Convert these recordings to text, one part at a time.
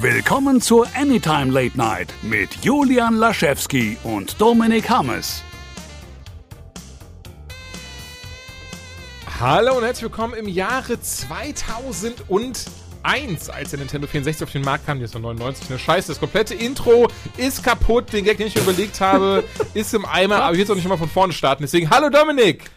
Willkommen zur Anytime Late Night mit Julian Laschewski und Dominik Hammes. Hallo und herzlich willkommen im Jahre 2001, als der Nintendo 64 auf den Markt kam. Jetzt war 99 eine Scheiße. Das komplette Intro ist kaputt. Den Gag, den ich mir überlegt habe, ist im Eimer. Aber ich will jetzt auch nicht mal von vorne starten. Deswegen, hallo Dominik!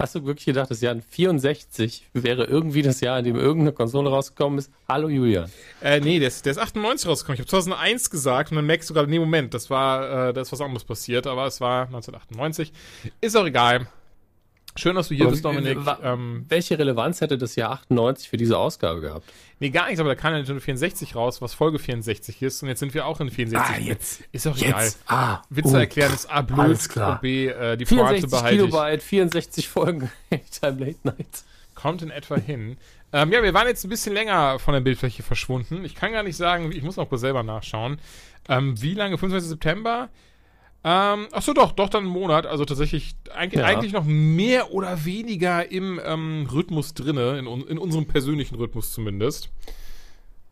Hast du wirklich gedacht, das Jahr 64 wäre irgendwie das Jahr, in dem irgendeine Konsole rausgekommen ist? Hallo Julian. Äh, nee, der ist, der ist 98 rausgekommen. Ich habe 2001 gesagt und dann merkst du gerade, nee, Moment, das war, äh, da ist was anderes passiert, aber es war 1998. Ist auch egal. Schön, dass du hier Aber bist, Dominik. Ähm, Welche Relevanz hätte das Jahr 98 für diese Ausgabe gehabt? nee, gar nichts, aber da kam ja Nintendo 64 raus, was Folge 64 ist und jetzt sind wir auch in 64. Ah, jetzt. Ist auch egal. Jetzt. Ah. Witze oh. erklären ist A, blöd Alles klar. und B, äh, die Pointe 64 behalte ich. Kilobyte, 64 Folgen Time Late Night. Kommt in etwa hin. Ähm, ja, wir waren jetzt ein bisschen länger von der Bildfläche verschwunden. Ich kann gar nicht sagen, ich muss noch kurz selber nachschauen. Ähm, wie lange? 25. September? Ähm, ach so, doch, doch dann einen Monat. Also tatsächlich eigentlich, Ja. eigentlich noch mehr oder weniger im ähm, Rhythmus drinne, in, in unserem persönlichen Rhythmus zumindest.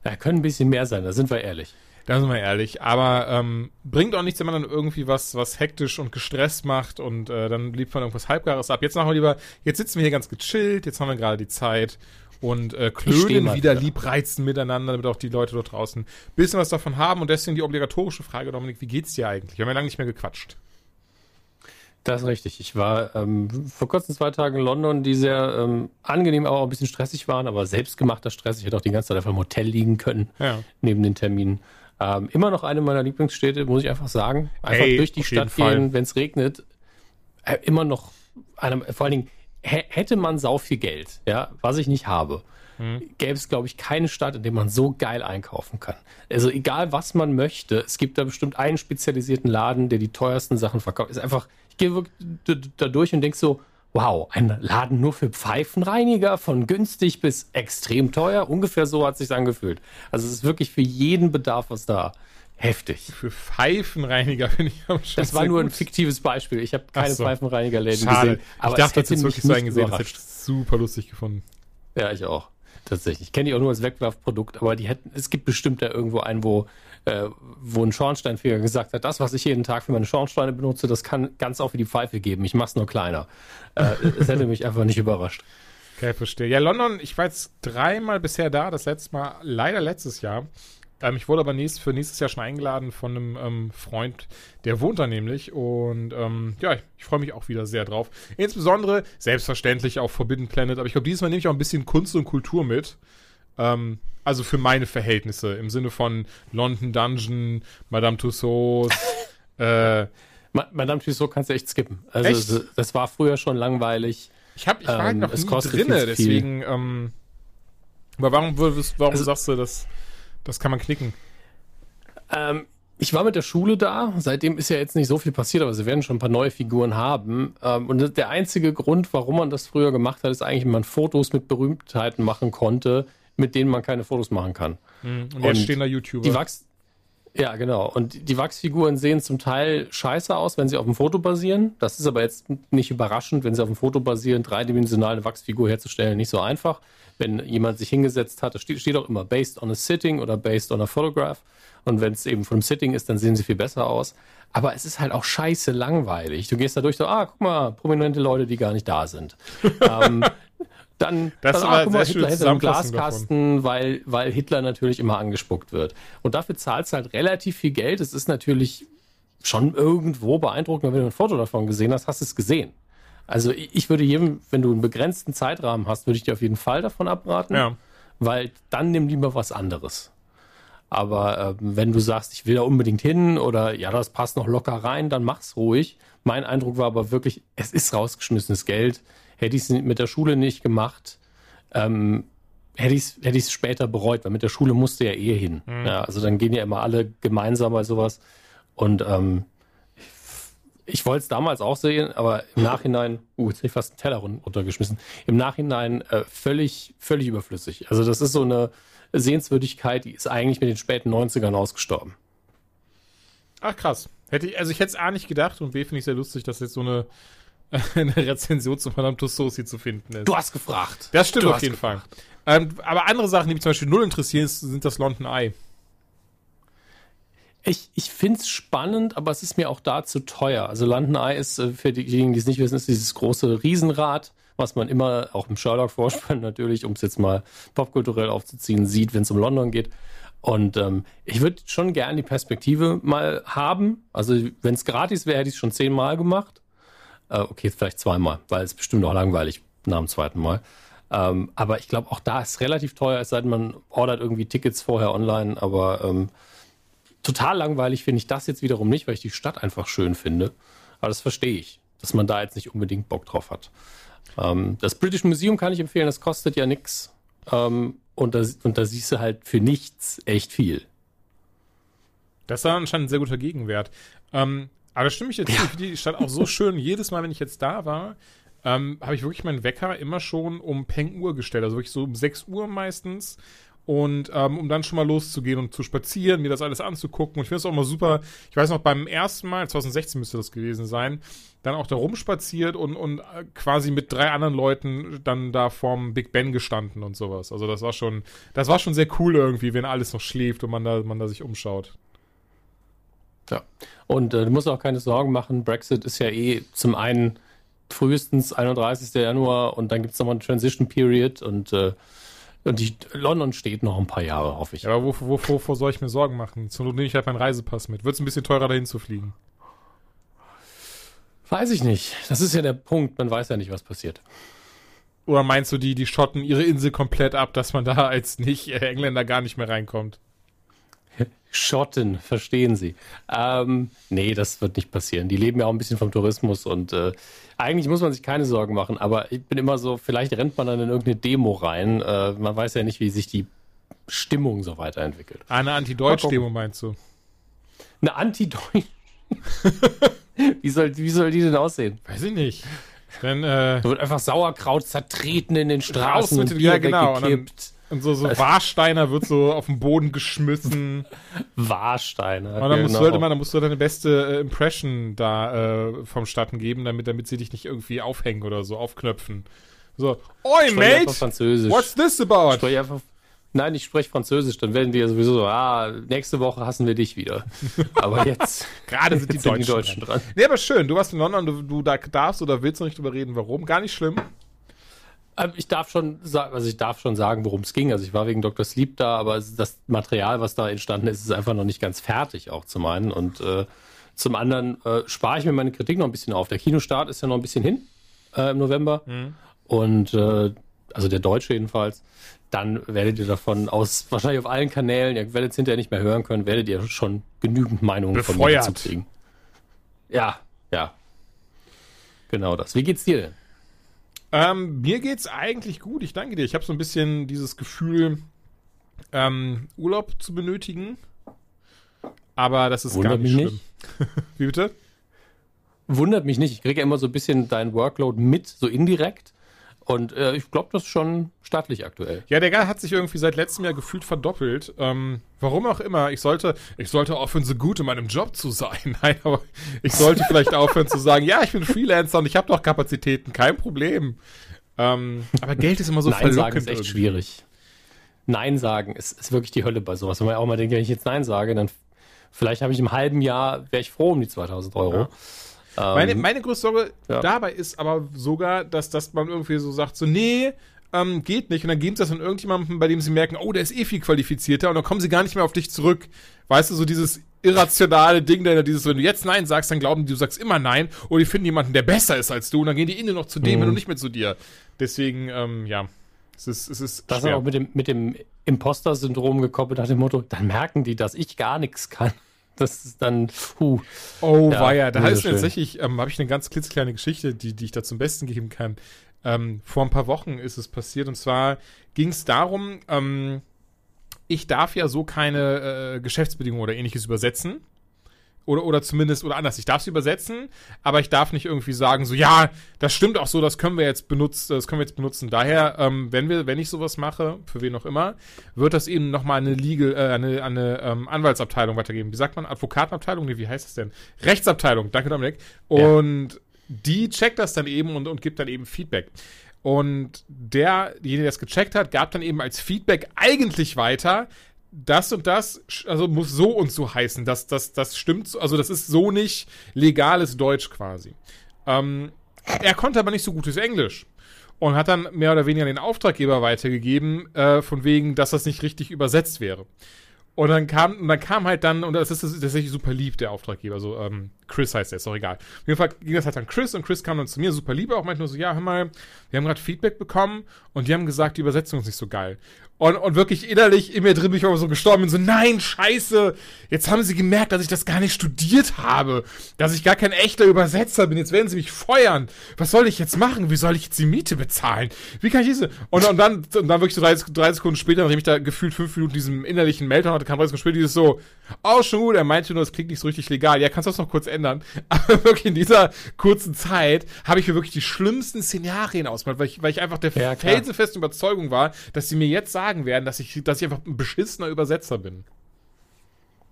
Ja, können ein bisschen mehr sein, da sind wir ehrlich. Da sind wir ehrlich. Aber ähm, bringt auch nichts, wenn man dann irgendwie was, was hektisch und gestresst macht und äh, dann liebt man irgendwas Halbgares ab. Jetzt machen wir lieber, jetzt sitzen wir hier ganz gechillt, jetzt haben wir gerade die Zeit und äh, klönen wieder wieder. liebreizen miteinander, damit auch die Leute dort draußen ein bisschen was davon haben. Und deswegen die obligatorische Frage, Dominik, wie geht's dir eigentlich? Wir haben ja lange nicht mehr gequatscht. Das ist richtig. Ich war ähm, vor kurzem zwei Tagen in London, die sehr ähm, angenehm, aber auch ein bisschen stressig waren, aber selbstgemachter Stress. Ich hätte auch die ganze Zeit einfach im Hotel liegen können, Ja. neben den Terminen. Ähm, immer noch eine meiner Lieblingsstädte, muss ich einfach sagen. Einfach Hey, durch die Stadt gehen, wenn es regnet. Äh, immer noch, einer, vor allen Dingen, hätte man sau viel Geld, ja, was ich nicht habe, Hm. gäbe es, glaube ich, keine Stadt, in der man so geil einkaufen kann. Also egal, was man möchte, es gibt da bestimmt einen spezialisierten Laden, der die teuersten Sachen verkauft. Ist einfach, ich gehe wirklich da durch und denke so, wow, ein Laden nur für Pfeifenreiniger, von günstig bis extrem teuer. Ungefähr so hat sich angefühlt. Also es ist wirklich für jeden Bedarf was da. Heftig. Für Pfeifenreiniger finde ich am Das war sehr nur ein gut. fiktives Beispiel. Ich habe keine so. Pfeifenreinigerläden gesehen. Aber ich dachte, es das mich wirklich so nicht eingesehen. Das hätte ich super lustig gefunden. Ja, ich auch. Tatsächlich. Ich kenne die auch nur als Wegwerfprodukt, aber die hätten, es gibt bestimmt da irgendwo einen, wo, äh, wo ein Schornsteinfeger gesagt hat, das, was ich jeden Tag für meine Schornsteine benutze, das kann ganz auch für die Pfeife geben. Ich mach's nur kleiner. Äh, es hätte mich einfach nicht überrascht. Okay, verstehe. Ja, London, ich war jetzt dreimal bisher da, das letzte Mal leider letztes Jahr. Ähm, ich wurde aber nächst, für nächstes Jahr schon eingeladen von einem ähm, Freund, der wohnt da nämlich. Und ähm, ja, ich, ich freue mich auch wieder sehr drauf. Insbesondere, selbstverständlich auch Forbidden Planet, aber ich glaube, dieses Mal nehme ich auch ein bisschen Kunst und Kultur mit. Ähm, also für meine Verhältnisse, im Sinne von London Dungeon, Madame Tussauds, äh, Ma Madame Tussauds kannst du echt skippen. Also Echt? das- war früher schon langweilig. Ich, hab, ich war halt Ähm, noch es nie drinne, deswegen. Ähm, aber warum, würdest, warum Also- sagst du, das, das kann man knicken? Ähm, ich war mit der Schule da. Seitdem ist ja jetzt nicht so viel passiert, aber sie werden schon ein paar neue Figuren haben. Ähm, und der einzige Grund, warum man das früher gemacht hat, ist eigentlich, wenn man Fotos mit Berühmtheiten machen konnte, mit denen man keine Fotos machen kann. Und jetzt Und stehen da YouTuber. Die Wachs ja, genau. Und die Wachsfiguren sehen zum Teil scheiße aus, wenn sie auf dem Foto basieren. Das ist aber jetzt nicht überraschend, wenn sie auf dem Foto basieren, dreidimensional eine Wachsfigur herzustellen, nicht so einfach. Wenn jemand sich hingesetzt hat, da steht, steht auch immer based on a sitting oder based on a photograph. Und wenn es eben von einem Sitting ist, dann sehen sie viel besser aus. Aber es ist halt auch scheiße langweilig. Du gehst da durch, so, ah, guck mal, prominente Leute, die gar nicht da sind. ähm, dann, Das dann ah, guck mal, Hitler hinter Zusammenfassung Glaskasten, weil, weil Hitler natürlich immer angespuckt wird. Und dafür zahlst du halt relativ viel Geld. Es ist natürlich schon irgendwo beeindruckend, wenn du ein Foto davon gesehen hast, hast du es gesehen. Also ich würde jedem, wenn du einen begrenzten Zeitrahmen hast, würde ich dir auf jeden Fall davon abraten, Ja. weil dann nimm lieber was anderes. Aber ähm, wenn du sagst, ich will da unbedingt hin oder ja, das passt noch locker rein, dann mach's ruhig. Mein Eindruck war aber wirklich, es ist rausgeschmissenes Geld. Hätte ich es mit der Schule nicht gemacht, ähm, hätte ich es hätte ich's später bereut, weil mit der Schule musste ja eh hin. Ja, also dann gehen ja immer alle gemeinsam bei sowas. Und ähm, ich wollte es damals auch sehen, aber im Nachhinein, uh, jetzt habe ich fast einen Teller run- runtergeschmissen, im Nachhinein äh, völlig, völlig überflüssig. Also das ist so eine Sehenswürdigkeit, die ist eigentlich mit den späten 90ern ausgestorben. Ach krass. Hätte ich, also ich hätte es A nicht gedacht und B finde ich sehr lustig, dass jetzt so eine eine Rezension zu Madame Tussauds hier zu finden ist. Du hast gefragt. Das stimmt Du auf jeden Fall. Ähm, aber andere Sachen, die mich zum Beispiel null interessieren, sind das London Eye. Ich, ich finde es spannend, aber es ist mir auch da zu teuer. Also London Eye ist, äh, für diejenigen, die es nicht wissen, ist dieses große Riesenrad, was man immer auch im Sherlock-Vorspann natürlich, um es jetzt mal popkulturell aufzuziehen, sieht, wenn es um London geht. Und ähm, ich würde schon gerne die Perspektive mal haben. Also wenn es gratis wäre, hätte ich es schon zehnmal gemacht. Äh, okay, vielleicht zweimal, weil es bestimmt auch langweilig nach dem zweiten Mal. Ähm, aber ich glaube, auch da ist relativ teuer, es sei denn, man ordert irgendwie Tickets vorher online. Aber ähm, total langweilig finde ich das jetzt wiederum nicht, weil ich die Stadt einfach schön finde. Aber das verstehe ich, dass man da jetzt nicht unbedingt Bock drauf hat. Ähm, das British Museum kann ich empfehlen, das kostet ja nichts. Ähm, und, da, und da siehst du halt für nichts echt viel. Das war anscheinend ein sehr guter Gegenwert. Ähm, aber da stimme ich jetzt, ja. ich finde die Stadt auch so schön. Jedes Mal, wenn ich jetzt da war, ähm, habe ich wirklich meinen Wecker immer schon um Peng Uhr gestellt. Also wirklich so um 6 Uhr meistens. Und ähm, um dann schon mal loszugehen und zu spazieren, mir das alles anzugucken. Und ich finde es auch immer super. Ich weiß noch, beim ersten Mal, 2016 müsste das gewesen sein, dann auch da rumspaziert und, und äh, quasi mit drei anderen Leuten dann da vorm Big Ben gestanden und sowas. Also das war schon, das war schon sehr cool irgendwie, wenn alles noch schläft und man da, man da sich umschaut. Ja. Und äh, du musst auch keine Sorgen machen. Brexit ist ja eh zum einen frühestens 31. Januar und dann gibt es nochmal eine Transition Period und äh, und die, London steht noch ein paar Jahre, hoffe ich. Ja, aber wovor, wovor, wovor soll ich mir Sorgen machen? Zur Not nehme ich halt meinen Reisepass mit. Wird es ein bisschen teurer, dahin zu fliegen? Weiß ich nicht. Das ist ja der Punkt. Man weiß ja nicht, was passiert. Oder meinst du, die, die schotten ihre Insel komplett ab, dass man da als Nicht-Engländer gar nicht mehr reinkommt? Schotten, verstehen Sie. Ähm, nee, das wird nicht passieren. Die leben ja auch ein bisschen vom Tourismus und äh, eigentlich muss man sich keine Sorgen machen, aber ich bin immer so, vielleicht rennt man dann in irgendeine Demo rein. Äh, man weiß ja nicht, wie sich die Stimmung so weiterentwickelt. Eine Anti-Deutsch-Demo meinst du? Eine Anti-Deutsch. wie, soll, wie soll die denn aussehen? Weiß ich nicht. Dann, äh, da wird einfach Sauerkraut zertreten in den Straßen und Bier ja, genau. weggekippt. Und so, so Warsteiner wird so auf den Boden geschmissen. Warsteiner. Und dann musst, genau. du halt immer, dann musst du deine beste äh, Impression da äh, vom Statten geben, damit, damit sie dich nicht irgendwie aufhängen oder so, aufknöpfen. So, oi, mate! Französisch. What's this about? Sprech einfach, nein, ich spreche Französisch, dann werden die ja sowieso so, ah, nächste Woche hassen wir dich wieder. Aber jetzt. Gerade sind, die, Deutschen, die Deutschen dran. dran. Nee, aber schön, du warst in London, du, du da darfst oder willst noch nicht drüber reden, warum. Gar nicht schlimm. Ähm, ich darf schon sagen, also ich darf schon sagen, worum es ging. Also ich war wegen Dr. Sleep da, aber das Material, was da entstanden ist, ist einfach noch nicht ganz fertig, auch zum einen. Und äh, zum anderen äh, spare ich mir meine Kritik noch ein bisschen auf. Der Kinostart ist ja noch ein bisschen hin äh, im November. Mhm. Und äh, also der Deutsche jedenfalls. Dann werdet ihr davon aus, wahrscheinlich auf allen Kanälen, ihr werdet es hinterher nicht mehr hören können, werdet ihr schon genügend Meinungen Befeuert. von mir zu kriegen. Ja, ja. Genau das. Wie geht's dir denn? Ähm, mir geht's eigentlich gut, ich danke dir. Ich habe so ein bisschen dieses Gefühl, ähm, Urlaub zu benötigen. Aber das ist Wundert gar nicht mich schlimm. Wie bitte? Wundert mich nicht. Ich kriege ja immer so ein bisschen dein Workload mit, so indirekt. Und äh, ich glaube, das ist schon stattlich aktuell. Ja, der Geil hat sich irgendwie seit letztem Jahr gefühlt verdoppelt. Ähm, warum auch immer. Ich sollte, ich sollte aufhören, so gut in meinem Job zu sein. Nein, aber ich sollte vielleicht aufhören zu sagen, ja, ich bin Freelancer und ich habe doch Kapazitäten, kein Problem. Ähm, aber Geld ist immer so Nein verlockend. sagen ist echt irgendwie. schwierig. Nein sagen ist, ist wirklich die Hölle bei sowas. Wenn man auch mal denkt, wenn ich jetzt Nein sage, dann vielleicht habe ich im halben Jahr, wäre ich froh um die 2000 Euro. Ja. Meine, ähm, meine größte Sorge ja. dabei ist aber sogar, dass, dass man irgendwie so sagt, so, nee, ähm, geht nicht. Und dann geben sie das an irgendjemandem, bei dem sie merken, oh, der ist eh viel qualifizierter und dann kommen sie gar nicht mehr auf dich zurück. Weißt du, so dieses irrationale Ding, dieses, wenn du jetzt Nein sagst, dann glauben die, du sagst immer Nein oder die finden jemanden, der besser ist als du und dann gehen die innen noch zu dem, mhm. du nicht mehr zu dir. Deswegen, ähm, ja, es ist, es ist Das ist auch mit dem, mit dem Imposter-Syndrom gekoppelt nach dem Motto, dann merken die, dass ich gar nichts kann das ist dann, huh. Oh, ja, weia, da ist tatsächlich, ähm, habe ich eine ganz klitzekleine Geschichte, die, die ich da zum Besten geben kann. Ähm, vor ein paar Wochen ist es passiert und zwar ging es darum, ähm, ich darf ja so keine äh, Geschäftsbedingungen oder ähnliches übersetzen. Oder, oder zumindest, oder anders, ich darf sie übersetzen, aber ich darf nicht irgendwie sagen, so, ja, das stimmt auch so, das können wir jetzt benutzen, das können wir jetzt benutzen. Daher, ähm, wenn wir, wenn ich sowas mache, für wen auch immer, wird das eben nochmal eine Legal, äh, eine, eine ähm, Anwaltsabteilung weitergeben. Wie sagt man? Advokatenabteilung? Nee, wie heißt das denn? Rechtsabteilung, danke Dominik. Und ja. die checkt das dann eben und, und gibt dann eben Feedback. Und derjenige, der es gecheckt hat, gab dann eben als Feedback eigentlich weiter, das und das, also muss so und so heißen. Das, das, das stimmt, so- also das ist so nicht legales Deutsch quasi. Ähm, er konnte aber nicht so gutes Englisch und hat dann mehr oder weniger den Auftraggeber weitergegeben, äh, von wegen, dass das nicht richtig übersetzt wäre. Und dann kam, und dann kam halt dann, und das ist, das ist tatsächlich super lieb, der Auftraggeber, so, ähm, Chris heißt der, ist doch egal. Auf jeden Fall ging das halt an Chris und Chris kam dann zu mir, super lieb, auch meinte nur so, ja, hör mal, wir haben gerade Feedback bekommen und die haben gesagt, die Übersetzung ist nicht so geil. Und, und wirklich innerlich in mir drin bin ich aber so gestorben bin, so, nein, scheiße, jetzt haben sie gemerkt, dass ich das gar nicht studiert habe, dass ich gar kein echter Übersetzer bin, jetzt werden sie mich feuern. Was soll ich jetzt machen? Wie soll ich jetzt die Miete bezahlen? Wie kann ich diese? Und, und dann, und dann wirklich so drei, drei Sekunden später, nachdem ich da gefühlt fünf Minuten diesem innerlichen Meltdown hatte, kam drei Sekunden später dieses so, oh, schon gut, er meinte nur, das klingt nicht so richtig legal. Ja, kannst du das noch kurz ändern? Aber wirklich in dieser kurzen Zeit habe ich mir wirklich die schlimmsten Szenarien ausgemalt, weil ich, weil ich einfach der Ja, felsenfesten Überzeugung war, dass sie mir jetzt sagen werden, dass ich, dass ich einfach ein beschissener Übersetzer bin.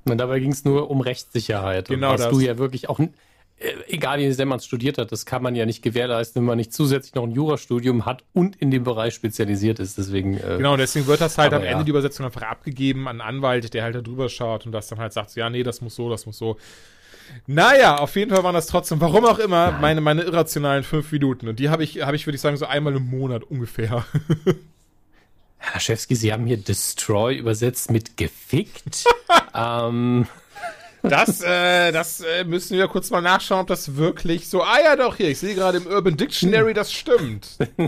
Und dabei ging es nur um Rechtssicherheit. Genau was das. du ja wirklich auch, äh, egal wie sehr man es studiert hat, das kann man ja nicht gewährleisten, wenn man nicht zusätzlich noch ein Jurastudium hat und in dem Bereich spezialisiert ist. Deswegen, äh, Genau, und deswegen wird das halt am Ende ja. die Übersetzung einfach abgegeben an einen Anwalt, der halt da drüber schaut und das dann halt sagt, ja, nee, das muss so, das muss so. Naja, auf jeden Fall waren das trotzdem, warum auch immer, meine, meine irrationalen fünf Minuten. Und die habe ich, habe ich, würde ich sagen, so einmal im Monat ungefähr. Herr Laschewski, Sie haben hier Destroy übersetzt mit gefickt. ähm, Das, äh, das äh, müssen wir kurz mal nachschauen, ob das wirklich so. Ah ja, doch, hier, ich sehe gerade im Urban Dictionary, das stimmt.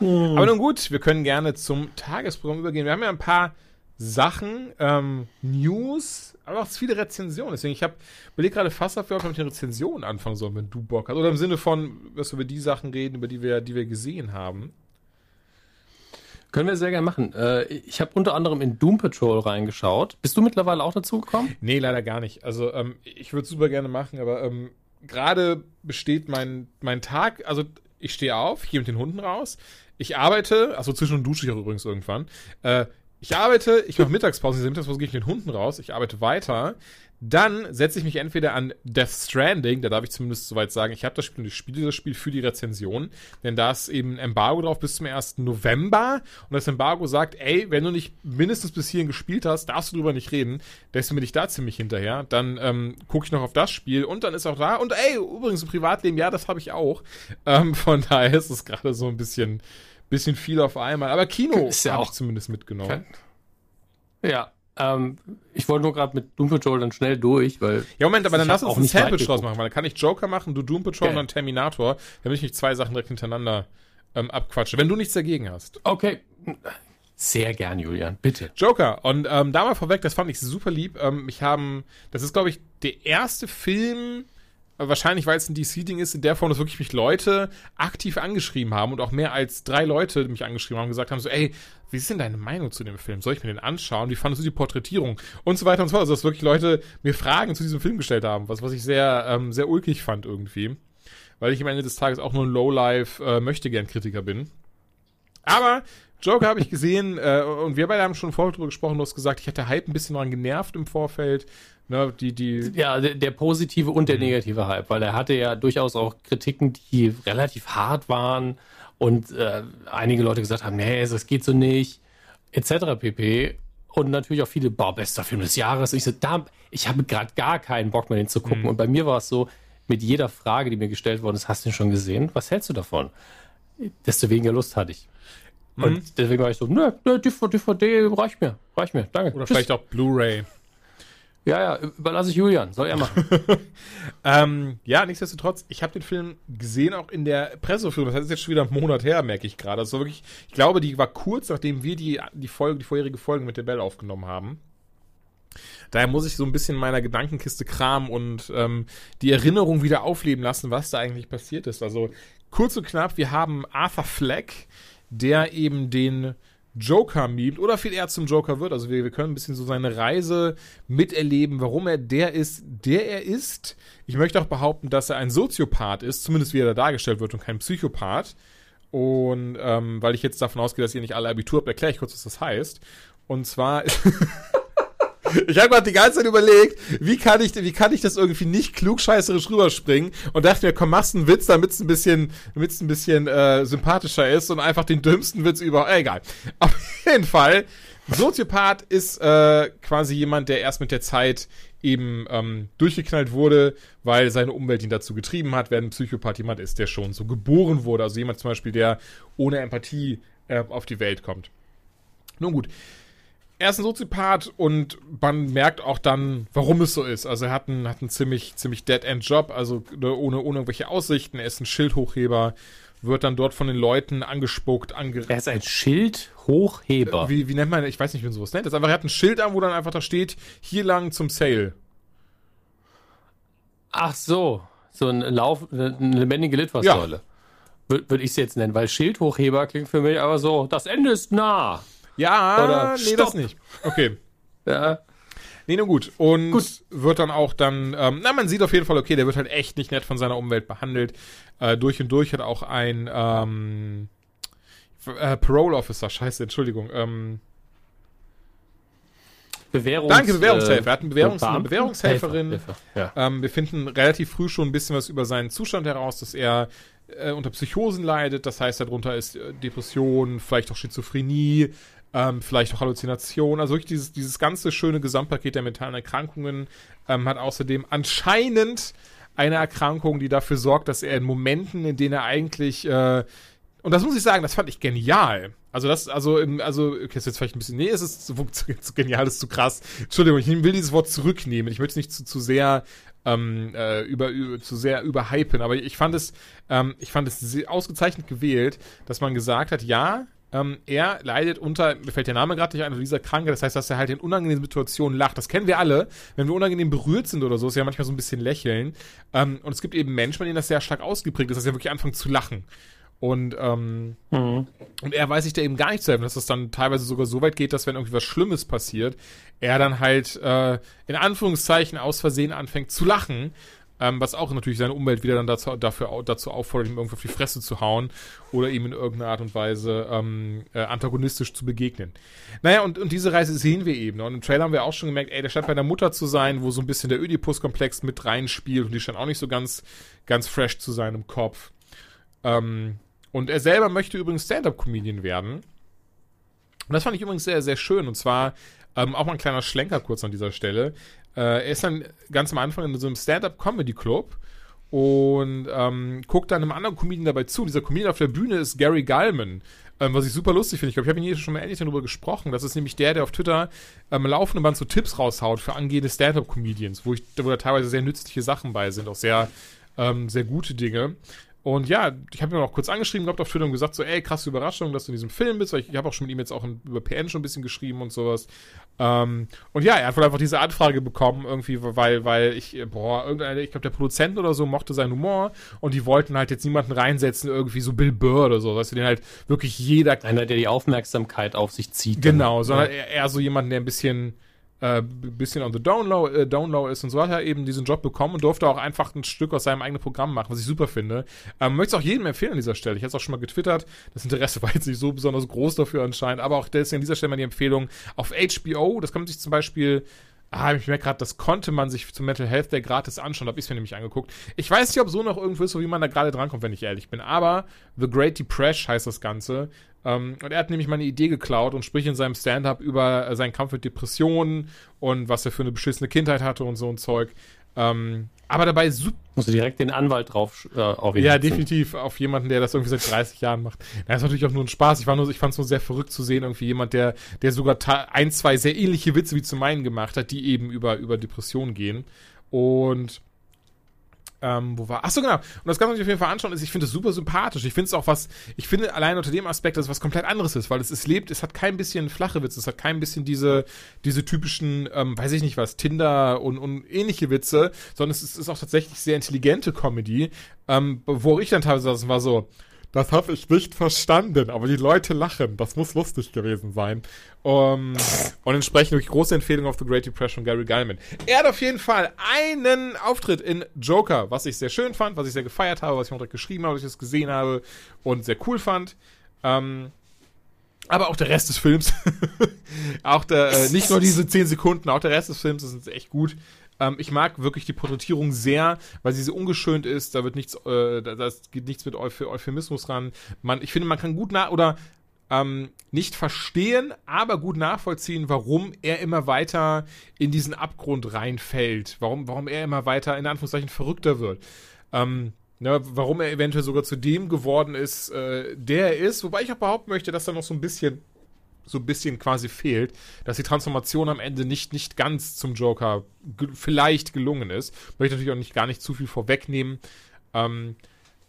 Aber nun gut, wir können gerne zum Tagesprogramm übergehen. Wir haben ja ein paar Sachen, ähm, News, aber auch viele Rezensionen. Deswegen, ich habe überlegt gerade fast ob wir mit den Rezensionen anfangen sollen, wenn du Bock hast. Oder im Sinne von, dass wir über die Sachen reden, über die wir, die wir gesehen haben. können wir sehr gerne machen. Äh, ich habe unter anderem in Doom Patrol reingeschaut. Bist du mittlerweile auch dazu gekommen? Nee, leider gar nicht. Also ähm, ich würde es super gerne machen, aber ähm, gerade besteht mein, mein Tag, also ich stehe auf, ich gehe mit den Hunden raus, ich arbeite, also zwischen dusche ich auch übrigens irgendwann, äh, ich arbeite, ich mache Mittagspause, in dieser Mittagspause gehe ich mit den Hunden raus, ich arbeite weiter, dann setze ich mich entweder an Death Stranding, da darf ich zumindest soweit sagen, ich habe das Spiel und ich spiele das Spiel für die Rezension, denn da ist eben ein Embargo drauf bis zum 1. November und das Embargo sagt, ey, wenn du nicht mindestens bis hierhin gespielt hast, darfst du drüber nicht reden, deswegen bin ich da ziemlich hinterher, dann ähm, gucke ich noch auf das Spiel und dann ist auch da und ey, übrigens im Privatleben, ja, das habe ich auch, ähm, von daher ist es gerade so ein bisschen, bisschen viel auf einmal, aber Kino Ist ja habe auch ich zumindest mitgenommen. Ja. Ähm, ich wollte nur gerade mit Doom Patrol dann schnell durch, weil Ja, Moment, aber Ich dann lass uns auch ein nicht weit Sandwich draus machen, weil dann kann ich Joker machen, du Doom Patrol Okay. und dann Terminator, damit ich nicht zwei Sachen direkt hintereinander ähm, abquatsche, wenn du nichts dagegen hast. okay. Sehr gern, Julian, bitte. Joker, und ähm, da mal vorweg, das fand ich super lieb. Ähm, mich haben, das ist, glaube ich, der erste Film, wahrscheinlich weil es ein DC-Ding ist, in der Form, dass wirklich mich Leute aktiv angeschrieben haben und auch mehr als drei Leute mich angeschrieben haben und gesagt haben, so, ey, wie ist denn deine Meinung zu dem Film? Soll ich mir den anschauen? Wie fandest du die Porträtierung? Und so weiter und so fort. Also, dass wirklich Leute mir Fragen zu diesem Film gestellt haben, was, was ich sehr, ähm, sehr ulkig fand irgendwie. Weil ich am Ende des Tages auch nur ein Lowlife äh, Möchtegern-Kritiker bin. Aber Joker habe ich gesehen äh, und wir beide haben schon vorher drüber gesprochen. Du hast gesagt, ich hatte Hype ein bisschen daran genervt im Vorfeld. Ne, die, die, Ja, der, der positive und der negative Hype, weil er hatte ja durchaus auch Kritiken, die relativ hart waren und äh, einige Leute gesagt haben, nee, das geht so nicht, etc. pp. Und natürlich auch viele, boah, bester Film des Jahres. Ich so, da, ich habe gerade gar keinen Bock mehr, den zu gucken. Und bei mir war es so, mit jeder Frage, die mir gestellt worden ist, hast du ihn schon gesehen? Was hältst du davon? Desto weniger Lust hatte ich. Und deswegen war ich so, nö, DVD reicht mir, reicht mir, danke. oder Tschüss. vielleicht auch Blu-ray. Ja, ja, überlasse ich Julian, soll er machen. Ähm, ja, nichtsdestotrotz, ich habe den Film gesehen, auch in der Presseführung. Das heißt, ist jetzt schon wieder einen Monat her, merke ich gerade. War wirklich, ich glaube, die war kurz, nachdem wir die, die Folge, die vorherige Folge mit der Bell aufgenommen haben. Daher muss ich so ein bisschen in meiner Gedankenkiste kramen und ähm, die Erinnerung wieder aufleben lassen, was da eigentlich passiert ist. Also kurz und knapp, wir haben Arthur Fleck, der eben den Joker mimt oder viel eher zum Joker wird. Also wir, wir können ein bisschen so seine Reise miterleben, warum er der ist, der er ist. Ich möchte auch behaupten, dass er ein Soziopath ist, zumindest wie er da dargestellt wird und kein Psychopath. Und ähm, weil ich jetzt davon ausgehe, dass ihr nicht alle Abitur habt, erkläre ich kurz, was das heißt. Und zwar Ich habe gerade die ganze Zeit überlegt, wie kann ich, wie kann ich das irgendwie nicht klugscheißerisch rüberspringen und dachte mir, komm, machst einen Witz, damit es ein bisschen, damit ein bisschen äh, sympathischer ist und einfach den dümmsten Witz über. Äh, egal. Auf jeden Fall, Soziopath ist äh, quasi jemand, der erst mit der Zeit eben ähm, durchgeknallt wurde, weil seine Umwelt ihn dazu getrieben hat, während ein Psychopath jemand ist, der schon so geboren wurde. Also jemand zum Beispiel, der ohne Empathie äh, auf die Welt kommt. Nun gut. Er ist ein Soziopath und man merkt auch dann, warum es so ist. Also er hat einen, hat einen ziemlich, ziemlich Dead-End-Job, also ne, ohne, ohne irgendwelche Aussichten. Er ist ein Schildhochheber, wird dann dort von den Leuten angespuckt, ange Er ist ein Schildhochheber. wie, wie nennt man, ich weiß nicht, wie man sowas nennt. Das einfach, er hat ein Schild an, wo dann einfach da steht, hier lang zum Sale. Ach so, so ein Lauf, eine lebendige Litfaßsäule. Würde würd ich es jetzt nennen, weil Schildhochheber klingt für mich aber so, das Ende ist nah. Ja, Oder nee, das Stopp. nicht. Okay. Ja. Nee, nur gut. Und Gut. wird dann auch dann, ähm, na, man sieht auf jeden Fall, okay, der wird halt echt nicht nett von seiner Umwelt behandelt. Äh, durch und durch hat auch ein ähm, äh, Parole Officer, scheiße, Entschuldigung. Ähm, Bewährungs Danke, Bewährungshelfer. Er hat eine Bewährungs- Beamten? eine Bewährungshelferin. Helfer, Helfer. Ja. ähm, wir finden relativ früh schon ein bisschen was über seinen Zustand heraus, dass er äh, unter Psychosen leidet. Das heißt, darunter ist äh, Depression, vielleicht auch Schizophrenie, ähm, vielleicht auch Halluzination. Also wirklich dieses, dieses ganze schöne Gesamtpaket der mentalen Erkrankungen ähm, hat außerdem anscheinend eine Erkrankung, die dafür sorgt, dass er in Momenten, in denen er eigentlich äh, und das muss ich sagen, das fand ich genial. Also das, also, im, also, okay, ist jetzt vielleicht ein bisschen, nee, es ist zu, zu, zu genial, das ist zu krass. Entschuldigung, ich will dieses Wort zurücknehmen. Ich möchte es nicht zu, zu sehr, ähm, äh, über, über, zu sehr überhypen, aber ich fand es, ähm, ich fand es ausgezeichnet gewählt, dass man gesagt hat, ja, ähm, er leidet unter, mir fällt der Name gerade nicht ein, unter dieser Krankheit, das heißt, dass er halt in unangenehmen Situationen lacht. Das kennen wir alle. Wenn wir unangenehm berührt sind oder so, ist ja manchmal so ein bisschen lächeln. Ähm, und es gibt eben Menschen, bei denen das sehr stark ausgeprägt ist, dass sie wirklich anfangen zu lachen. Und, ähm, Mhm. und er weiß sich da eben gar nicht zu helfen, dass es dann teilweise sogar so weit geht, dass wenn irgendwie was Schlimmes passiert, er dann halt äh, in Anführungszeichen aus Versehen anfängt zu lachen, ähm, was auch natürlich seine Umwelt wieder dann dazu, dafür, dazu auffordert, ihm irgendwie auf die Fresse zu hauen oder ihm in irgendeiner Art und Weise ähm, äh, antagonistisch zu begegnen. Naja, und, und diese Reise sehen wir eben. Und im Trailer haben wir auch schon gemerkt, ey, der scheint bei der Mutter zu sein, wo so ein bisschen der Oedipus-Komplex mit reinspielt und die scheint auch nicht so ganz, ganz fresh zu sein im Kopf. Ähm, und er selber möchte übrigens Stand-Up-Comedian werden. Und das fand ich übrigens sehr, sehr schön. Und zwar ähm, auch mal ein kleiner Schlenker kurz an dieser Stelle. Äh, er ist dann ganz am Anfang in so einem Stand-Up-Comedy-Club und ähm, guckt dann einem anderen Comedian dabei zu. Dieser Comedian auf der Bühne ist Gary Gallman. Ähm, was ich super lustig finde. Ich glaube, ich habe hier schon mal ähnlich darüber gesprochen. Das ist nämlich der, der auf Twitter ähm, laufende Band so Tipps raushaut für angehende Stand-Up-Comedians, wo, wo da teilweise sehr nützliche Sachen bei sind, auch sehr, ähm, sehr gute Dinge. Und ja, ich habe ihn auch kurz angeschrieben gehabt auf Twitter und gesagt so, ey, krasse Überraschung, dass du in diesem Film bist, weil ich, ich habe auch schon mit ihm jetzt auch in, über PN schon ein bisschen geschrieben und sowas. Ähm, und ja, er hat wohl einfach diese Anfrage bekommen, irgendwie, weil, weil ich, boah, irgendeiner, ich glaube, der Produzent oder so mochte seinen Humor und die wollten halt jetzt niemanden reinsetzen, irgendwie so Bill Burr oder so, weißt du, den halt wirklich jeder Einer, der die Aufmerksamkeit auf sich zieht. Genau, sondern eher, eher so jemanden, der ein bisschen, äh, bisschen on the down low, äh, down ist und so hat er eben diesen Job bekommen und durfte auch einfach ein Stück aus seinem eigenen Programm machen, was ich super finde. Ähm, möchte es auch jedem empfehlen an dieser Stelle. Ich hatte es auch schon mal getwittert. Das Interesse war jetzt nicht so besonders groß dafür anscheinend, aber auch deswegen an dieser Stelle mal die Empfehlung auf HBO. Das man sich zum Beispiel Ah, ich merke gerade, das konnte man sich zum Mental Health Day gratis anschauen, habe ich es mir nämlich angeguckt. Ich weiß nicht, ob so noch irgendwo ist, so wie man da gerade drankommt, wenn ich ehrlich bin. Aber The Great Depression heißt das Ganze. Ähm, und er hat nämlich meine Idee geklaut und spricht in seinem Stand-up über äh, seinen Kampf mit Depressionen und was er für eine beschissene Kindheit hatte und so ein Zeug. Ähm, aber dabei super. Musst du direkt den Anwalt drauf äh, ihn Ja, definitiv auf jemanden, der das irgendwie seit 30 Jahren macht. Das ist natürlich auch nur ein Spaß. Ich, war nur, ich fand es nur sehr verrückt zu sehen, irgendwie jemand, der, der sogar ein, zwei sehr ähnliche Witze wie zu meinen gemacht hat, die eben über, über Depressionen gehen. Und ähm, wo war? Achso, genau. Und das kann man sich auf jeden Fall anschauen. Ist, ich finde es super sympathisch. Ich finde es auch was, ich finde allein unter dem Aspekt, dass es was komplett anderes ist, weil es, es lebt, es hat kein bisschen flache Witze, es hat kein bisschen diese, diese typischen, ähm, weiß ich nicht was, Tinder und, und ähnliche Witze, sondern es ist, ist auch tatsächlich sehr intelligente Comedy, ähm, wo ich dann teilweise war so, das habe ich nicht verstanden, aber die Leute lachen. Das muss lustig gewesen sein. Um, und entsprechend wirklich große Empfehlung auf The Great Depression Gary Gallman. Er hat auf jeden Fall einen Auftritt in Joker, was ich sehr schön fand, was ich sehr gefeiert habe, was ich direkt geschrieben habe, was ich das gesehen habe und sehr cool fand. Ähm, Aber auch der Rest des Films. auch der, äh, nicht nur diese 10 Sekunden, auch der Rest des Films ist echt gut. Ähm, ich mag wirklich die Porträtierung sehr, weil sie so ungeschönt ist. Da wird nichts, äh, da, geht nichts mit Euph Euphemismus ran. Man, ich finde, man kann gut nach oder ähm, nicht verstehen, aber gut nachvollziehen, warum er immer weiter in diesen Abgrund reinfällt. Warum, warum er immer weiter in Anführungszeichen verrückter wird. Ähm, Ne, warum er eventuell sogar zu dem geworden ist, äh, der er ist. Wobei ich auch behaupten möchte, dass da noch so ein bisschen, so ein bisschen quasi fehlt, dass die Transformation am Ende nicht, nicht ganz zum Joker ge vielleicht gelungen ist. Möchte natürlich auch nicht gar nicht zu viel vorwegnehmen. Ähm,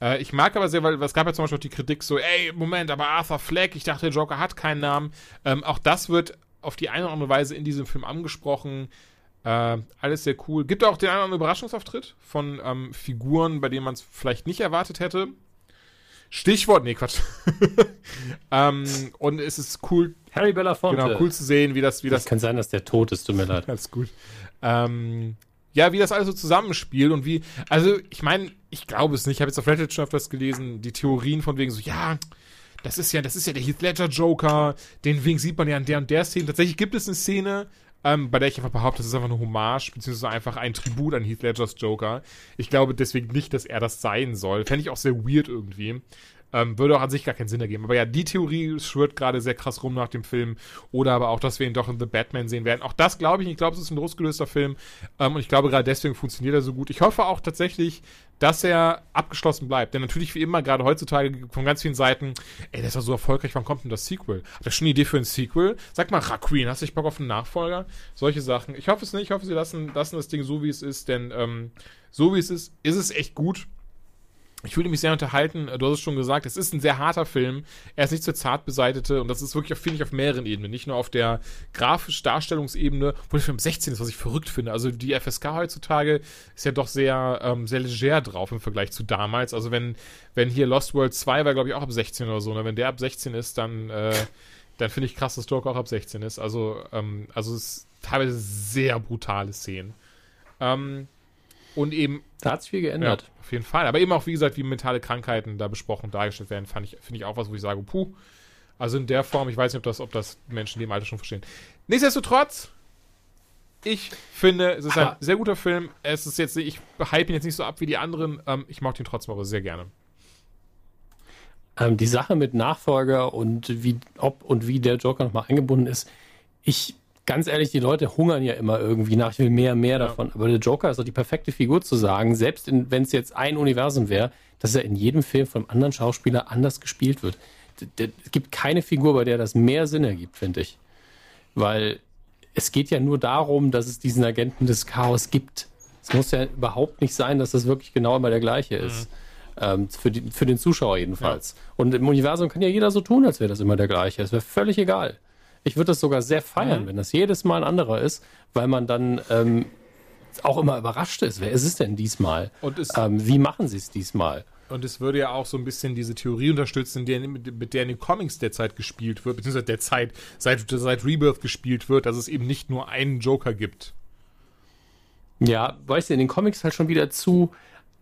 äh, ich mag aber sehr, weil es gab ja zum Beispiel auch die Kritik so, ey, Moment, aber Arthur Fleck, ich dachte, der Joker hat keinen Namen. Ähm, auch das wird auf die eine oder andere Weise in diesem Film angesprochen. Äh, alles sehr cool. Gibt auch den einen oder anderen Überraschungsauftritt von ähm, Figuren, bei denen man es vielleicht nicht erwartet hätte. Stichwort, nee, Quatsch. ähm, und es ist cool. Harry Belafonte. Genau, cool zu sehen, wie das, wie das. das kann sein, dass der tot ist, tut mir leid. Alles gut. Ähm, ja, wie das alles so zusammenspielt und wie, also ich meine, ich glaube es nicht, ich habe jetzt auf Reddit schon öfters gelesen, die Theorien von wegen so, ja, das ist ja, das ist ja der Heath Ledger Joker, den wegen sieht man ja an der und der Szene. Tatsächlich gibt es eine Szene, ähm, bei der ich einfach behaupte, das ist einfach eine Hommage, beziehungsweise einfach ein Tribut an Heath Ledgers Joker. Ich glaube deswegen nicht, dass er das sein soll. Fände ich auch sehr weird irgendwie. Ähm, würde auch an sich gar keinen Sinn ergeben. Aber ja, die Theorie schwört gerade sehr krass rum nach dem Film. Oder aber auch, dass wir ihn doch in The Batman sehen werden. Auch das glaube ich. Ich glaube, es ist ein losgelöster Film. Ähm, und ich glaube, gerade deswegen funktioniert er so gut. Ich hoffe auch tatsächlich, dass er abgeschlossen bleibt. Denn natürlich, wie immer, gerade heutzutage von ganz vielen Seiten, ey, der ist doch so erfolgreich, wann kommt denn das Sequel? Habt ihr schon eine Idee für ein Sequel? Sag mal, Raquin, hast du dich Bock auf einen Nachfolger? Solche Sachen. Ich hoffe es nicht. Ich hoffe, sie lassen, lassen das Ding so, wie es ist. Denn ähm, so, wie es ist, ist es echt gut. Ich fühle mich sehr unterhalten. Du hast es schon gesagt, es ist ein sehr harter Film. Er ist nicht zur zart beseitete und das ist wirklich, finde ich, auf mehreren Ebenen. Nicht nur auf der grafisch Darstellungsebene, wo der Film 16 ist, was ich verrückt finde. Also die FSK heutzutage ist ja doch sehr, ähm, sehr leger drauf im Vergleich zu damals. Also wenn, wenn hier Lost World 2 war, glaube ich, auch ab 16 oder so. Ne? Wenn der ab 16 ist, dann, äh, dann finde ich krass, dass Stalker auch ab 16 ist. Also, ähm, also es ist teilweise sehr brutale Szenen. Ähm, und eben. Da hat sich viel geändert. Ja, auf jeden Fall. Aber eben auch, wie gesagt, wie mentale Krankheiten da besprochen und dargestellt werden, fand ich, finde ich auch was, wo ich sage, puh. Also in der Form, ich weiß nicht, ob das, ob das Menschen in dem Alter schon verstehen. Nichtsdestotrotz, ich finde, es ist ein sehr guter Film. Es ist jetzt, ich hype ihn jetzt nicht so ab wie die anderen. Ähm, ich mag ihn trotzdem aber sehr gerne. Ähm, die Sache mit Nachfolger und wie, ob und wie der Joker nochmal eingebunden ist, ich ganz ehrlich, die Leute hungern ja immer irgendwie nach, ich will mehr, mehr ja. davon. Aber der Joker ist doch die perfekte Figur zu sagen, selbst wenn es jetzt ein Universum wäre, dass er in jedem Film von einem anderen Schauspieler anders gespielt wird. Es gibt keine Figur, bei der das mehr Sinn ergibt, finde ich. Weil es geht ja nur darum, dass es diesen Agenten des Chaos gibt. Es muss ja überhaupt nicht sein, dass das wirklich genau immer der gleiche ist. Mhm. Ähm, für, die, für den Zuschauer jedenfalls. Ja. Und im Universum kann ja jeder so tun, als wäre das immer der gleiche. Es wäre völlig egal. Ich würde das sogar sehr feiern, mhm. wenn das jedes Mal ein anderer ist, weil man dann ähm, auch immer überrascht ist. Wer ist es denn diesmal? Und es, ähm, wie machen sie es diesmal? Und es würde ja auch so ein bisschen diese Theorie unterstützen, der, mit der in den Comics derzeit gespielt wird, beziehungsweise derzeit seit, seit Rebirth gespielt wird, dass es eben nicht nur einen Joker gibt. Ja, weißt du, in den Comics halt schon wieder zu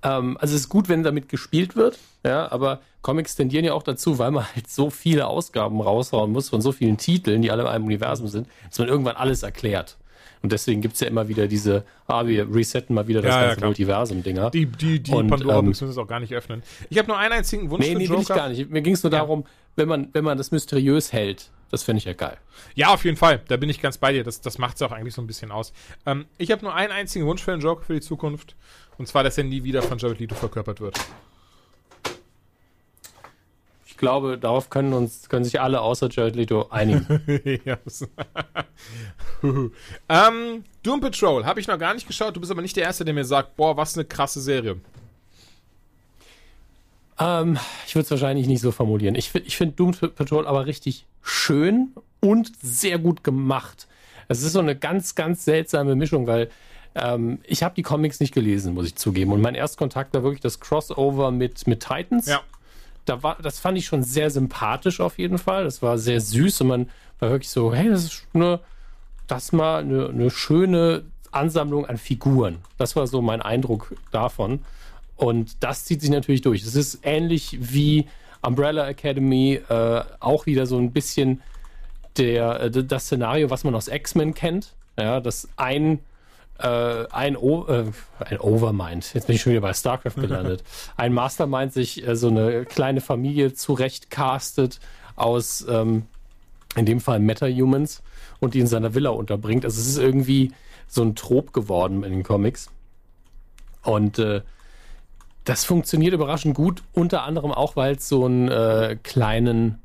ähm, also es ist gut, wenn damit gespielt wird, ja, aber Comics tendieren ja auch dazu, weil man halt so viele Ausgaben raushauen muss von so vielen Titeln, die alle in einem Universum sind, dass man irgendwann alles erklärt. Und deswegen gibt es ja immer wieder diese, ah, wir resetten mal wieder das ja, ganze ja, Multiversum-Dinger. Die, die, die Pandora-Büchse ähm, müssen auch gar nicht öffnen. Ich habe nur einen einzigen Wunsch nee, für nee, Joker. Nee, ich gar nicht. Mir ging es nur ja. darum, wenn man, wenn man das mysteriös hält, das fände ich ja geil. Ja, auf jeden Fall. Da bin ich ganz bei dir. Das, das macht es auch eigentlich so ein bisschen aus. Ähm, ich habe nur einen einzigen Wunsch für den Joker für die Zukunft. Und zwar, dass er nie wieder von Jared Leto verkörpert wird. Ich glaube, darauf können uns können sich alle außer Jared Leto einigen. ähm, Doom Patrol habe ich noch gar nicht geschaut. Du bist aber nicht der Erste, der mir sagt, boah, was eine krasse Serie. Ähm, ich würde es wahrscheinlich nicht so formulieren. Ich, ich finde Doom Patrol aber richtig schön und sehr gut gemacht. Es ist so eine ganz, ganz seltsame Mischung, weil ähm, ich habe die Comics nicht gelesen, muss ich zugeben. Und mein Erstkontakt war wirklich das Crossover mit, mit Titans. Ja. Da war, das fand ich schon sehr sympathisch auf jeden Fall. Das war sehr süß und man war wirklich so, hey, das ist eine, das mal eine, eine schöne Ansammlung an Figuren. Das war so mein Eindruck davon. Und das zieht sich natürlich durch. Es ist ähnlich wie Umbrella Academy, äh, auch wieder so ein bisschen der, äh, das Szenario, was man aus X-Men kennt. Ja, dass ein äh, ein, o äh, ein Overmind, jetzt bin ich schon wieder bei StarCraft gelandet, ein Mastermind sich äh, so eine kleine Familie zurechtcastet aus, ähm, in dem Fall Meta-Humans und die in seiner Villa unterbringt. Also es ist irgendwie so ein Trop geworden in den Comics. Und äh, das funktioniert überraschend gut, unter anderem auch, weil es so einen äh, kleinen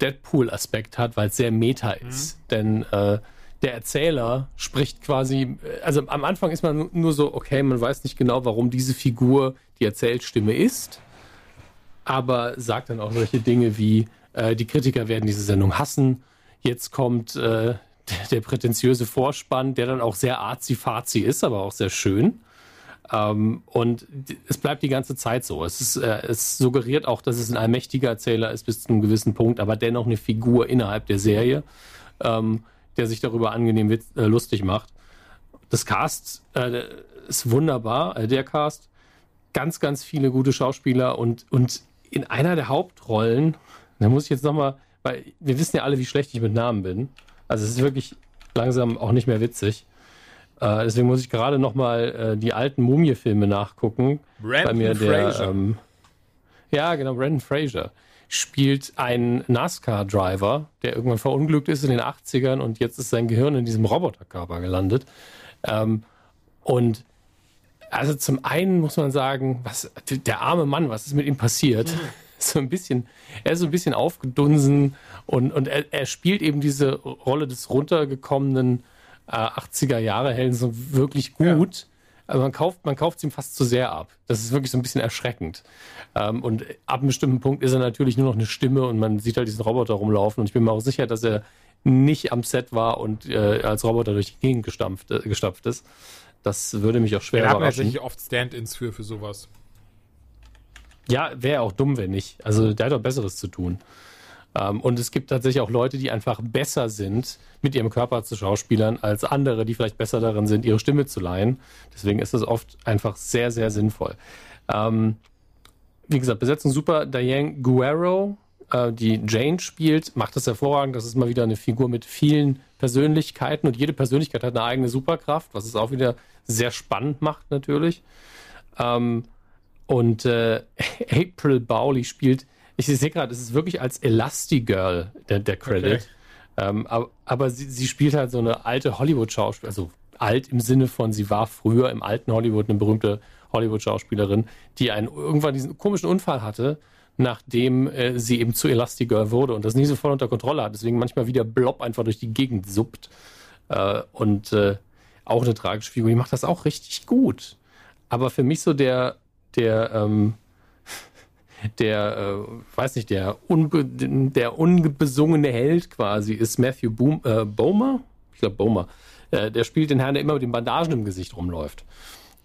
Deadpool-Aspekt hat, weil es sehr meta ist. Mhm. Denn äh, der Erzähler spricht quasi, also am Anfang ist man nur so, okay, man weiß nicht genau, warum diese Figur die Erzählstimme ist, aber sagt dann auch solche Dinge wie, äh, die Kritiker werden diese Sendung hassen, jetzt kommt äh, der, der, prätentiöse Vorspann, der dann auch sehr arzi-fazi ist, aber auch sehr schön. Ähm, und es bleibt die ganze Zeit so. Es, ist, äh, es suggeriert auch, dass es ein allmächtiger Erzähler ist bis zu einem gewissen Punkt, aber dennoch eine Figur innerhalb der Serie. Ähm, der sich darüber angenehm witz, äh, lustig macht. Das Cast äh, ist wunderbar, äh, der Cast. Ganz, ganz viele gute Schauspieler und, und in einer der Hauptrollen, da muss ich jetzt nochmal, weil wir wissen ja alle, wie schlecht ich mit Namen bin. Also es ist wirklich langsam auch nicht mehr witzig. Äh, deswegen muss ich gerade nochmal äh, die alten Mumie-Filme nachgucken. Brandon bei mir der, Fraser. Ähm, ja, genau, Brandon Fraser spielt ein NASCAR-Driver, der irgendwann verunglückt ist in den 80ern und jetzt ist sein Gehirn in diesem Roboterkörper gelandet. Ähm, und also zum einen muss man sagen, was der arme Mann, was ist mit ihm passiert? Mhm. So ein bisschen, er ist so ein bisschen aufgedunsen und, und er, er spielt eben diese Rolle des runtergekommenen äh, 80er Jahre Helden so wirklich gut. Ja. Also man kauft, man kauft es ihm fast zu sehr ab. Das ist wirklich so ein bisschen erschreckend. Ähm, und ab einem bestimmten Punkt ist er natürlich nur noch eine Stimme und man sieht halt diesen Roboter rumlaufen. Und ich bin mir auch sicher, dass er nicht am Set war und äh, als Roboter durch die Gegend gestampft, äh, gestapft ist. Das würde mich auch schwer Wir haben tatsächlich oft Stand-ins für, für sowas. Ja, wäre auch dumm, wenn nicht. Also der hat doch Besseres zu tun. Ähm, und es gibt tatsächlich auch Leute, die einfach besser sind, mit ihrem Körper zu schauspielern, als andere, die vielleicht besser darin sind, ihre Stimme zu leihen. Deswegen ist das oft einfach sehr, sehr sinnvoll. Ähm, wie gesagt, Besetzung super. Diane Guerrero, äh, die Jane spielt, macht das hervorragend. Das ist mal wieder eine Figur mit vielen Persönlichkeiten und jede Persönlichkeit hat eine eigene Superkraft, was es auch wieder sehr spannend macht natürlich. Ähm, und äh, April Bowley spielt ich sehe gerade, es ist wirklich als Elastigirl der, der Credit. Okay. Ähm, aber, aber sie, sie, spielt halt so eine alte Hollywood-Schauspielerin, also alt im Sinne von, sie war früher im alten Hollywood eine berühmte Hollywood-Schauspielerin, die einen, irgendwann diesen komischen Unfall hatte, nachdem äh, sie eben zu Elastigirl wurde und das nie so voll unter Kontrolle hat. Deswegen manchmal wieder Blob einfach durch die Gegend suppt. Äh, und äh, auch eine tragische Figur. Die macht das auch richtig gut. Aber für mich so der, der, ähm, der, äh, weiß nicht, der, unbe der unbesungene Held quasi ist Matthew Boom, äh, Bomer? Ich glaube Bomer. Äh, der spielt den Herrn, der immer mit den Bandagen im Gesicht rumläuft.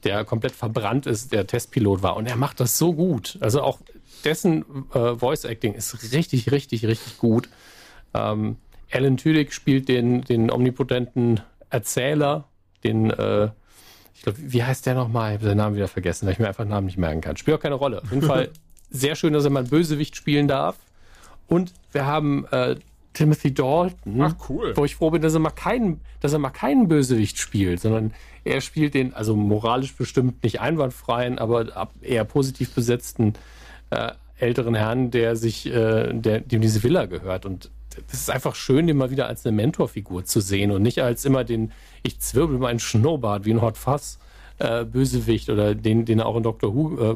Der komplett verbrannt ist, der Testpilot war. Und er macht das so gut. Also auch dessen äh, Voice Acting ist richtig, richtig, richtig gut. Ähm, Alan Tudyk spielt den, den omnipotenten Erzähler, den, äh, ich glaube, wie heißt der nochmal? Ich habe den Namen wieder vergessen, weil ich mir einfach den Namen nicht merken kann. Spielt auch keine Rolle. Auf jeden Fall sehr schön, dass er mal Bösewicht spielen darf. Und wir haben äh, Timothy Dalton. Ach cool. Wo ich froh bin, dass er mal keinen, dass er mal keinen Bösewicht spielt, sondern er spielt den, also moralisch bestimmt nicht einwandfreien, aber eher positiv besetzten äh, älteren Herrn, der sich, äh, der, dem diese Villa gehört. Und es ist einfach schön, den mal wieder als eine Mentorfigur zu sehen und nicht als immer den, ich zwirbel meinen Schnurrbart wie ein Hot Fass äh, Bösewicht oder den, den er auch in Doctor Who äh,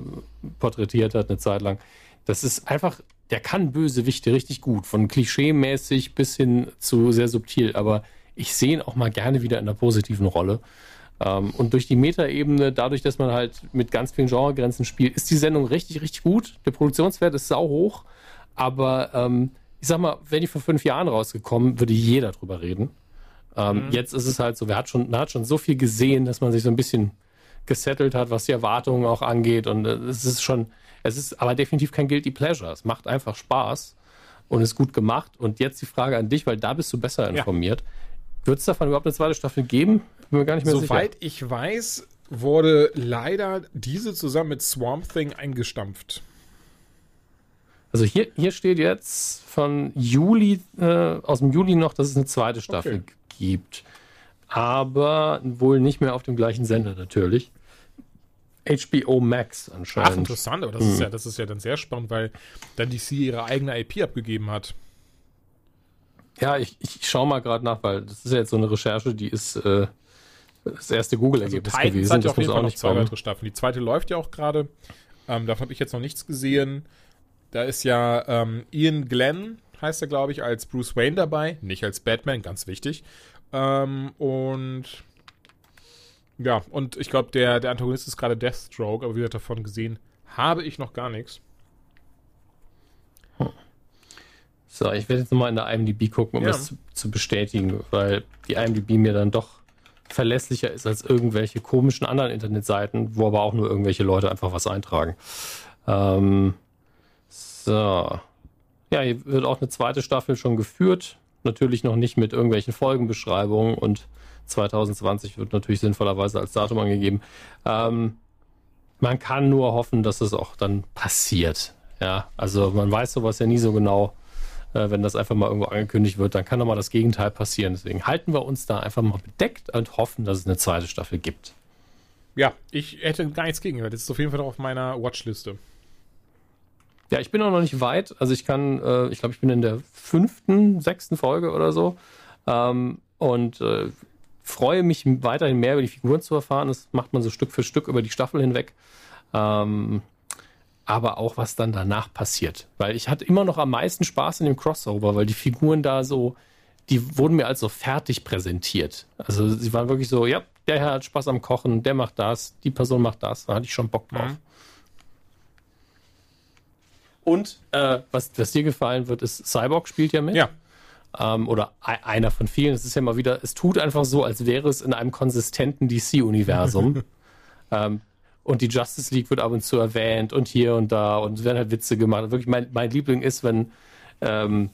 porträtiert hat eine Zeit lang. Das ist einfach, der kann Bösewichte richtig gut, von klischee-mäßig bis hin zu sehr subtil, aber ich sehe ihn auch mal gerne wieder in einer positiven Rolle. Ähm, und durch die Metaebene, dadurch, dass man halt mit ganz vielen Genregrenzen spielt, ist die Sendung richtig, richtig gut. Der Produktionswert ist sau hoch, aber ähm, ich sag mal, wenn die vor fünf Jahren rausgekommen, würde jeder drüber reden. Ähm, mhm. Jetzt ist es halt so, wer hat schon, man hat schon so viel gesehen, dass man sich so ein bisschen gesettelt hat, was die Erwartungen auch angeht. Und äh, es ist schon, es ist aber definitiv kein Guilty Pleasure. Es macht einfach Spaß und ist gut gemacht. Und jetzt die Frage an dich, weil da bist du besser informiert. Ja. Wird es davon überhaupt eine zweite Staffel geben? Bin mir gar nicht mehr Soweit sicher. ich weiß, wurde leider diese zusammen mit Swamp Thing eingestampft. Also hier, hier steht jetzt von Juli, äh, aus dem Juli noch, dass es eine zweite Staffel Okay. gibt. Aber wohl nicht mehr auf dem gleichen Sender natürlich. HBO Max Ach, anscheinend. interessant, aber das ist ja, das ist ja dann sehr spannend, weil dann DC ihre eigene IP abgegeben hat. ja, ich, ich schaue mal gerade nach, weil das ist ja jetzt so eine Recherche, die ist äh, das erste Also Google-Ergebnis Titans gewesen. hat ja auf jeden Fall auch noch zwei kommen. weitere Staffeln. Die zweite läuft ja auch gerade. Ähm, davon habe ich jetzt noch nichts gesehen. Da ist ja ähm, Ian Glenn, heißt er, glaube ich, als Bruce Wayne dabei. Nicht als Batman, ganz wichtig. Ähm, und ja, und ich glaube, der, der Antagonist ist gerade Deathstroke, aber wie gesagt, davon gesehen habe ich noch gar nichts. So, ich werde jetzt nochmal in der IMDb gucken, um Ja. das zu, zu bestätigen, weil die IMDb mir dann doch verlässlicher ist als irgendwelche komischen anderen Internetseiten, wo aber auch nur irgendwelche Leute einfach was eintragen. Ähm, so. Ja, hier wird auch eine zweite Staffel schon geführt. Natürlich noch nicht mit irgendwelchen Folgenbeschreibungen und 2020 wird natürlich sinnvollerweise als Datum angegeben. Ähm, man kann nur hoffen, dass es auch dann passiert. Ja, also man weiß sowas ja nie so genau. Äh, wenn das einfach mal irgendwo angekündigt wird, dann kann doch mal das Gegenteil passieren. Deswegen halten wir uns da einfach mal bedeckt und hoffen, dass es eine zweite Staffel gibt. Ja, ich hätte gar nichts gegen. Das ist auf jeden Fall auf meiner Watchliste. Ja, ich bin auch noch nicht weit. Also ich kann, äh, ich glaube, ich bin in der fünften, sechsten Folge oder so. Ähm, und äh, freue mich weiterhin mehr über die Figuren zu erfahren. Das macht man so Stück für Stück über die Staffel hinweg. Ähm, aber auch was dann danach passiert. Weil ich hatte immer noch am meisten Spaß in dem Crossover, weil die Figuren da so, die wurden mir als so fertig präsentiert. Also sie waren wirklich so, ja, der Herr hat Spaß am Kochen, der macht das, die Person macht das, da hatte ich schon Bock drauf. Mhm. Und äh, was, was dir gefallen wird, ist, Cyborg spielt ja mit. Ja, Ähm, oder ei- einer von vielen. Es ist ja mal wieder, es tut einfach so, als wäre es in einem konsistenten DC-Universum. ähm, und die Justice League wird ab und zu erwähnt und hier und da und es werden halt Witze gemacht. Wirklich, mein, mein Liebling ist, wenn ähm,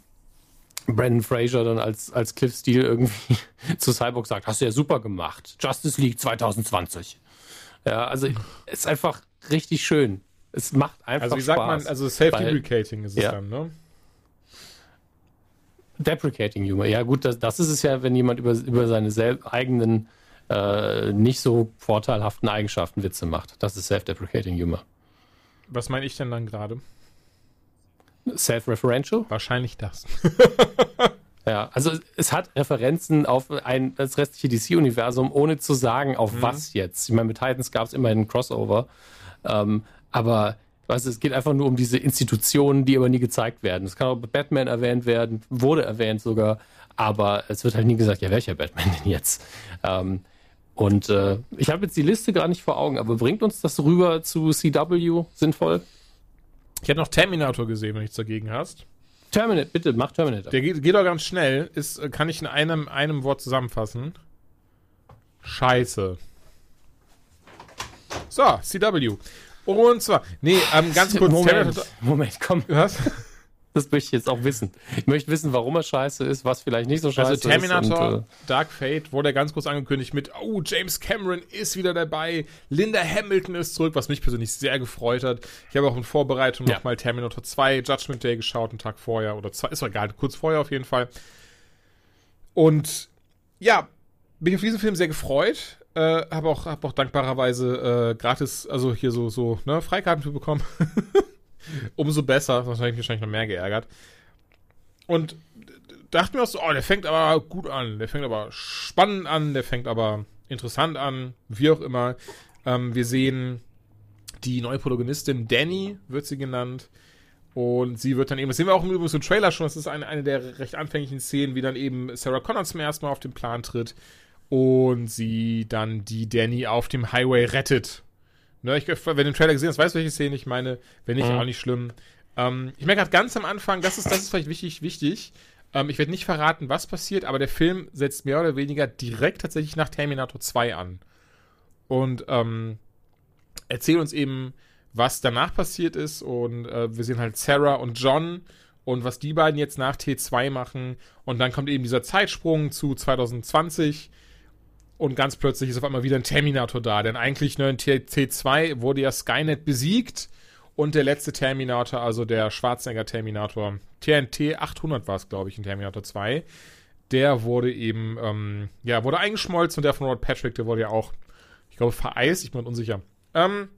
Brandon Fraser dann als, als Cliff Steele irgendwie zu Cyborg sagt, hast du ja super gemacht. Justice League 2020. Ja, also ist einfach richtig schön. Es macht einfach also wie sagt Spaß. man, also self-deprecating ist es Ja. dann, ne? Deprecating Humor. Ja, gut, das, das ist es ja, wenn jemand über, über seine eigenen äh, nicht so vorteilhaften Eigenschaften Witze macht. Das ist Self-Deprecating Humor. Was meine ich denn dann gerade? Self-Referential? Wahrscheinlich das. Ja, also es- hat Referenzen auf ein, das restliche DC-Universum, ohne zu sagen, auf was jetzt. Ich meine, mit Titans gab es immerhin einen Crossover. Ähm, aber weißt, du, es geht einfach nur um diese Institutionen, die aber nie gezeigt werden. Es kann auch Batman erwähnt werden, wurde erwähnt sogar, aber es wird halt nie gesagt, ja, welcher Batman denn jetzt? Ähm, und äh, ich habe jetzt die Liste gar nicht vor Augen, aber bringt uns das rüber zu CW sinnvoll? Ich hätte noch Terminator gesehen, wenn du nichts dagegen hast. Terminator, bitte, mach Terminator. Der geht, geht doch ganz schnell. Ist, äh, kann ich in einem, einem Wort zusammenfassen. Scheiße. So, CW. Und zwar, nee, ähm, ganz kurz. Moment, Terminator- Moment, komm. Was? Das möchte ich jetzt auch wissen. Ich möchte wissen, warum er scheiße ist, was vielleicht nicht so scheiße Also Terminator, ist. Und, äh, Dark Fate wurde ganz groß angekündigt mit, oh, James Cameron ist wieder dabei, Linda Hamilton ist zurück, was mich persönlich sehr gefreut hat. Ich habe auch in Vorbereitung Ja. nochmal Terminator 2 Judgment Day geschaut, einen Tag vorher oder zwei, ist doch egal, kurz vorher auf jeden Fall. Und ja, bin ich auf diesen Film sehr gefreut. Äh, habe auch, hab auch dankbarerweise äh, gratis, also hier so, so, ne, Freikarten für bekommen. Umso besser, sonst hätte ich mich wahrscheinlich noch mehr geärgert. Und dachte mir auch so, oh, der fängt aber gut an, der fängt aber spannend an, der fängt aber interessant an, wie auch immer. Ähm, wir sehen die neue Protagonistin, Danny wird sie genannt. Und sie wird dann eben, das sehen wir auch im Übrigen im Trailer schon, das ist eine, eine der recht anfänglichen Szenen, wie dann eben Sarah Connor zum ersten Mal auf den Plan tritt und sie dann die Danny auf dem Highway rettet. Ne, ich, wenn du den Trailer gesehen hast, weißt du, welche Szene ich meine. Wenn nicht, Mhm. auch nicht schlimm. Ähm, ich merke gerade ganz am Anfang, das ist, das ist vielleicht wichtig, wichtig. Ähm, ich werde nicht verraten, was passiert, aber der Film setzt mehr oder weniger direkt tatsächlich nach Terminator 2 an. Und ähm, erzählt uns eben, was danach passiert ist. Und äh, wir sehen halt Sarah und John und was die beiden jetzt nach T2 machen. Und dann kommt eben dieser Zeitsprung zu 2020. Und ganz plötzlich ist auf einmal wieder ein Terminator da. Denn eigentlich ne, in T- T2 wurde ja Skynet besiegt. Und der letzte Terminator, also der Schwarzenegger Terminator, TNT 800 war es, glaube ich, in Terminator 2, der wurde eben, ähm, ja, wurde eingeschmolzen und der von Robert Patrick, der wurde ja auch, ich glaube, vereist, ich bin unsicher. Ähm,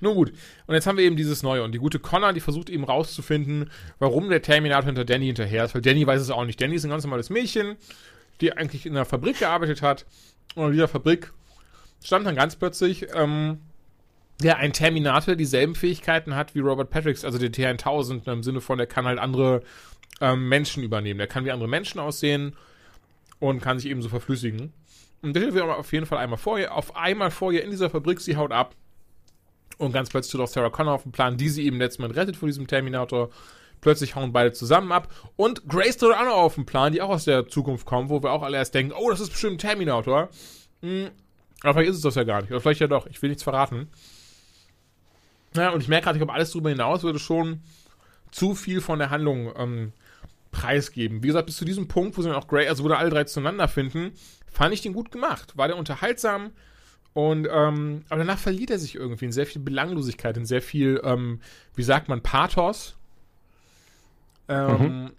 nun gut. Und jetzt haben wir eben dieses Neue. Und die gute Connor, die versucht eben rauszufinden, warum der Terminator hinter Danny hinterher ist. Weil Danny weiß es auch nicht. Danny ist ein ganz normales Mädchen, die eigentlich in einer Fabrik gearbeitet hat. Und in dieser Fabrik stand dann ganz plötzlich, ähm, ja, ein Terminator dieselben Fähigkeiten hat wie Robert Patricks, also der T1000, im Sinne von, der kann halt andere ähm, Menschen übernehmen. Der kann wie andere Menschen aussehen und kann sich eben so verflüssigen. Und der wir auf jeden Fall einmal vor ihr, auf einmal vor ihr in dieser Fabrik, sie haut ab und ganz plötzlich tut auch Sarah Connor auf den Plan, die sie eben letztes Mal rettet vor diesem Terminator. Plötzlich hauen beide zusammen ab. Und Grace tut auch noch auf den Plan, die auch aus der Zukunft kommt, wo wir auch alle erst denken, oh, das ist bestimmt ein Terminator. Hm, aber vielleicht ist es das ja gar nicht. Oder vielleicht ja doch. Ich will nichts verraten. Ja, und ich merke gerade, ich glaube, alles darüber hinaus würde schon zu viel von der Handlung ähm, preisgeben. Wie gesagt, bis zu diesem Punkt, wo sie dann auch Grace, also wo alle drei zueinander finden, fand ich den gut gemacht. War der unterhaltsam, und ähm, aber danach verliert er sich irgendwie in sehr viel Belanglosigkeit, in sehr viel, ähm, wie sagt man, Pathos. Ähm, mhm.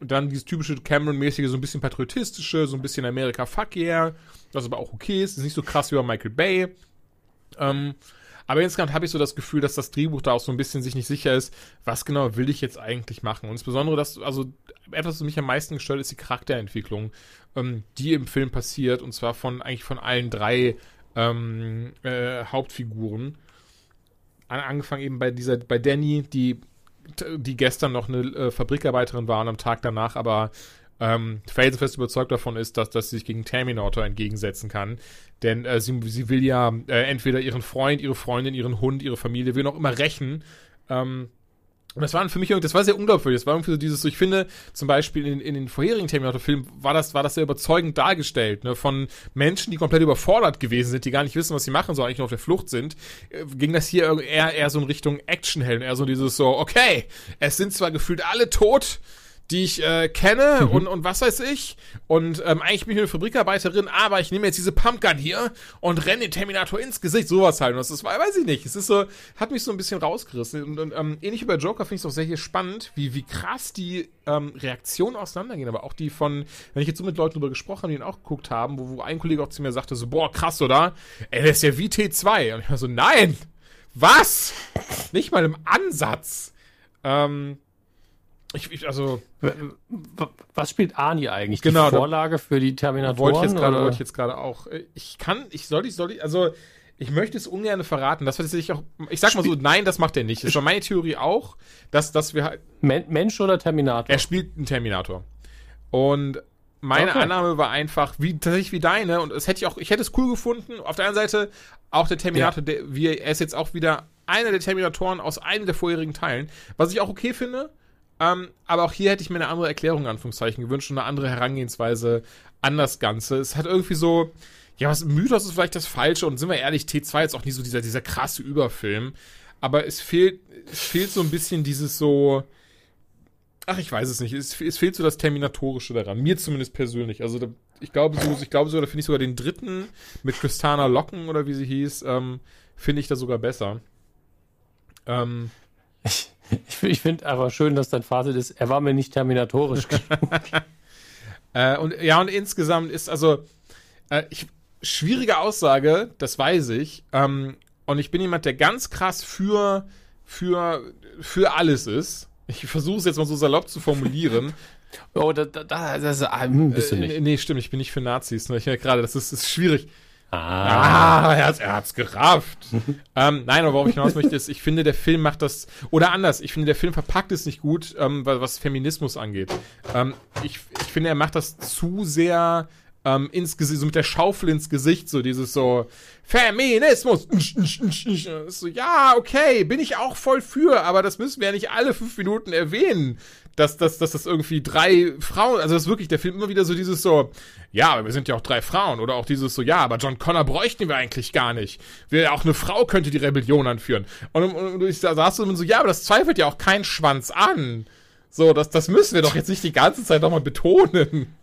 Dann dieses typische Cameron-mäßige, so ein bisschen patriotistische, so ein bisschen Amerika fuck yeah, was aber auch okay ist. Ist nicht so krass wie bei Michael Bay. Ähm, aber insgesamt habe ich so das Gefühl, dass das Drehbuch da auch so ein bisschen sich nicht sicher ist, was genau will ich jetzt eigentlich machen. Und insbesondere, dass, also etwas, was mich am meisten gestört, ist die Charakterentwicklung, ähm, die im Film passiert. Und zwar von eigentlich von allen drei ähm, äh, Hauptfiguren. An, angefangen eben bei dieser, bei Danny, die, die gestern noch eine äh, Fabrikarbeiterin war und am Tag danach aber ähm, felsenfest überzeugt davon ist, dass, dass sie sich gegen Terminator entgegensetzen kann. Denn äh, sie, sie will ja äh, entweder ihren Freund, ihre Freundin, ihren Hund, ihre Familie, will noch immer rächen. Ähm, und das war für mich, das war sehr unglaubwürdig. Das war irgendwie so dieses, ich finde, zum Beispiel in, in den vorherigen Terminator-Filmen war das, war das sehr überzeugend dargestellt, ne, von Menschen, die komplett überfordert gewesen sind, die gar nicht wissen, was sie machen sollen, eigentlich nur auf der Flucht sind, äh, ging das hier eher, eher so in Richtung Actionhelden, eher so dieses so, okay, es sind zwar gefühlt alle tot, die ich äh, kenne mhm. und, und was weiß ich. Und ähm, eigentlich bin ich eine Fabrikarbeiterin, aber ich nehme jetzt diese Pumpgun hier und renne den Terminator ins Gesicht. Sowas halt. Und das ist, weiß ich nicht. Es ist so, hat mich so ein bisschen rausgerissen. Und, und ähm, ähnlich wie bei Joker finde ich es auch sehr hier spannend, wie, wie krass die ähm, Reaktionen auseinandergehen. Aber auch die von, wenn ich jetzt so mit Leuten drüber gesprochen habe, die ihn auch geguckt haben, wo, wo ein Kollege auch zu mir sagte, so, boah, krass, oder? Ey, der ist ja wie T2. Und ich war so, nein! Was? Nicht mal im Ansatz. Ähm, ich, ich, also. Was spielt Ani eigentlich? Genau. Die Vorlage für die Terminatoren? Wollte ich jetzt gerade, wollte ich jetzt gerade auch. Äh, ich kann, ich soll, ich soll, ich, also, ich möchte es ungern verraten. Das wird sich auch, ich sag mal so, nein, das macht er nicht. Das war meine Theorie auch, dass, dass wir halt. Mensch oder Terminator? Er spielt einen Terminator. Und meine okay. Annahme war einfach, wie, tatsächlich wie deine, und es hätte ich auch, ich hätte es cool gefunden. Auf der anderen Seite, auch der Terminator, ja. der, wie, er ist jetzt auch wieder einer der Terminatoren aus einem der vorherigen Teilen. Was ich auch okay finde, ähm, aber auch hier hätte ich mir eine andere Erklärung, Anführungszeichen, gewünscht und eine andere Herangehensweise an das Ganze. Es hat irgendwie so, ja, was Mythos ist vielleicht das Falsche und sind wir ehrlich, T2 ist auch nie so dieser, dieser krasse Überfilm. Aber es fehlt, es fehlt so ein bisschen dieses so, ach, ich weiß es nicht, es, es fehlt so das Terminatorische daran. Mir zumindest persönlich. Also, da, ich glaube so, ich glaube so, da finde ich sogar den dritten mit Christana Locken oder wie sie hieß, ähm, finde ich da sogar besser. Ähm, ich, ich, ich finde aber schön, dass dein Fazit ist, er war mir nicht terminatorisch genug. äh, und ja, und insgesamt ist also äh, ich, schwierige Aussage, das weiß ich. Ähm, und ich bin jemand, der ganz krass für, für, für alles ist. Ich versuche es jetzt mal so salopp zu formulieren. Oh, da, da, da das, ah, bist du äh, nicht. Äh, nee, stimmt, ich bin nicht für Nazis. Ne? Ich merke gerade, das ist, ist schwierig. Ah, ah er, hat's, er hat's gerafft. ähm, nein, aber worauf ich hinaus möchte, ist, ich finde, der Film macht das, oder anders, ich finde, der Film verpackt es nicht gut, ähm, was Feminismus angeht. Ähm, ich, ich finde, er macht das zu sehr ähm, ins Gesicht, so mit der Schaufel ins Gesicht, so dieses so, Feminismus. So, ja, okay, bin ich auch voll für, aber das müssen wir ja nicht alle fünf Minuten erwähnen dass, dass, dass das irgendwie drei Frauen, also das ist wirklich, der Film immer wieder so dieses so, ja, aber wir sind ja auch drei Frauen oder auch dieses so, ja, aber John Connor bräuchten wir eigentlich gar nicht. Wir, auch eine Frau könnte die Rebellion anführen. Und, und, und ich saß so, so, ja, aber das zweifelt ja auch kein Schwanz an. So, das, das müssen wir doch jetzt nicht die ganze Zeit nochmal betonen.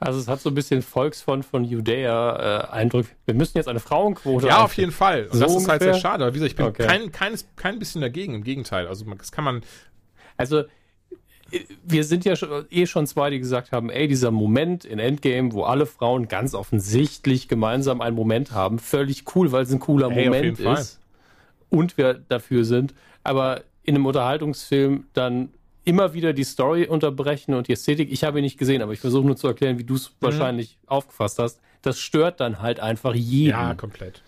Also es hat so ein bisschen Volksfront von Judäa-Eindruck. Äh, wir müssen jetzt eine Frauenquote Ja, auf jeden Fall. Und So das ist halt sehr schade. Aber wie gesagt, ich bin Okay. kein, keines, kein bisschen dagegen. Im Gegenteil. Also das kann man. Also, äh, wir sind ja schon, eh schon zwei, die gesagt haben, ey, dieser Moment in Endgame, wo alle Frauen ganz offensichtlich gemeinsam einen Moment haben, völlig cool, weil es ein cooler Ey, Moment jeden Fall. ist und wir dafür sind. Aber in einem Unterhaltungsfilm dann immer wieder die Story unterbrechen und die Ästhetik. Ich habe ihn nicht gesehen, aber ich versuche nur zu erklären, wie du Mhm. es wahrscheinlich aufgefasst hast. Das stört dann halt einfach jeden. Ja, komplett.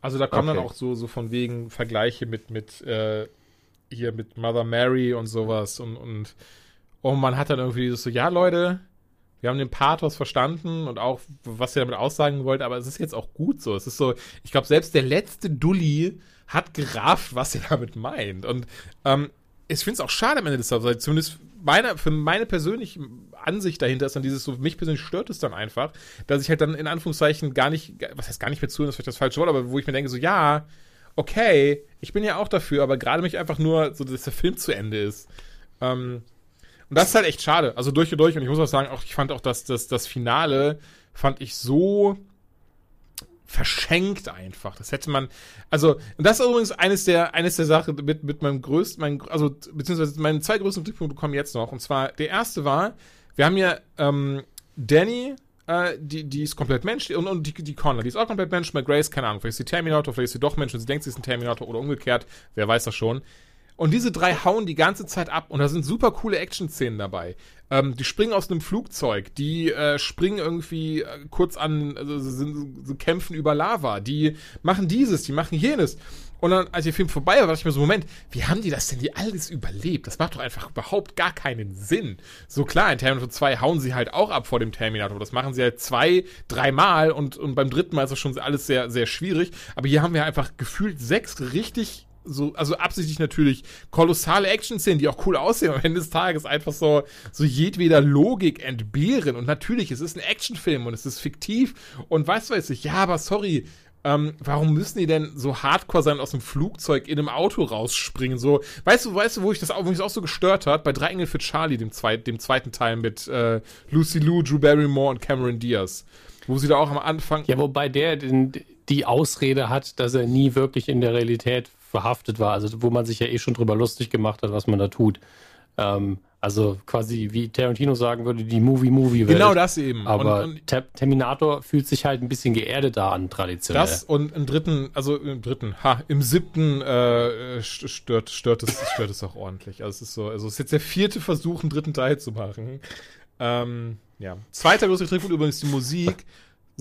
Also da kommen dann Okay. auch so, so von wegen Vergleiche mit, mit äh, hier mit Mother Mary und sowas und, und, und man hat dann irgendwie dieses so, ja Leute, wir haben den Pathos verstanden und auch, was ihr damit aussagen wollt, aber es ist jetzt auch gut so. Es ist so, ich glaube, selbst der letzte Dulli hat gerafft, was ihr damit meint. Und ähm, ich finde es auch schade am Ende des Tages, weil zumindest meine, für meine persönliche Ansicht dahinter ist dann dieses so, mich persönlich stört es dann einfach, dass ich halt dann in Anführungszeichen gar nicht, was heißt gar nicht mehr zuhören, das ist vielleicht das falsche Wort, aber wo ich mir denke, so, ja, okay, ich bin ja auch dafür, aber gerade mich einfach nur, so, dass der Film zu Ende ist. Ähm, und das ist halt echt schade. Also durch und durch. Und ich muss auch sagen, auch ich fand auch, dass das, das Finale fand ich so verschenkt einfach. Das hätte man, also, und das ist übrigens eines der, eines der Sachen mit, mit meinem größten, mein, also, beziehungsweise meine zwei größten Kritikpunkte kommen jetzt noch. Und zwar, der erste war, wir haben ja, ähm, Danny, äh, die, die ist komplett Mensch, und, und die, die Connor, die ist auch komplett Mensch, bei Grace, keine Ahnung, vielleicht ist sie Terminator, vielleicht ist sie doch Mensch und sie denkt, sie ist ein Terminator oder umgekehrt, wer weiß das schon. Und diese drei hauen die ganze Zeit ab und da sind super coole Action-Szenen dabei. Ähm, die springen aus einem Flugzeug, die äh, springen irgendwie äh, kurz an, also sind, sie kämpfen über Lava, die machen dieses, die machen jenes. Und dann, als der Film vorbei war, dachte ich mir so, Moment, wie haben die das denn die alles überlebt? Das macht doch einfach überhaupt gar keinen Sinn. So klar, in Terminator 2 hauen sie halt auch ab vor dem Terminator. Das machen sie halt zwei, dreimal und, und beim dritten Mal ist das schon alles sehr, sehr schwierig. Aber hier haben wir einfach gefühlt sechs richtig so, also absichtlich natürlich kolossale Action-Szenen, die auch cool aussehen, am Ende des Tages einfach so, so jedweder Logik entbehren. Und natürlich, es ist ein Actionfilm und es ist fiktiv und was weiß ich, ja, aber sorry, ähm, warum müssen die denn so hardcore sein aus dem Flugzeug in einem Auto rausspringen? So, weißt du, weißt du, wo ich das auch, wo mich das auch so gestört hat? Bei Drei Engel für Charlie, dem, zweit, dem zweiten Teil mit äh, Lucy Liu, Drew Barrymore und Cameron Diaz. Wo sie da auch am Anfang. Ja, wobei der den, die Ausrede hat, dass er nie wirklich in der Realität verhaftet war. Also wo man sich ja eh schon drüber lustig gemacht hat, was man da tut. Ähm, also quasi, wie Tarantino sagen würde, die Movie-Movie-Welt. Genau das eben. Aber und, und Ter Terminator fühlt sich halt ein bisschen geerdeter an, traditionell. das und im dritten, also im dritten, ha, im siebten äh, st- stört, stört, es, stört es auch ordentlich. Also es ist so, also es ist jetzt der vierte Versuch, einen dritten Teil zu machen. Ähm, ja. Zweiter größter Kritikpunkt übrigens die Musik.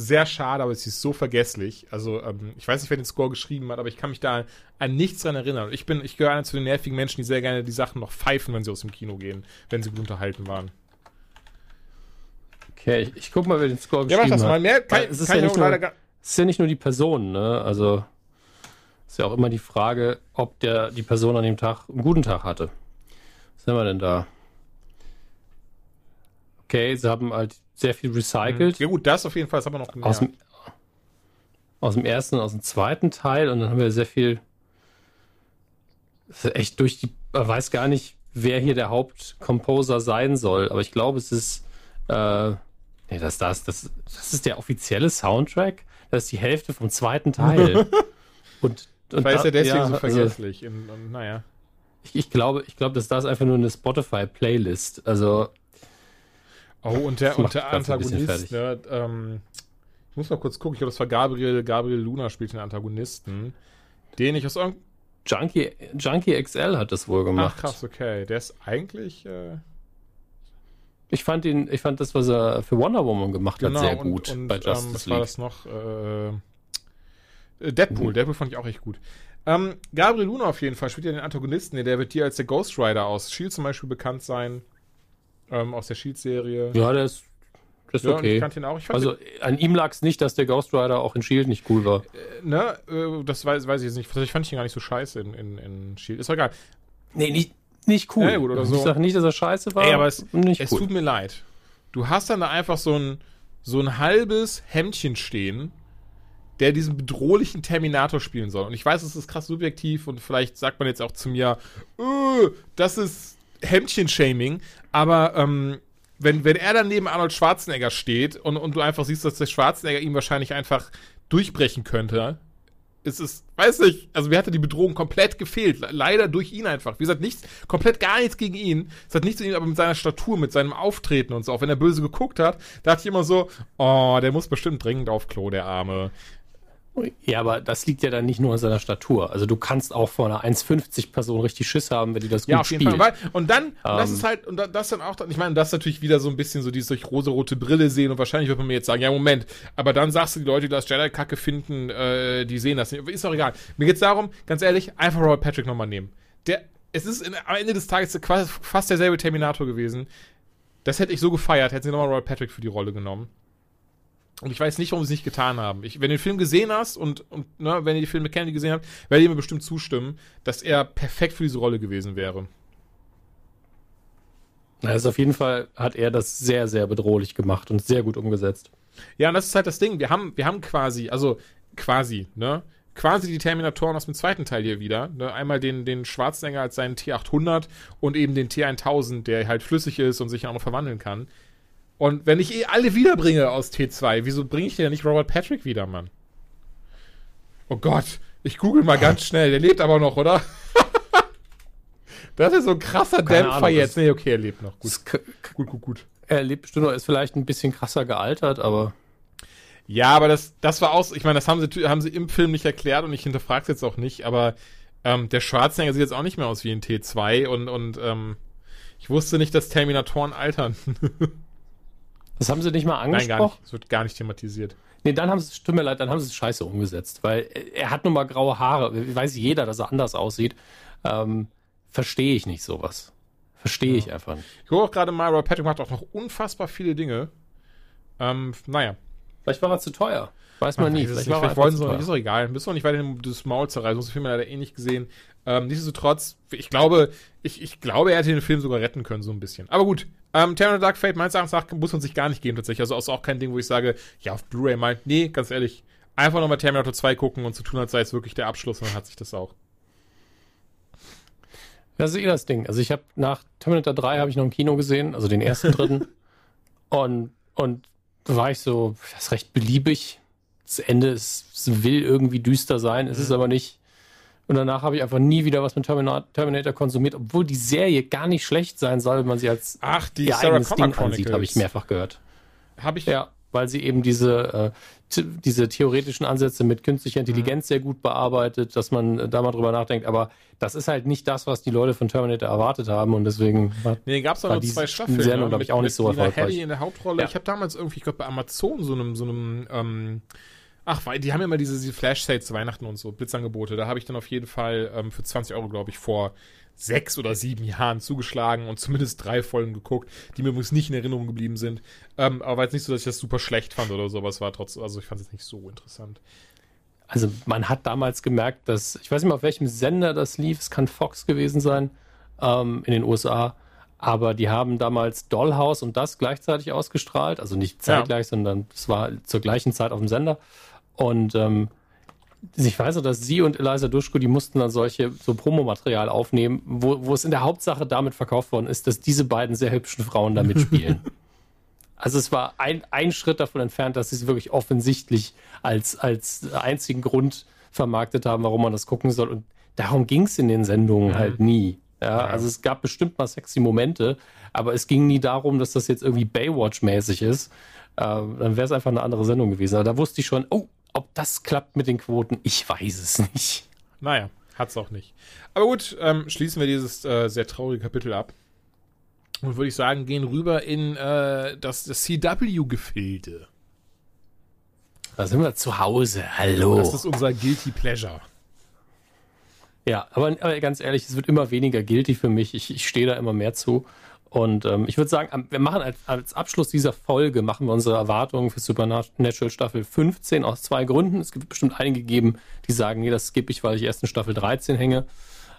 Sehr schade, aber sie ist so vergesslich. Also, ähm, ich weiß nicht, wer den Score geschrieben hat, aber ich kann mich da an nichts dran erinnern. Ich bin, ich gehöre einer zu den nervigen Menschen, die sehr gerne die Sachen noch pfeifen, wenn sie aus dem Kino gehen, wenn sie gut unterhalten waren. okay, ich, ich guck mal, wer den Score Ja, mach geschrieben das mal. hat. Mehr kann, es ist kann ja ich nicht nur- gar ist ja nicht nur die Person, ne? Also ist ja auch immer die Frage, ob der die Person an dem Tag einen guten Tag hatte. Was haben wir denn da? Okay, sie haben halt sehr viel recycelt. Ja gut, das auf jeden Fall ist aber noch Aus, gemerkt. dem, aus dem ersten und aus dem zweiten Teil und dann haben wir sehr viel. Das echt durch die. Man weiß gar nicht, wer hier der Hauptcomposer sein soll, aber ich glaube, es ist. Äh, nee, das, das, das, das ist der offizielle Soundtrack. Das ist die Hälfte vom zweiten Teil. und, und Weil ist er deswegen ja, so also, vergesslich. und, und, naja. ich, ich glaube, ich glaube, dass das einfach nur eine Spotify-Playlist. Also Oh, und der, und der Antagonist, ne, ähm, ich muss mal kurz gucken, ich glaube, das war Gabriel, Gabriel Luna spielt den Antagonisten, den ich aus irgendeinem, Junkie, Junkie XL hat das wohl gemacht. ach krass, okay, der ist eigentlich, äh, Ich fand ihn, ich fand das, was er für Wonder Woman gemacht genau, hat, sehr und, gut und, bei ähm, Justice was war League. das noch, äh, äh, Deadpool, Mhm. Deadpool fand ich auch echt gut. Ähm, Gabriel Luna auf jeden Fall spielt ja den Antagonisten, der wird dir als der Ghost Rider aus S.H.I.E.L.D. zum Beispiel bekannt sein, ähm, aus der S.H.I.E.L.D.-Serie. Ja, der ist, das ist Ja, und ich okay. kannte ihn auch. Also an ihm lag es nicht, dass der Ghost Rider auch in Shield nicht cool war. ne, äh, das weiß, weiß ich jetzt nicht. Ich fand ich ihn gar nicht so scheiße in, in, in Shield. Ist doch egal. Nee, nicht, nicht cool. Ja, gut, oder so. Ich sage nicht, dass er scheiße war. Ey, aber es, es cool. tut mir leid. Du hast dann da einfach so ein, so ein halbes Hemdchen stehen, der diesen bedrohlichen Terminator spielen soll. Und ich weiß, es ist krass subjektiv und vielleicht sagt man jetzt auch zu mir, äh, das ist Hemdchen-Shaming, aber ähm, wenn, wenn er dann neben Arnold Schwarzenegger steht und, und du einfach siehst, dass der Schwarzenegger ihm wahrscheinlich einfach durchbrechen könnte, ist es, weiß nicht, also mir hatte die Bedrohung komplett gefehlt. Leider durch ihn einfach. Wie gesagt, nichts, komplett gar nichts gegen ihn. Es hat nichts zu ihm, aber mit seiner Statur, mit seinem Auftreten und so. Auch wenn er böse geguckt hat, dachte ich immer so, oh, der muss bestimmt dringend auf Klo, der Arme. Ja, aber das liegt ja dann nicht nur an seiner Statur. Also du kannst auch vor einer 1,50 Person richtig Schiss haben, wenn die das gut Ja, auf jeden spielt. Fall. Und dann, und das Ähm. ist halt, und da- das dann auch, ich meine, das ist natürlich wieder so ein bisschen so dieses durch rosarote Brille sehen und wahrscheinlich wird man mir jetzt sagen, ja, Moment, aber dann sagst du, die Leute, die das Jedi-Kacke finden, äh, die sehen das nicht. Ist auch egal. Mir geht's darum, ganz ehrlich, einfach Robert Patrick nochmal nehmen. Der, es ist in, am Ende des Tages quasi fast derselbe Terminator gewesen. Das hätte ich so gefeiert, hätten sie nochmal Robert Patrick für die Rolle genommen. Und ich weiß nicht, warum sie es nicht getan haben. Ich, wenn du den Film gesehen hast und, und ne, wenn ihr die Filme Kennedy gesehen habt, werdet ihr mir bestimmt zustimmen, dass er perfekt für diese Rolle gewesen wäre. Also auf jeden Fall hat er das sehr, sehr bedrohlich gemacht und sehr gut umgesetzt. Ja, und das ist halt das Ding. Wir haben, wir haben quasi, also quasi, ne? Quasi die Terminatoren aus dem zweiten Teil hier wieder. Ne? Einmal den, den Schwarzenegger als seinen T800 und eben den T1000, der halt flüssig ist und sich auch noch verwandeln kann. Und wenn ich eh alle wiederbringe aus T2, wieso bringe ich denn ja nicht Robert Patrick wieder, Mann? Oh Gott, ich google mal ganz schnell. Der lebt aber noch, oder? das ist so ein krasser Keine Dämpfer Ahnung, jetzt. Nee, okay, er lebt noch. Gut, gut, gut, gut. Er lebt bestimmt noch, ist vielleicht ein bisschen krasser gealtert, aber Ja, aber das, das war auch, ich meine, das haben sie, haben sie im Film nicht erklärt und ich hinterfrage es jetzt auch nicht, aber ähm, der Schwarzenegger sieht jetzt auch nicht mehr aus wie ein T2 und, und ähm, ich wusste nicht, dass Terminatoren altern. das haben sie nicht mal Nein, gar angesprochen. nicht. Es wird gar nicht thematisiert. Nee, dann haben sie, tut mir leid, dann haben sie es scheiße umgesetzt, weil er- hat nun mal graue Haare. Weiß jeder, dass er anders aussieht. Ähm, Verstehe ich nicht sowas. Verstehe ich einfach nicht. Ich gucke auch gerade mal, Robert Patrick macht auch noch unfassbar viele Dinge. Ähm, naja. Vielleicht war er zu teuer. Weiß man nie. Weiß es Vielleicht nicht, war er vielleicht wollten sie noch ist doch egal. Bist doch nicht weiter das Maul zerreißen. So viel haben wir leider eh nicht gesehen. Ähm, nichtsdestotrotz, ich glaube, ich, ich glaube, er hätte den Film sogar retten können, so ein bisschen. Aber gut. Ähm, Terminator Dark Fate, meines Erachtens nach, muss man sich gar nicht geben, tatsächlich. Also, ist auch kein Ding, wo ich sage, ja, auf Blu-ray mal. Nee, ganz ehrlich. Einfach nochmal Terminator 2 gucken und zu tun, als sei es wirklich der Abschluss, und dann hat sich das auch. Das ist eh das Ding. Also ich habe nach Terminator 3 habe ich noch im Kino gesehen, also den ersten, dritten. und, und war ich so, das ist recht beliebig. Das Ende ist, es will irgendwie düster sein, es ist aber nicht. Und danach habe ich einfach nie wieder was mit Termina- Terminator konsumiert, obwohl die Serie gar nicht schlecht sein soll, wenn man sie als Ach, die ihr Sarah eigenes Connor Ding ansieht, habe ich Chronicles. mehrfach gehört. Habe ich, Ja, weil sie eben diese, äh, diese theoretischen Ansätze mit künstlicher Intelligenz sehr gut bearbeitet, dass man äh, da mal drüber nachdenkt. Aber das ist halt nicht das, was die Leute von Terminator erwartet haben und deswegen hat Nee, gab es auch War nur zwei Staffeln. Sendung, ne? glaub ich, auch nicht so erfolgreich. Headey in der Hauptrolle. Ja. Ich habe damals irgendwie, ich glaube, bei Amazon so einem, so einem, ähm, ach, weil die haben ja immer diese, diese Flash-Sales zu Weihnachten und so, Blitzangebote. Da habe ich dann auf jeden Fall ähm, für 20 Euro, glaube ich, vor sechs oder sieben Jahren zugeschlagen und zumindest drei Folgen geguckt, die mir übrigens nicht in Erinnerung geblieben sind. Ähm, aber war jetzt nicht so, dass ich das super schlecht fand oder so, aber es war trotzdem, also ich fand es jetzt nicht so interessant. Also man hat damals gemerkt, dass, ich weiß nicht mal, auf welchem Sender das lief, es kann Fox gewesen sein, ähm, in den USA, aber die haben damals Dollhouse und das gleichzeitig ausgestrahlt, also nicht zeitgleich, sondern es war zur gleichen Zeit auf dem Sender. Und ähm, ich weiß noch, dass sie und Eliza Duschko, die mussten dann solche, so Promomaterial aufnehmen, wo, wo es in der Hauptsache damit verkauft worden ist, dass diese beiden sehr hübschen Frauen da mitspielen. Also es war ein, ein Schritt davon entfernt, dass sie es wirklich offensichtlich als, als einzigen Grund vermarktet haben, warum man das gucken soll. Und darum ging es in den Sendungen halt nie. Ja, also es gab bestimmt mal sexy Momente, aber es ging nie darum, dass das jetzt irgendwie Baywatch-mäßig ist. Ähm, dann wäre es einfach eine andere Sendung gewesen. Aber da wusste ich schon, oh, ob das klappt mit den Quoten, ich weiß es nicht. Naja, hat's auch nicht. Aber gut, ähm, schließen wir dieses äh, sehr traurige Kapitel ab. Und würde ich sagen, gehen rüber in äh, das, das CW-Gefilde. Da sind wir zu Hause. Hallo. Das ist unser Guilty Pleasure. Ja, aber, aber ganz ehrlich, es wird immer weniger guilty für mich. Ich, ich stehe da immer mehr zu. Und ähm, ich würde sagen, wir machen als, als Abschluss dieser Folge, machen wir unsere Erwartungen für Supernatural Staffel 15 aus zwei Gründen. Es gibt bestimmt einige geben, die sagen, nee, das skippe ich, weil ich erst in Staffel 13 hänge.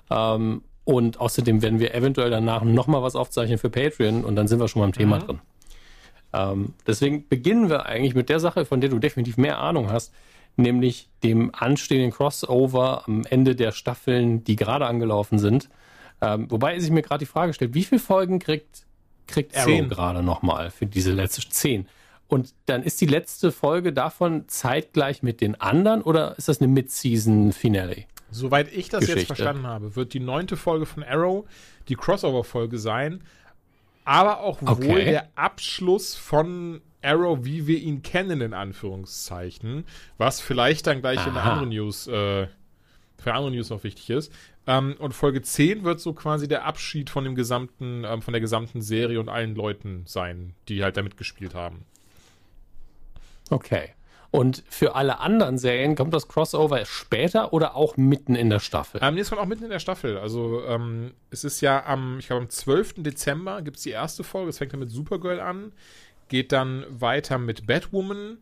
Ähm, und außerdem werden wir eventuell danach nochmal was aufzeichnen für Patreon und dann sind wir schon mal im Thema drin. Ähm, deswegen beginnen wir eigentlich mit der Sache, von der du definitiv mehr Ahnung hast, nämlich dem anstehenden Crossover am Ende der Staffeln, die gerade angelaufen sind. Ähm, wobei sich mir gerade die Frage stellt, wie viele Folgen kriegt kriegt Arrow gerade nochmal für diese letzte zehn. Und dann ist die letzte Folge davon zeitgleich mit den anderen oder ist das eine Mid-Season-Finale? Soweit ich das jetzt Geschichte. verstanden habe, wird die neunte Folge von Arrow die Crossover-Folge sein, aber auch wohl Okay. der Abschluss von Arrow, wie wir ihn kennen, in Anführungszeichen, was vielleicht dann gleich in der Aha. anderen News, äh, für andere News noch wichtig ist. Ähm, und Folge 10 wird so quasi der Abschied von dem gesamten, ähm, von der gesamten Serie und allen Leuten sein, die halt da mitgespielt haben. Okay. Und für alle anderen Serien kommt das Crossover später oder auch mitten in der Staffel? Ähm, nee, es kommt auch mitten in der Staffel. Also, ähm, es ist ja am, ich glaube, am 12. Dezember gibt es die erste Folge. Es fängt dann mit Supergirl an, geht dann weiter mit Batwoman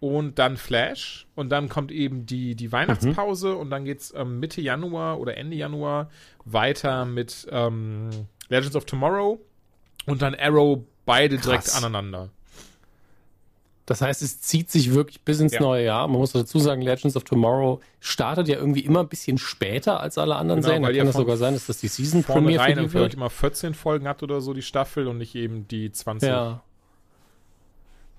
und dann Flash. Und dann kommt eben die, die Weihnachtspause und dann geht es ähm, Mitte Januar oder Ende Januar weiter mit ähm, Legends of Tomorrow und dann Arrow beide direkt Krass. aneinander. Das heißt, es zieht sich wirklich bis ins Ja. neue Jahr. Man muss dazu sagen, Legends of Tomorrow startet ja irgendwie immer ein bisschen später als alle anderen Genau, Serien. Da weil kann ja das sogar sein, dass das die Season Premiere für die wird. immer 14 Folgen hat oder so die Staffel und nicht eben die 20. Ja.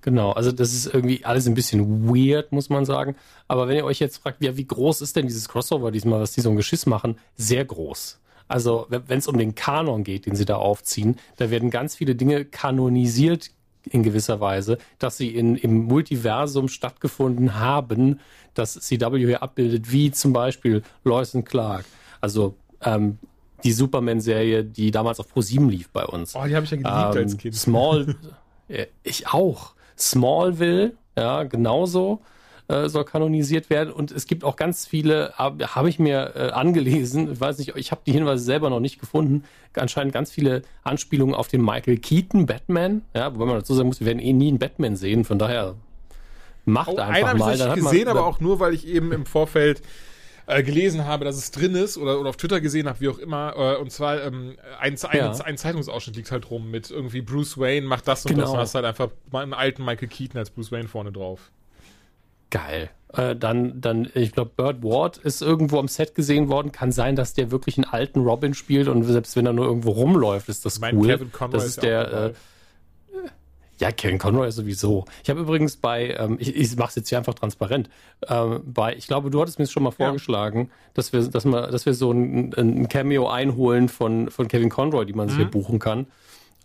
Genau, also das ist irgendwie alles ein bisschen weird, muss man sagen. Aber wenn ihr euch jetzt fragt, ja, wie groß ist denn dieses Crossover diesmal, was die so ein Geschiss machen? Sehr groß. Also wenn es um den Kanon geht, den sie da aufziehen, da werden ganz viele Dinge kanonisiert in gewisser Weise, dass sie in, im Multiversum stattgefunden haben, das CW hier abbildet, wie zum Beispiel Lois and Clark. Also ähm, die Superman-Serie, die damals auf Pro7 lief bei uns. Oh, die habe ich ja geliebt Ähm, als Kind. Small, äh, ich auch. Smallville, ja, genauso äh, soll kanonisiert werden. Und es gibt auch ganz viele, habe hab ich mir äh, angelesen, ich weiß nicht, ich habe die Hinweise selber noch nicht gefunden, anscheinend ganz viele Anspielungen auf den Michael Keaton Batman. Ja, wobei man dazu sagen muss, wir werden eh nie einen Batman sehen, von daher macht Oh, einen einfach habe ich mal. Dann hat man- gesehen, aber auch nur, weil ich eben im Vorfeld äh, gelesen habe, dass es drin ist oder, oder auf Twitter gesehen habe, wie auch immer. Äh, und zwar ähm, ein, ein, Ja. ein Zeitungsausschnitt liegt halt rum mit irgendwie Bruce Wayne macht das und das Genau. und hast halt einfach einen alten Michael Keaton als Bruce Wayne vorne drauf. Geil. Äh, dann, dann, ich glaube, Burt Ward ist irgendwo am Set gesehen worden. Kann sein, dass der wirklich einen alten Robin spielt und selbst wenn er nur irgendwo rumläuft, ist das Ich meine, cool. Kevin Conroy das ist auch der, ja, Kevin Conroy sowieso. Ich habe übrigens bei, ähm, ich, ich mache es jetzt hier einfach transparent, ähm, bei, ich glaube, du hattest mir es schon mal vorgeschlagen, dass wir, dass wir, dass wir so ein, ein Cameo einholen von, von Kevin Conroy, die man sich Mhm. hier buchen kann.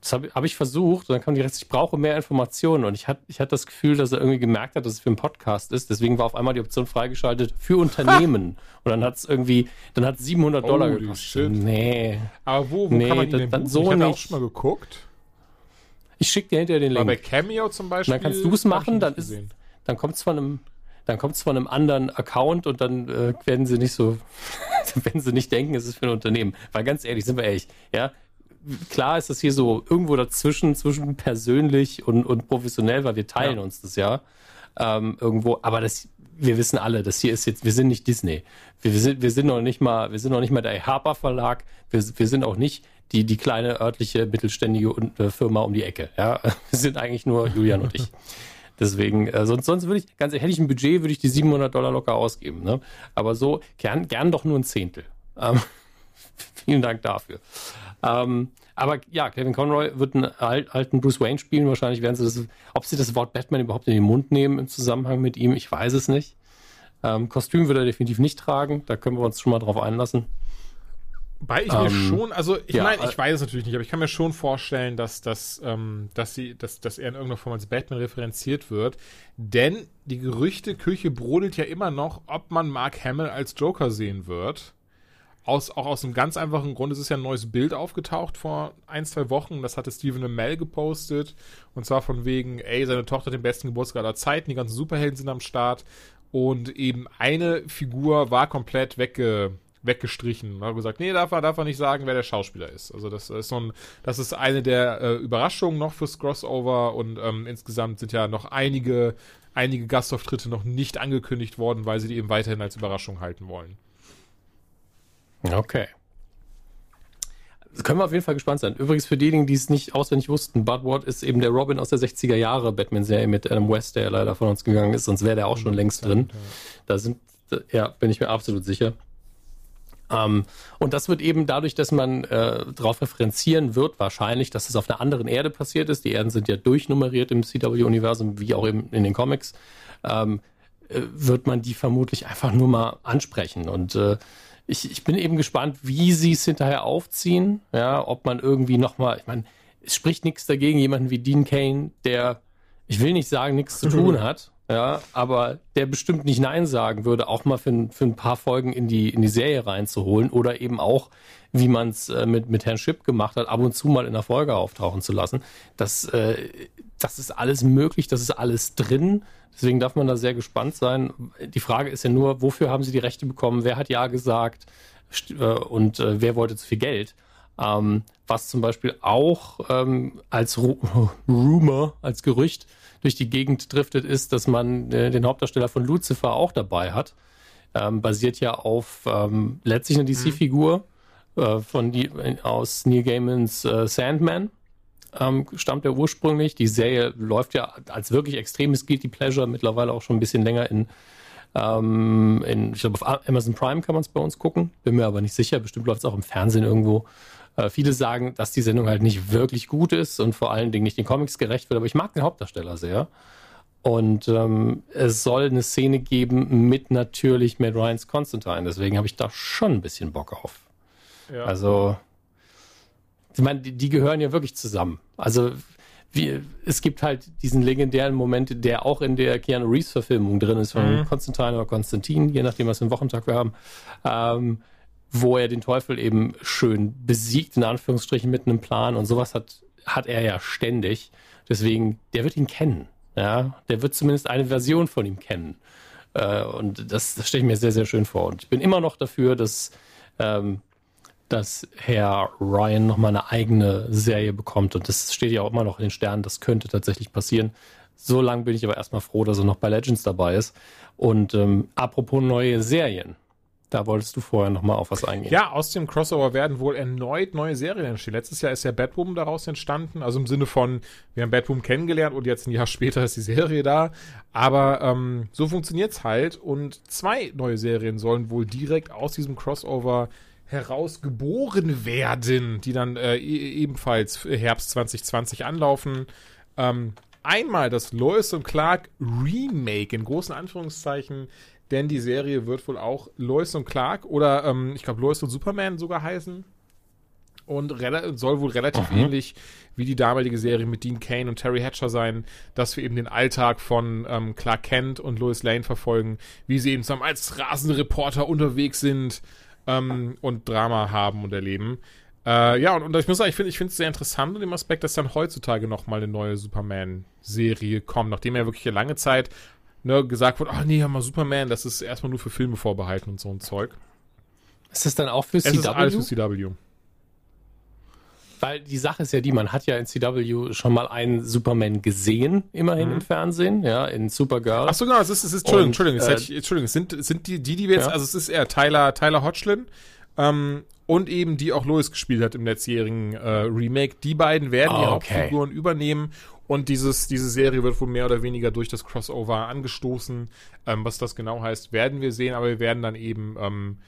Das habe hab ich versucht und dann kam direkt, ich brauche mehr Informationen und ich hatte ich hatte das Gefühl, dass er irgendwie gemerkt hat, dass es für einen Podcast ist. Deswegen war auf einmal die Option freigeschaltet für Unternehmen. und dann hat es irgendwie, dann hat 700 Dollar Holy gekostet. Nee. Aber wo, wo Nee, kann man ihn das- denn buchen? so ich hatte auch schon mal geguckt. Ich schicke dir hinterher den Aber bei Link. Cameo zum Beispiel. Dann kannst du es machen, dann ist, gesehen. dann kommt es von einem, dann kommt es von einem anderen Account und dann äh, werden sie nicht so, wenn sie nicht denken, es ist für ein Unternehmen. Weil ganz ehrlich, sind wir ehrlich, ja, klar ist das hier so irgendwo dazwischen, zwischen persönlich und, und professionell, weil wir teilen Ja. uns das ja ähm, irgendwo. Aber das, wir wissen alle, das hier ist jetzt, wir sind nicht Disney. Wir, wir sind, wir sind noch nicht mal, wir sind noch nicht mal der Harper Verlag. Wir, wir sind auch nicht die, die kleine örtliche mittelständige äh, Firma um die Ecke. Ja, wir sind eigentlich nur Julian und ich. Deswegen, äh, sonst, sonst würde ich, ganz ehrlich, hätte ich ein Budget, würde ich die 700 Dollar locker ausgeben. Ne? Aber so, gern, gern doch nur ein Zehntel. Ähm, vielen Dank dafür. Ähm, aber ja, Kevin Conroy wird einen al- alten Bruce Wayne spielen. Wahrscheinlich werden sie das, ob sie das Wort Batman überhaupt in den Mund nehmen im Zusammenhang mit ihm, ich weiß es nicht. Ähm, Kostüm wird er definitiv nicht tragen, da können wir uns schon mal drauf einlassen. Wobei ich mir Ähm, schon, also ich ja, meine, äh, ich weiß es natürlich nicht, aber ich kann mir schon vorstellen, dass, dass, ähm, dass, sie, dass, dass er in irgendeiner Form als Batman referenziert wird. Denn die Gerüchteküche brodelt ja immer noch, ob man Mark Hamill als Joker sehen wird. Aus, auch aus einem ganz einfachen Grund, es ist ja ein neues Bild aufgetaucht vor ein, zwei Wochen. Das hatte Stephen Amell gepostet. Und zwar von wegen, ey, seine Tochter hat den besten Geburtstag aller Zeiten, die ganzen Superhelden sind am Start. Und eben eine Figur war komplett wegge, weggestrichen. Und hat gesagt, nee, darf er, darf er nicht sagen, wer der Schauspieler ist. Also das ist so ein, das ist eine der äh, Überraschungen noch fürs Crossover und ähm, insgesamt sind ja noch einige, einige Gastauftritte noch nicht angekündigt worden, weil sie die eben weiterhin als Überraschung halten wollen. Okay. Das können wir auf jeden Fall gespannt sein. Übrigens für diejenigen, die es nicht auswendig wussten, Bud Ward ist eben der Robin aus der 60er Jahre Batman-Serie mit Adam West, der leider von uns gegangen ist, sonst wäre der auch schon längst drin. Da sind, ja, bin ich mir absolut sicher. Ähm, und das wird eben dadurch, dass man äh, darauf referenzieren wird, wahrscheinlich, dass es auf einer anderen Erde passiert ist. Die Erden sind ja durchnummeriert im CW-Universum, wie auch eben in den Comics. Ähm, äh, wird man die vermutlich einfach nur mal ansprechen. Und äh, ich, ich bin eben gespannt, wie sie es hinterher aufziehen. Ja, ob man irgendwie nochmal, ich meine, es spricht nichts dagegen, jemanden wie Dean Kane, der, ich will nicht sagen, nichts zu tun hat, ja, aber der bestimmt nicht Nein sagen würde, auch mal für, für ein paar Folgen in die, in die Serie reinzuholen oder eben auch, wie man es äh, mit, mit Herrn Schipp gemacht hat, ab und zu mal in der Folge auftauchen zu lassen. Das, äh, das ist alles möglich, das ist alles drin. Deswegen darf man da sehr gespannt sein. Die Frage ist ja nur, wofür haben sie die Rechte bekommen? Wer hat Ja gesagt? Äh, und äh, wer wollte zu viel Geld? Ähm, was zum Beispiel auch ähm, als Ru Rumor, als Gerücht durch die Gegend driftet, ist, dass man äh, den Hauptdarsteller von Lucifer auch dabei hat. Ähm, basiert ja auf ähm, letztlich eine DC-Figur mhm. äh, von die, aus Neil Gaimans äh, Sandman. Ähm, stammt er ursprünglich. Die Serie läuft ja als wirklich extremes Guilty Pleasure mittlerweile auch schon ein bisschen länger in, ähm, in ich glaube, auf Amazon Prime kann man es bei uns gucken. Bin mir aber nicht sicher. Bestimmt läuft es auch im Fernsehen irgendwo. Äh, viele sagen, dass die Sendung halt nicht wirklich gut ist und vor allen Dingen nicht den Comics gerecht wird, aber ich mag den Hauptdarsteller sehr. Und ähm, es soll eine Szene geben mit natürlich Matt Ryans Constantine. Deswegen habe ich da schon ein bisschen Bock auf. Ja. Also, ich meine, die, die, gehören ja wirklich zusammen. Also, wie, es gibt halt diesen legendären Moment, der auch in der Keanu Reeves-Verfilmung drin ist, von mhm. Konstantin oder Konstantin, je nachdem, was für einen Wochentag wir haben. Ähm, wo er den Teufel eben schön besiegt, in Anführungsstrichen, mit einem Plan und sowas hat, hat er ja ständig. Deswegen, der wird ihn kennen. Ja, der wird zumindest eine Version von ihm kennen. Äh, und das, das stelle ich mir sehr, sehr schön vor. Und ich bin immer noch dafür, dass, ähm, dass Herr Ryan nochmal eine eigene Serie bekommt. Und das steht ja auch immer noch in den Sternen. Das könnte tatsächlich passieren. So lange bin ich aber erstmal froh, dass er noch bei Legends dabei ist. Und ähm, apropos neue Serien. Da wolltest du vorher nochmal auf was eingehen. Ja, aus dem Crossover werden wohl erneut neue Serien entstehen. Letztes Jahr ist ja Batwoman daraus entstanden, also im Sinne von, wir haben Batwoman kennengelernt und jetzt ein Jahr später ist die Serie da. Aber ähm, so funktioniert's halt und zwei neue Serien sollen wohl direkt aus diesem Crossover herausgeboren werden, die dann äh, e-, ebenfalls Herbst 2020 anlaufen. Ähm, einmal das Lois und Clark Remake in großen Anführungszeichen denn die Serie wird wohl auch Lois und Clark oder ähm, ich glaube Lois und Superman sogar heißen. Und soll wohl relativ mhm. ähnlich wie die damalige Serie mit Dean Kane und Terry Hatcher sein, dass wir eben den Alltag von ähm, Clark Kent und Lois Lane verfolgen, wie sie eben zusammen als rasende Reporter unterwegs sind ähm, und Drama haben und erleben. Äh, ja, und, und, ich muss sagen, ich finde es sehr interessant in dem Aspekt, dass dann heutzutage nochmal eine neue Superman-Serie kommt, nachdem er wirklich lange Zeit ne, gesagt wird, ach nee, ja mal Superman, das ist erstmal nur für Filme vorbehalten und so ein Zeug. Ist das dann auch für es CW? Es ist alles für CW. Weil die Sache ist ja die, man hat ja in CW schon mal einen Superman gesehen, immerhin mhm. im Fernsehen, ja, in Supergirl. Ach so, genau, es ist, es ist, Entschuldigung, Entschuldigung, äh, ich, Entschuldigung, es sind, sind die, die, die wir jetzt, ja. also es ist eher Tyler, Tyler Hodgson, ähm, und eben die auch Lois gespielt hat im letztjährigen äh, Remake. Die beiden werden oh, die okay. Hauptfiguren übernehmen und dieses, diese Serie wird wohl mehr oder weniger durch das Crossover angestoßen. Ähm, was das genau heißt, werden wir sehen, aber wir werden dann eben, ähm,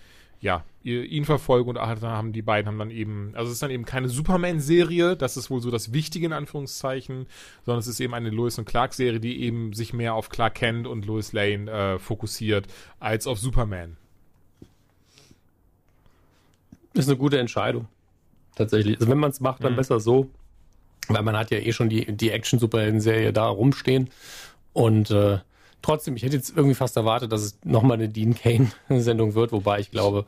ja, ihn verfolgen und haben die beiden haben dann eben, also es ist dann eben keine Superman-Serie, das ist wohl so das Wichtige in Anführungszeichen, sondern es ist eben eine Lois und Clark-Serie, die eben sich mehr auf Clark Kent und Lois Lane äh, fokussiert, als auf Superman. Ist eine gute Entscheidung. Tatsächlich. Also wenn man es macht, dann mhm. besser so. Weil man hat ja eh schon die, die Action-Superhelden-Serie da rumstehen. Und äh, trotzdem, ich hätte jetzt irgendwie fast erwartet, dass es nochmal eine Dean Kane-Sendung wird, wobei ich glaube,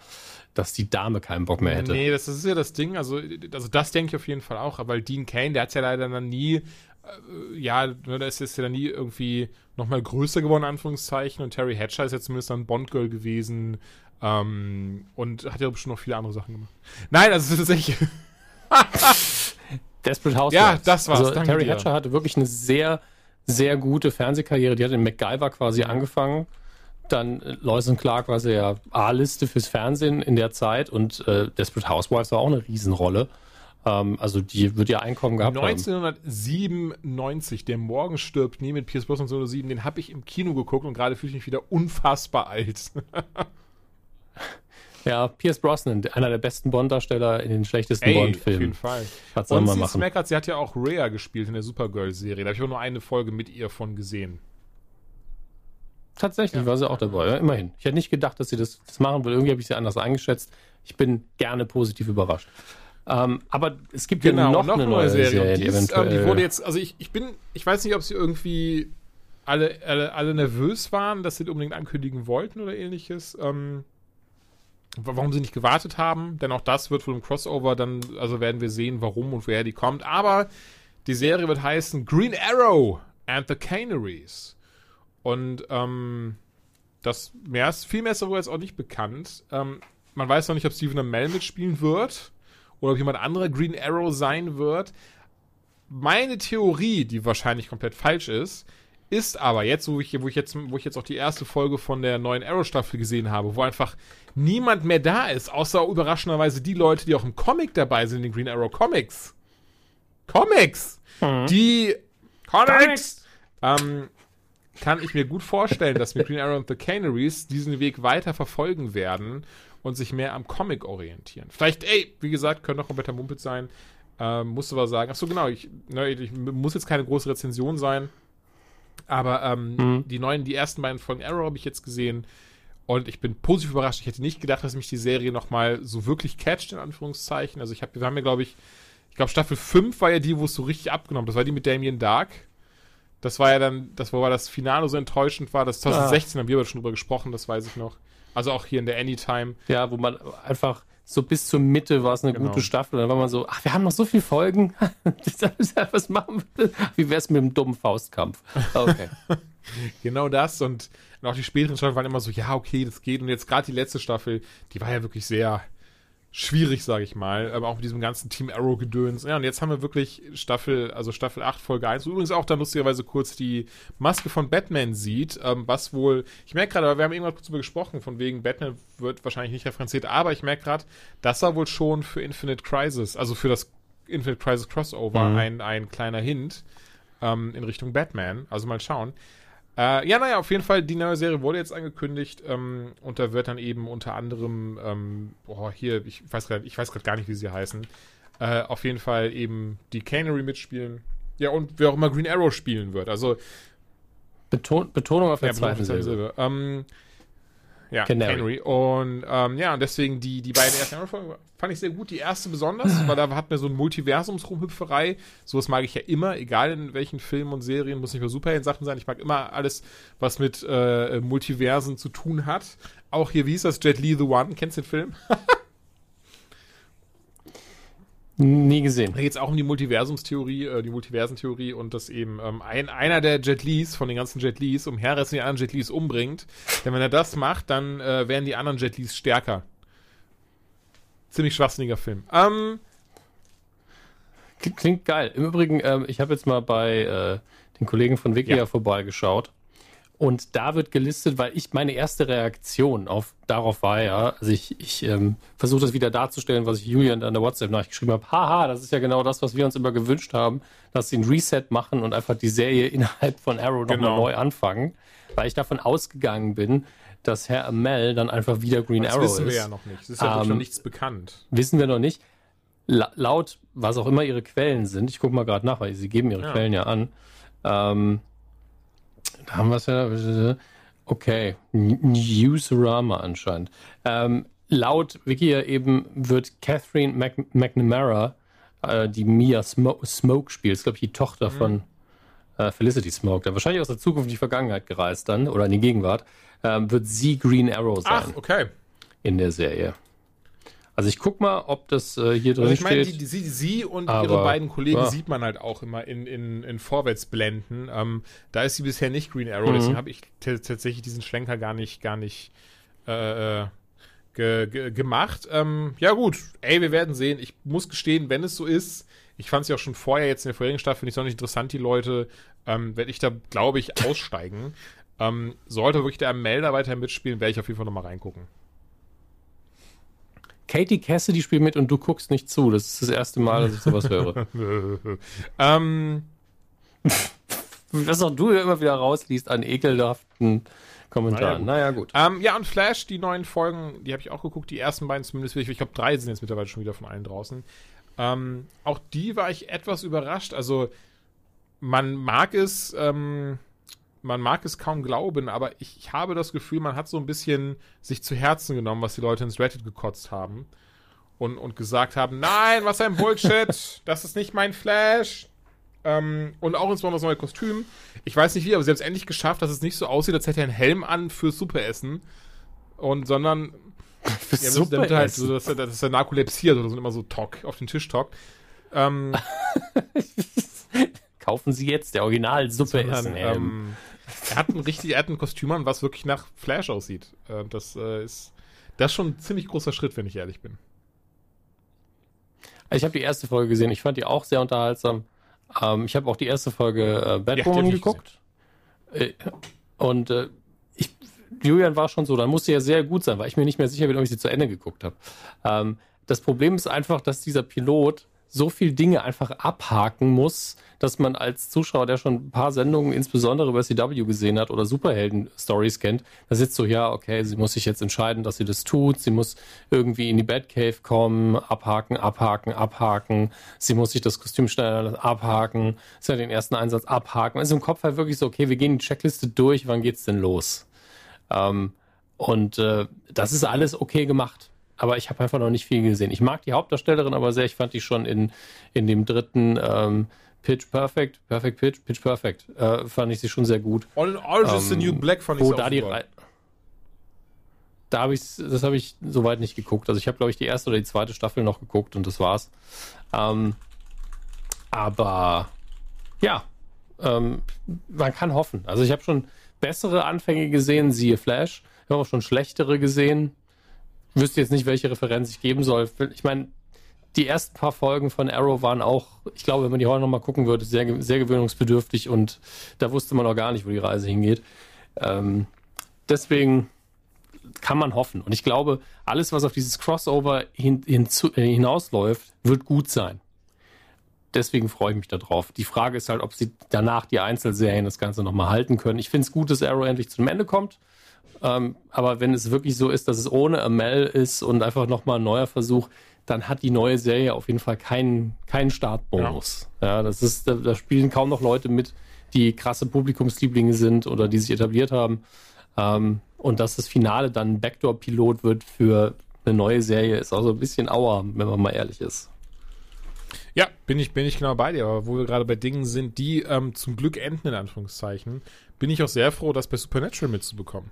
dass die Dame keinen Bock mehr hätte. Nee, das, das ist ja das Ding. Also, also das denke ich auf jeden Fall auch, weil Dean Kane, der hat ja leider dann nie, äh, ja, ne, der ist jetzt ja nie irgendwie nochmal größer geworden, in Anführungszeichen. Und Terry Hatcher ist ja zumindest dann Bond-Girl gewesen. Ähm, und hat ja bestimmt noch viele andere Sachen gemacht. Nein, also es ist tatsächlich. Desperate Housewives. Ja, das war's. Also, Terry dir. Hatcher hatte wirklich eine sehr, sehr gute Fernsehkarriere. Die hat in MacGyver quasi angefangen. Dann äh, Lois Clark war sie ja A-Liste fürs Fernsehen in der Zeit und äh, Desperate Housewives war auch eine Riesenrolle. Ähm, also die wird ja Einkommen gehabt 1997, haben. Der Morgen stirbt nie mit Pierce Brosnan 07, den habe ich im Kino geguckt und gerade fühle ich mich wieder unfassbar alt. Ja, Pierce Brosnan, einer der besten Bond-Darsteller in den schlechtesten Ey, auf Bond-Filmen. jeden Fall. Was soll Und man sie machen? Smackert, sie hat ja auch Rhea gespielt in der Supergirl-Serie. Da habe ich auch nur eine Folge mit ihr von gesehen. Tatsächlich war sie auch dabei, ja, immerhin. Ich hätte nicht gedacht, dass sie das, das machen will. Irgendwie habe ich sie anders eingeschätzt. Ich bin gerne positiv überrascht. Ähm, aber es gibt ja noch, eine neue Serie, Und die ist, ähm, die wurde jetzt, also ich, ich bin, ich weiß nicht, ob sie irgendwie alle, alle, alle nervös waren, dass sie unbedingt ankündigen wollten oder ähnliches. Ähm, warum sie nicht gewartet haben, denn auch das wird wohl im Crossover dann, also werden wir sehen, warum und woher die kommt. Aber die Serie wird heißen Green Arrow and the Canaries. Und ähm, das mehr ist, viel mehr ist darüber jetzt auch nicht bekannt. Ähm, man weiß noch nicht, ob Stephen Amell mitspielen wird oder ob jemand anderer Green Arrow sein wird. Meine Theorie, die wahrscheinlich komplett falsch ist, ist aber jetzt, wo ich, wo ich jetzt, wo ich jetzt auch die erste Folge von der neuen Arrow-Staffel gesehen habe, wo einfach niemand mehr da ist, außer überraschenderweise die Leute, die auch im Comic dabei sind, in den Green Arrow Comics. Comics! Die Comics! Ähm, kann ich mir gut vorstellen, dass mit Green Arrow und the Canaries diesen Weg weiter verfolgen werden und sich mehr am Comic orientieren. Vielleicht, ey, wie gesagt, könnte auch kompletter Mumpitz sein. Ähm, musste aber sagen, ach so genau, ich, ne, ich muss jetzt keine große Rezension sein, aber ähm, die neuen, die ersten beiden Folgen Arrow habe ich jetzt gesehen und ich bin positiv überrascht. Ich hätte nicht gedacht, dass mich die Serie nochmal so wirklich catcht, in Anführungszeichen. Also ich habe, wir haben ja, glaube ich, ich glaube Staffel 5 war ja die, wo es so richtig abgenommen Das war die mit Damien Dark. Das war ja dann, das wo war das Finale so enttäuschend war. Das 2016 haben wir aber schon drüber gesprochen, das weiß ich noch. Also auch hier in der Anytime. Ja, wo man einfach so bis zur Mitte war es eine Genau. gute Staffel. Dann war man so, ach, wir haben noch so viele Folgen. Was machen wir? Wie wär's mit dem dummen Faustkampf? Okay. Genau das und, und auch die späteren Staffeln waren immer so, ja, okay, das geht. Und jetzt gerade die letzte Staffel, die war ja wirklich sehr schwierig, sage ich mal. Aber auch mit diesem ganzen Team Arrow-Gedöns. Ja, und jetzt haben wir wirklich Staffel, also Staffel 8, Folge 1. Übrigens auch da lustigerweise kurz die Maske von Batman sieht, ähm, was wohl, ich merke gerade, wir haben irgendwann kurz darüber gesprochen, von wegen Batman wird wahrscheinlich nicht referenziert, aber ich merke gerade, das war wohl schon für Infinite Crisis, also für das Infinite Crisis Crossover ein, ein kleiner Hint ähm, in Richtung Batman. Also mal schauen. Äh, ja, naja, auf jeden Fall, die neue Serie wurde jetzt angekündigt ähm, und da wird dann eben unter anderem, ähm, boah, hier, ich weiß gerade, ich weiß gerade gar nicht, wie sie heißen, äh, auf jeden Fall eben die Canary mitspielen. Ja, und wer auch immer Green Arrow spielen wird. Also, Beton Betonung auf der ja, zweiten Silbe. Ähm, ja, Canary. Canary. Und ähm, ja, und deswegen die, die beiden ersten Arrow-Folgen fand ich sehr gut. Die erste besonders, weil da hat mir so ein Multiversumsrumhüpferei. Sowas mag ich ja immer, egal in welchen Filmen und Serien, muss nicht mehr Superhelden-Sachen sein. Ich mag immer alles, was mit äh, Multiversen zu tun hat. Auch hier, wie hieß das? Jet Li The One. Kennst du den Film? Nie gesehen. Da geht es auch um die Multiversumstheorie, äh, die Multiversentheorie und dass eben ähm, ein, einer der Jet Lis von den ganzen Jet Lis umherreißt und die anderen Jet Lis umbringt. Denn wenn er das macht, dann äh, werden die anderen Jet Lis stärker. Ziemlich schwachsinniger Film. Ähm, Klingt geil. Im Übrigen, ähm, ich habe jetzt mal bei äh, den Kollegen von Wikia Ja. vorbeigeschaut. Und da wird gelistet, weil ich meine erste Reaktion auf darauf war ja, also ich, ich ähm, versuche das wieder darzustellen, was ich Julian an der WhatsApp-Nachricht geschrieben habe. Haha, das ist ja genau das, was wir uns immer gewünscht haben, dass sie ein Reset machen und einfach die Serie innerhalb von Arrow nochmal Genau. neu anfangen. Weil ich davon ausgegangen bin, dass Herr Amell dann einfach wieder Green das Arrow wissen ist. wir ja noch nicht. Es ist ja Ähm, noch nichts bekannt. Wissen wir noch nicht. La laut, was auch immer ihre Quellen sind, ich gucke mal gerade nach, weil sie geben ihre Ja. Quellen ja an. Ähm, da haben wir es ja. Okay, Newsrama anscheinend. Ähm, laut Wikia eben wird Catherine Mac McNamara, äh, die Mia Smo Smoke spielt, ist glaube ich die Tochter von äh, Felicity Smoke, der wahrscheinlich aus der Zukunft in die Vergangenheit gereist dann oder in die Gegenwart, ähm, wird sie Green Arrow sein Ach, okay. in der Serie. Also ich guck mal, ob das äh, hier drin Also ich meine, steht. die, die, sie, und Aber, ihre beiden Kollegen ja. sieht man halt auch immer in, in, in Vorwärtsblenden. Ähm, da ist sie bisher nicht Green Arrow, Mhm. deswegen habe ich tatsächlich diesen Schlenker gar nicht, gar nicht äh, äh, ge ge gemacht. Ähm, ja gut, ey, wir werden sehen. Ich muss gestehen, wenn es so ist, ich fand es ja auch schon vorher jetzt in der vorherigen Staffel nicht sonderlich interessant, die Leute, ähm, werde ich da, glaube ich, aussteigen. ähm, sollte wirklich der Melder weiter mitspielen, werde ich auf jeden Fall nochmal reingucken. Katie Cassidy spielt mit und du guckst nicht zu. Das ist das erste Mal, dass ich sowas höre. ähm, was auch du immer wieder rausliest an ekelhaften Kommentaren. Naja, gut. Naja, gut. Ähm, ja, und Flash, die neuen Folgen, die habe ich auch geguckt, die ersten beiden zumindest. Ich glaube, drei sind jetzt mittlerweile schon wieder von allen draußen. Ähm, auch die war ich etwas überrascht. Also, man mag es, ähm, man mag es kaum glauben, aber ich, ich, habe das Gefühl, man hat so ein bisschen sich zu Herzen genommen, was die Leute ins Reddit gekotzt haben. Und, und gesagt haben, nein, was ein Bullshit, das ist nicht mein Flash. Ähm, und auch insbesondere das neue Kostüm. Ich weiß nicht wie, aber sie haben es endlich geschafft, dass es nicht so aussieht, als hätte er einen Helm an fürs Superessen. Und sondern Fürs ja, damit halt so, dass dass er narkolepsiert oder so immer so Talk auf den Tisch talkt. Ähm, Kaufen Sie jetzt der Original Suppe essen. Ähm, er hat ein richtig, er hat ein Kostüm an, was wirklich nach Flash aussieht. Äh, das äh, ist das ist schon ein ziemlich großer Schritt, wenn ich ehrlich bin. Ich habe die erste Folge gesehen. Ich fand die auch sehr unterhaltsam. Ähm, ich habe auch die erste Folge äh, Batwoman ja, geguckt. Äh, und äh, ich, Julian war schon so, dann musste ja sehr gut sein, weil ich mir nicht mehr sicher bin, ob ich sie zu Ende geguckt habe. Ähm, das Problem ist einfach, dass dieser Pilot so viel Dinge einfach abhaken muss, dass man als Zuschauer, der schon ein paar Sendungen insbesondere über CW gesehen hat oder Superhelden-Stories kennt, da sitzt so, ja, okay, sie muss sich jetzt entscheiden, dass sie das tut, sie muss irgendwie in die Batcave kommen, abhaken, abhaken, abhaken, sie muss sich das Kostüm schneiden, abhaken, sie hat den ersten Einsatz abhaken. Also im Kopf halt wirklich so, okay, wir gehen die Checkliste durch, wann geht's denn los? Ähm, und äh, das ist alles okay gemacht aber ich habe einfach noch nicht viel gesehen. Ich mag die Hauptdarstellerin aber sehr. Ich fand die schon in, in dem dritten ähm, Pitch Perfect, Perfect Pitch, Pitch Perfect, äh, fand ich sie schon sehr gut. All in all ähm, is the new black fand ich wo da die da habe ich das habe ich soweit nicht geguckt. Also ich habe glaube ich die erste oder die zweite Staffel noch geguckt und das war's. Ähm, aber ja, ähm, man kann hoffen. Also ich habe schon bessere Anfänge gesehen, siehe Flash. Ich habe auch schon schlechtere gesehen wüsste jetzt nicht, welche Referenz ich geben soll. Ich meine, die ersten paar Folgen von Arrow waren auch, ich glaube, wenn man die heute nochmal gucken würde, sehr, sehr gewöhnungsbedürftig und da wusste man noch gar nicht, wo die Reise hingeht. Ähm, deswegen kann man hoffen. Und ich glaube, alles, was auf dieses Crossover hin, hin, äh, hinausläuft, wird gut sein. Deswegen freue ich mich darauf. Die Frage ist halt, ob sie danach die Einzelserien das Ganze nochmal halten können. Ich finde es gut, dass Arrow endlich zum Ende kommt. Ähm, aber wenn es wirklich so ist, dass es ohne Amel ist und einfach nochmal ein neuer Versuch, dann hat die neue Serie auf jeden Fall keinen, keinen Startbonus. Ja. ja, das ist, da, da, spielen kaum noch Leute mit, die krasse Publikumslieblinge sind oder die sich etabliert haben. Ähm, und dass das Finale dann ein Backdoor-Pilot wird für eine neue Serie, ist auch so ein bisschen auer, wenn man mal ehrlich ist. Ja, bin ich, bin ich genau bei dir. Aber wo wir gerade bei Dingen sind, die ähm, zum Glück enden, in Anführungszeichen, bin ich auch sehr froh, das bei Supernatural mitzubekommen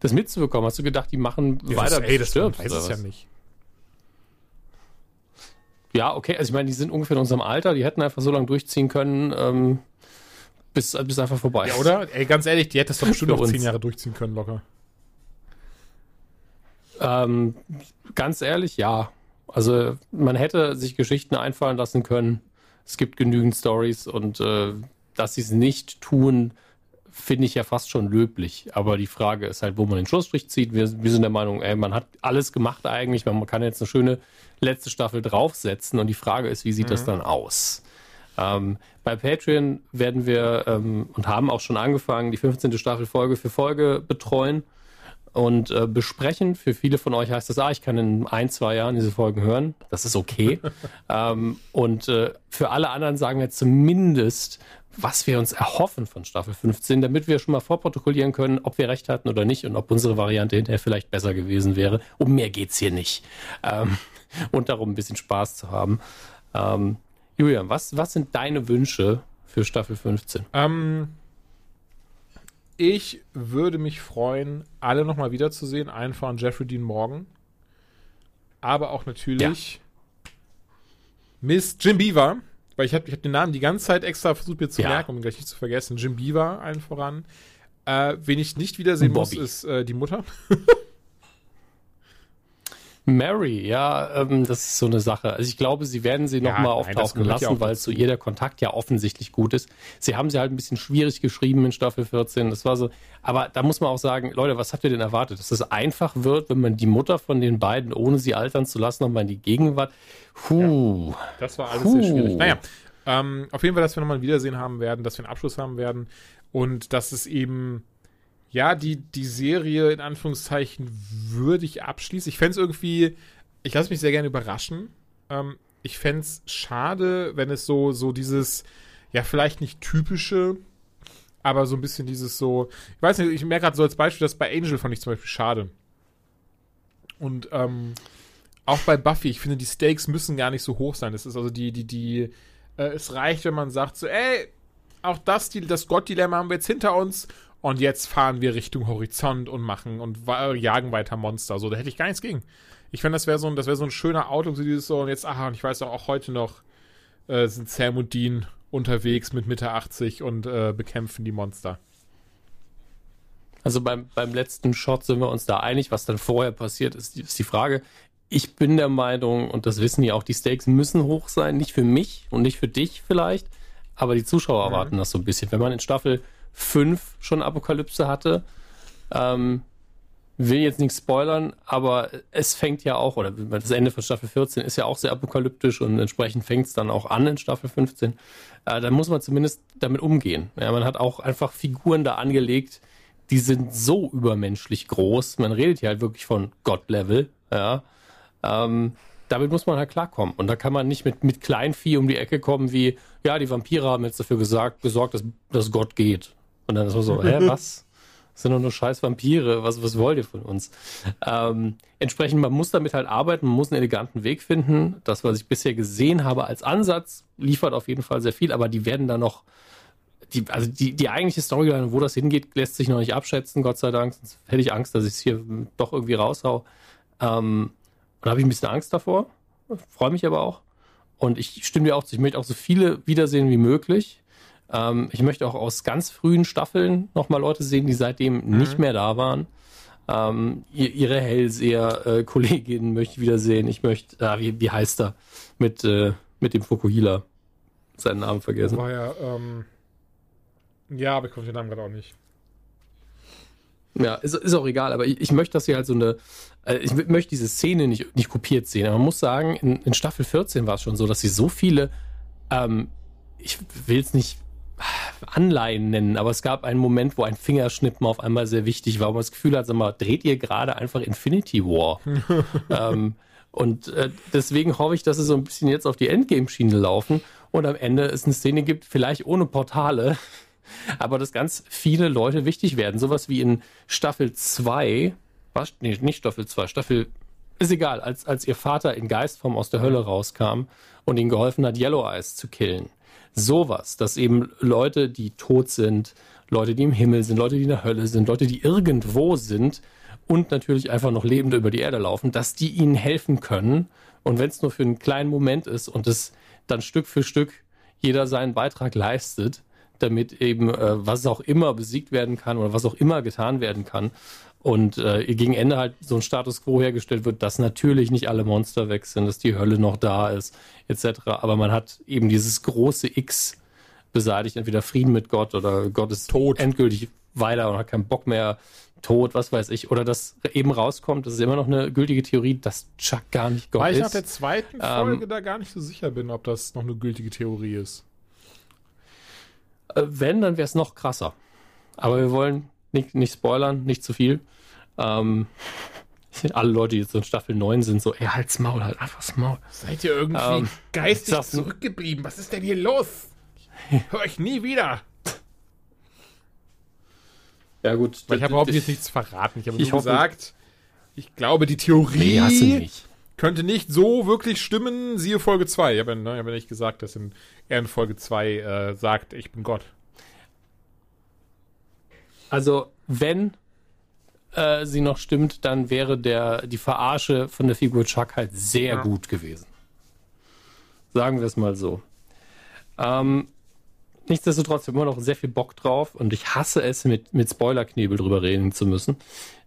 das mitzubekommen? Hast du gedacht, die machen ja, weiter, das, ey, das stirbst, weiß es ja nicht. Ja, okay, also ich meine, die sind ungefähr in unserem Alter, die hätten einfach so lange durchziehen können, ähm, bis, bis einfach vorbei Ja, oder? Ey, ganz ehrlich, die hättest doch bestimmt noch zehn Jahre durchziehen können, locker. Ähm, ganz ehrlich, ja. Also man hätte sich Geschichten einfallen lassen können. Es gibt genügend Stories und äh, dass sie es nicht tun, finde ich ja fast schon löblich. Aber die Frage ist halt, wo man den Schlussstrich zieht. Wir, wir sind der Meinung, ey, man hat alles gemacht eigentlich. Man kann jetzt eine schöne letzte Staffel draufsetzen. Und die Frage ist, wie sieht mhm. das dann aus? Ähm, bei Patreon werden wir ähm, und haben auch schon angefangen, die 15. Staffel Folge für Folge betreuen und äh, besprechen. Für viele von euch heißt das, ah, ich kann in ein, zwei Jahren diese Folgen hören. Das ist okay. ähm, und äh, für alle anderen sagen wir zumindest, was wir uns erhoffen von Staffel 15, damit wir schon mal vorprotokollieren können, ob wir recht hatten oder nicht und ob unsere Variante hinterher vielleicht besser gewesen wäre. Um mehr geht's hier nicht. Ähm, und darum ein bisschen Spaß zu haben. Ähm, Julian, was, was sind deine Wünsche für Staffel 15? Ähm, ich würde mich freuen, alle nochmal wiederzusehen. Einfach Jeffrey Dean Morgan. Aber auch natürlich ja. Miss Jim Beaver weil ich habe ich hab den Namen die ganze Zeit extra versucht mir zu ja. merken, um ihn gleich nicht zu vergessen. Jim Beaver allen voran. Äh, wen ich nicht wiedersehen Bobby. muss, ist äh, die Mutter. Mary, ja, ähm, das ist so eine Sache. Also ich glaube, sie werden sie nochmal ja, auftauchen lassen, weil zu ihr der Kontakt ja offensichtlich gut ist. Sie haben sie halt ein bisschen schwierig geschrieben in Staffel 14. Das war so, aber da muss man auch sagen, Leute, was habt ihr denn erwartet? Dass es einfach wird, wenn man die Mutter von den beiden, ohne sie altern zu lassen, nochmal in die Gegenwart. Puh. Ja, das war alles Puh. sehr schwierig. Naja, Ähm, auf jeden Fall, dass wir nochmal ein Wiedersehen haben werden, dass wir einen Abschluss haben werden und dass es eben, ja, die, die Serie in Anführungszeichen würdig abschließt. Ich fände es irgendwie, ich lasse mich sehr gerne überraschen. Ähm, ich fände es schade, wenn es so, so dieses, ja, vielleicht nicht typische, aber so ein bisschen dieses so, ich weiß nicht, ich merke gerade so als Beispiel, dass bei Angel fand ich zum Beispiel schade. Und ähm, auch bei Buffy, ich finde, die Stakes müssen gar nicht so hoch sein. Es ist also die, die, die, äh, es reicht, wenn man sagt so, ey, auch das, die, das Gott-Dilemma haben wir jetzt hinter uns und jetzt fahren wir Richtung Horizont und machen und jagen weiter Monster. So, da hätte ich gar nichts gegen. Ich finde, das wäre so, ein, das wäre so ein schöner Outlook, so dieses so, und jetzt, aha, und ich weiß auch, auch heute noch äh, sind Sam und Dean unterwegs mit Mitte 80 und äh, bekämpfen die Monster. Also beim, beim letzten Shot sind wir uns da einig, was dann vorher passiert ist, ist die Frage. Ich bin der Meinung, und das wissen die auch, die Stakes müssen hoch sein, nicht für mich und nicht für dich vielleicht, aber die Zuschauer mhm. erwarten das so ein bisschen. Wenn man in Staffel 5 schon Apokalypse hatte, ähm, will jetzt nichts spoilern, aber es fängt ja auch, oder das Ende von Staffel 14 ist ja auch sehr apokalyptisch und entsprechend fängt es dann auch an in Staffel 15. Äh, da muss man zumindest damit umgehen. Ja, man hat auch einfach Figuren da angelegt, die sind so übermenschlich groß. Man redet hier halt wirklich von God-Level. Ja. Ähm, damit muss man halt klarkommen. Und da kann man nicht mit, mit Kleinvieh um die Ecke kommen, wie, ja, die Vampire haben jetzt dafür gesagt, gesorgt, dass, dass Gott geht. Und dann ist man so, hä, was? Das sind doch nur scheiß Vampire. Was, was wollt ihr von uns? Ähm, entsprechend, man muss damit halt arbeiten, man muss einen eleganten Weg finden. Das, was ich bisher gesehen habe als Ansatz, liefert auf jeden Fall sehr viel, aber die werden da noch, die, also die, die eigentliche Storyline, wo das hingeht, lässt sich noch nicht abschätzen, Gott sei Dank. Sonst hätte ich Angst, dass ich es hier doch irgendwie raushau. Ähm, und da habe ich ein bisschen Angst davor. Freue mich aber auch. Und ich stimme dir auch zu, ich möchte auch so viele wiedersehen wie möglich. Ähm, ich möchte auch aus ganz frühen Staffeln nochmal Leute sehen, die seitdem mhm. nicht mehr da waren. Ähm, ihre Hellseher-Kolleginnen äh, möchte ich wiedersehen. Ich möchte, äh, wie, wie heißt er? Mit, äh, mit dem Fukuhila. Seinen Namen vergessen. War ja, ähm, ja, aber ich komme den Namen gerade auch nicht. Ja, ist, ist auch egal, aber ich, ich möchte, dass sie halt so eine, äh, ich möchte diese Szene nicht, nicht kopiert sehen. Aber man muss sagen, in, in Staffel 14 war es schon so, dass sie so viele, ähm, ich will es nicht Anleihen nennen, aber es gab einen Moment, wo ein Fingerschnippen auf einmal sehr wichtig war, wo man das Gefühl hat, sag mal, dreht ihr gerade einfach Infinity War? ähm, und äh, deswegen hoffe ich, dass sie so ein bisschen jetzt auf die Endgame-Schiene laufen und am Ende es eine Szene gibt, vielleicht ohne Portale, aber dass ganz viele Leute wichtig werden. Sowas wie in Staffel 2, was? Nee, nicht Staffel 2, Staffel, ist egal, als, als ihr Vater in Geistform aus der Hölle rauskam und ihnen geholfen hat, Yellow Eyes zu killen. Sowas, dass eben Leute, die tot sind, Leute, die im Himmel sind, Leute, die in der Hölle sind, Leute, die irgendwo sind und natürlich einfach noch lebend über die Erde laufen, dass die ihnen helfen können. Und wenn es nur für einen kleinen Moment ist und es dann Stück für Stück jeder seinen Beitrag leistet, damit eben äh, was auch immer besiegt werden kann oder was auch immer getan werden kann. Und äh, gegen Ende halt so ein Status quo hergestellt wird, dass natürlich nicht alle Monster weg sind, dass die Hölle noch da ist, etc. Aber man hat eben dieses große X beseitigt, entweder Frieden mit Gott oder Gott ist tot endgültig weiter und hat keinen Bock mehr, tot, was weiß ich. Oder dass eben rauskommt, das ist immer noch eine gültige Theorie, dass Chuck gar nicht Gott Weil ist. Weil ich nach der zweiten ähm, Folge da gar nicht so sicher bin, ob das noch eine gültige Theorie ist. Äh, wenn, dann wäre es noch krasser. Aber wir wollen nicht, nicht spoilern, nicht zu viel. Ähm, alle Leute, die jetzt in Staffel 9 sind, so, ey, halt's Maul, halt einfach das Maul. Seid ihr irgendwie ähm, geistig zurückgeblieben? Was ist denn hier los? Hör ich nie wieder. Ja, gut. Weil ich habe überhaupt jetzt nichts verraten. Ich habe nur gesagt, ich glaube, die Theorie nee, nicht. könnte nicht so wirklich stimmen. Siehe Folge 2. Ich habe ja, hab ja nicht gesagt, dass in, er in Folge 2 äh, sagt, ich bin Gott. Also, wenn äh, sie noch stimmt, dann wäre der, die Verarsche von der Figur Chuck halt sehr ja. gut gewesen. Sagen wir es mal so. Ähm, nichtsdestotrotz immer noch sehr viel Bock drauf und ich hasse es, mit, mit Spoilerknebel drüber reden zu müssen.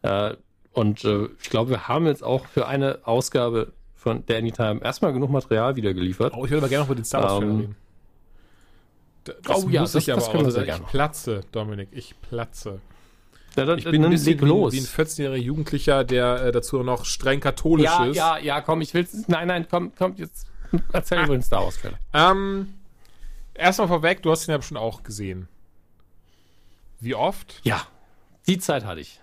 Äh, und äh, ich glaube, wir haben jetzt auch für eine Ausgabe von der Anytime erstmal genug Material wieder geliefert. Oh, ich würde aber gerne noch über den Star Wars ähm, reden. Das oh ja, das, das können wir sehr gerne. Ich platze, Dominik, ich platze. Ja, dann, ich bin ein bisschen los. wie ein 14-jähriger Jugendlicher, der äh, dazu noch streng katholisch ja, ist. Ja, ja, komm, ich will Nein, nein, komm, komm, jetzt erzähl ah. über den Star Wars-Trailer. Ähm, Erstmal vorweg, du hast ihn ja bestimmt auch gesehen. Wie oft? Ja, die Zeit hatte ich.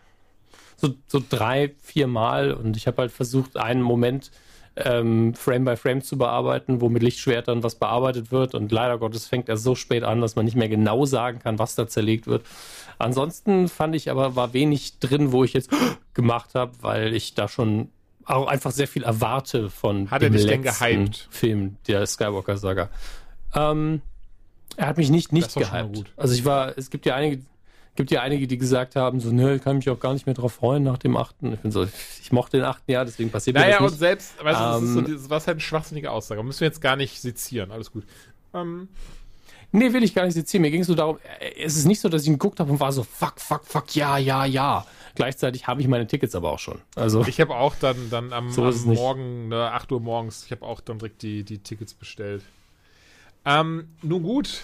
So, so drei, vier Mal und ich habe halt versucht, einen Moment ähm, Frame by Frame zu bearbeiten, wo mit Lichtschwertern was bearbeitet wird und leider Gottes fängt er so spät an, dass man nicht mehr genau sagen kann, was da zerlegt wird. Ansonsten fand ich aber, war wenig drin, wo ich jetzt gemacht habe, weil ich da schon auch einfach sehr viel erwarte von Hat dem letzten? Film der Skywalker-Saga. Ähm, er hat mich nicht, nicht gehypt. Also ich war, es gibt ja einige, gibt ja einige, die gesagt haben, so, ne, ich kann mich auch gar nicht mehr drauf freuen nach dem achten. Ich bin so, ich mochte den achten Jahr, deswegen passiert mir Naja, das und nicht. selbst, weißt du, das ist so Ähm, dieses, was halt eine schwachsinnige Aussage. Müssen wir jetzt gar nicht sezieren, alles gut. Ähm, Nee, will ich gar nicht sezieren. Mir ging es nur darum, äh, es ist nicht so, dass ich ihn geguckt habe und war so, fuck, fuck, fuck, ja, ja, ja. Gleichzeitig habe ich meine Tickets aber auch schon. Also, ich habe auch dann, dann am, So am. Morgen, ne, 8 Uhr morgens, ich habe auch dann direkt die, die Tickets bestellt. Ähm, nun gut.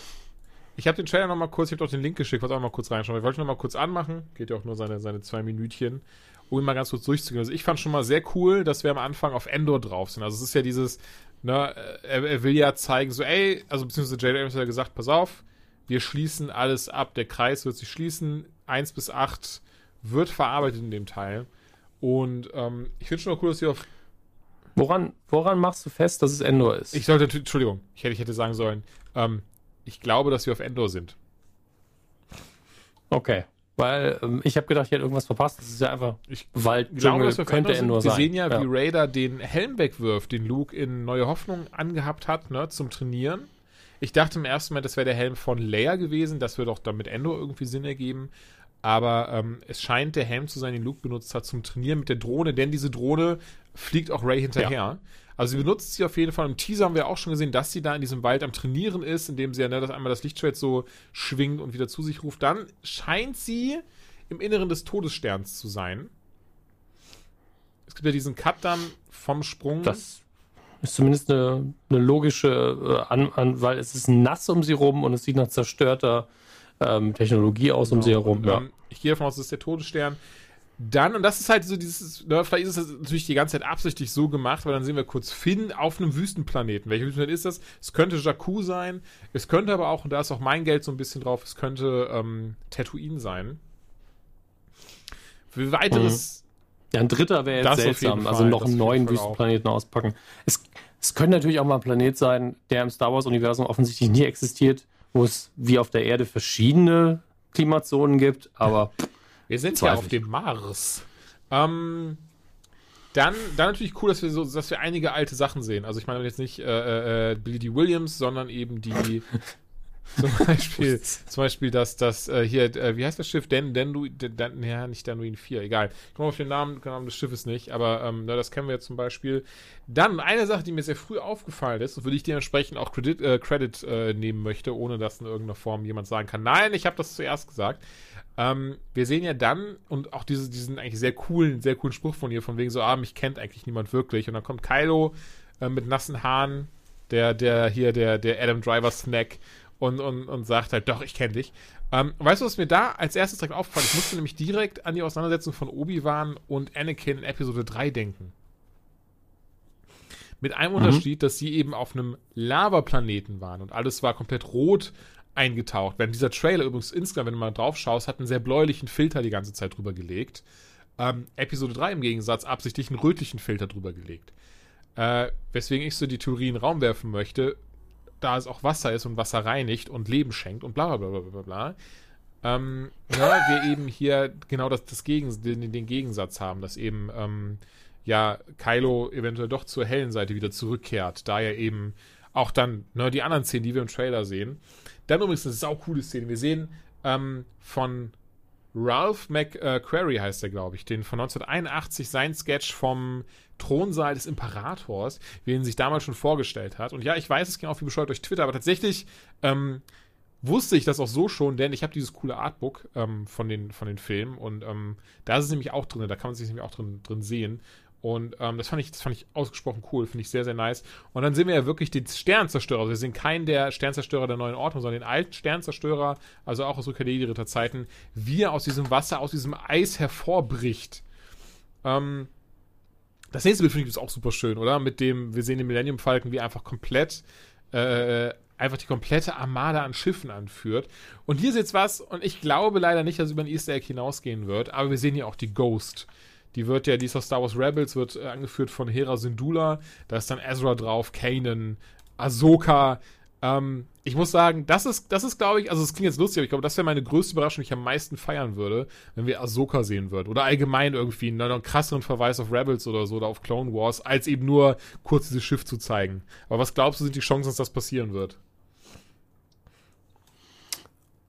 Ich habe den Trailer noch mal kurz, ich habe doch den Link geschickt, wollte auch noch mal kurz reinschauen. Ich wollte ihn noch mal kurz anmachen. Geht ja auch nur seine, seine zwei Minütchen. Um ihn mal ganz kurz durchzugehen. Also ich fand schon mal sehr cool, dass wir am Anfang auf Endor drauf sind. Also es ist ja dieses, ne, er, er will ja zeigen, so, ey, also beziehungsweise J.J. Abrams hat ja gesagt, pass auf, wir schließen alles ab, der Kreis wird sich schließen, 1 bis 8 wird verarbeitet in dem Teil. Und ähm, ich finde schon mal cool, dass sie auf woran, woran machst du fest, dass es Endor ist? ich sollte, Entschuldigung, ich hätte, ich hätte sagen sollen, ähm, ich glaube, dass wir auf Endor sind. okay. Weil ähm, ich habe gedacht, ich hätte irgendwas verpasst. Das ist ja einfach Ich Wald, glaube, Dschungel, dass wir könnte Endor. Endor Wir sein. sehen ja, wie Raider den Helm wegwirft, den Luke in Neue Hoffnung angehabt hat, ne, zum Trainieren. Ich dachte im ersten Moment, das wäre der Helm von Leia gewesen. Das würde auch dann mit Endor irgendwie Sinn ergeben. Aber ähm, es scheint der Helm zu sein, den Luke benutzt hat zum Trainieren mit der Drohne, denn diese Drohne fliegt auch Ray hinterher. Also sie benutzt sie auf jeden Fall. Im Teaser haben wir auch schon gesehen, dass sie da in diesem Wald am Trainieren ist, indem sie ja ne, das einmal das Lichtschwert so schwingt und wieder zu sich ruft. Dann scheint sie im Inneren des Todessterns zu sein. Es gibt ja diesen Cut dann vom Sprung. Das ist zumindest eine, eine logische äh, an, an, weil es ist nass um sie rum und es sieht nach zerstörter ähm, Technologie aus um sie herum. Und, Ja. ähm, ich gehe davon aus, das ist der Todesstern. Dann, und das ist halt so dieses, ne, vielleicht ist es natürlich die ganze Zeit absichtlich so gemacht, weil dann sehen wir kurz Finn auf einem Wüstenplaneten. Welcher Wüstenplanet ist das? Es könnte Jakku sein, es könnte aber auch, und da ist auch mein Geld so ein bisschen drauf, es könnte ähm, Tatooine sein. Für weiteres, Ja, ein dritter wäre jetzt seltsam. Also noch einen neuen Fall auch. Wüstenplaneten auspacken. Es, es könnte natürlich auch mal ein Planet sein, der im Star Wars-Universum offensichtlich nie existiert, wo es wie auf der Erde verschiedene Klimazonen gibt, aber Wir sind ja auf dem Mars. Ähm, dann, dann natürlich cool, dass wir so, dass wir einige alte Sachen sehen. Also ich meine jetzt nicht äh, äh, Billy D. Williams, sondern eben die zum Beispiel, zum Beispiel das, das äh, hier, äh, wie heißt das Schiff? Den, Dendu, Den, Den, ja, nicht Denduin 4, egal. Ich komme auf den Namen, den Namen des Schiffes nicht, aber ähm, na, das kennen wir jetzt zum Beispiel. Dann eine Sache, die mir sehr früh aufgefallen ist und die ich dementsprechend auch Credit, äh, Credit äh, nehmen möchte, ohne dass in irgendeiner Form jemand sagen kann, nein, ich habe das zuerst gesagt. Ähm, wir sehen ja dann und auch diese, diesen eigentlich sehr coolen, sehr coolen Spruch von ihr, von wegen so, ah, mich kennt eigentlich niemand wirklich. Und dann kommt Kylo äh, mit nassen Haaren, der, der hier, der, der Adam Driver Snack und, und, und sagt halt, doch, ich kenne dich. Ähm, weißt du, was mir da als erstes direkt aufgefallen ist? Ich musste nämlich direkt an die Auseinandersetzung von Obi-Wan und Anakin in Episode 3 denken. Mit einem Unterschied, dass sie eben auf einem Lavaplaneten waren und alles war komplett rot eingetaucht. Während dieser Trailer übrigens insgesamt, wenn du mal drauf schaust, hat einen sehr bläulichen Filter die ganze Zeit drüber gelegt. Ähm, Episode 3 im Gegensatz absichtlich einen rötlichen Filter drüber gelegt. Äh, weswegen ich so die Theorie in den Raum werfen möchte, da es auch Wasser ist und Wasser reinigt und Leben schenkt und bla bla bla bla bla. Ähm, ja, wir eben hier genau das, das Gegen, den, den Gegensatz haben, dass eben ähm, ja Kylo eventuell doch zur hellen Seite wieder zurückkehrt, da er eben auch dann ne, die anderen Szenen, die wir im Trailer sehen. Dann übrigens eine saucoole Szene. Wir sehen ähm, von Ralph McQuarrie heißt er, glaube ich, den von 1981 sein Sketch vom Thronsaal des Imperators, wie er ihn sich damals schon vorgestellt hat. Und ja, ich weiß, es ging auch wie bescheuert durch Twitter, aber tatsächlich ähm, wusste ich das auch so schon, denn ich habe dieses coole Artbook ähm, von, den, von den Filmen und ähm, da ist es nämlich auch drin, da kann man sich nämlich auch drin, drin sehen. Und ähm, das, fand ich, das fand ich ausgesprochen cool, finde ich sehr, sehr nice. Und dann sehen wir ja wirklich den Sternzerstörer. Also wir sehen keinen der Sternzerstörer der neuen Ordnung, sondern den alten Sternzerstörer, also auch aus Rückkehr Zeiten, wie er aus diesem Wasser, aus diesem Eis hervorbricht. Ähm, das nächste Bild finde ich ist auch super schön, oder? Mit dem, wir sehen den Millennium Falcon, wie er einfach komplett äh, einfach die komplette Armada an Schiffen anführt. Und hier ist jetzt was, und ich glaube leider nicht, dass es über ein Easter Egg hinausgehen wird, aber wir sehen hier auch die Ghost. Die wird ja, die ist aus Star Wars Rebels, wird äh, angeführt von Hera Syndulla. Da ist dann Ezra drauf, Kanan, Ahsoka. Ähm, ich muss sagen, das ist, das ist, glaube ich, also es klingt jetzt lustig, aber ich glaube, das wäre meine größte Überraschung, die ich am meisten feiern würde, wenn wir Ahsoka sehen würden. Oder allgemein irgendwie einen, einen krasseren Verweis auf Rebels oder so oder auf Clone Wars, als eben nur kurz dieses Schiff zu zeigen. Aber was glaubst du, sind die Chancen, dass das passieren wird?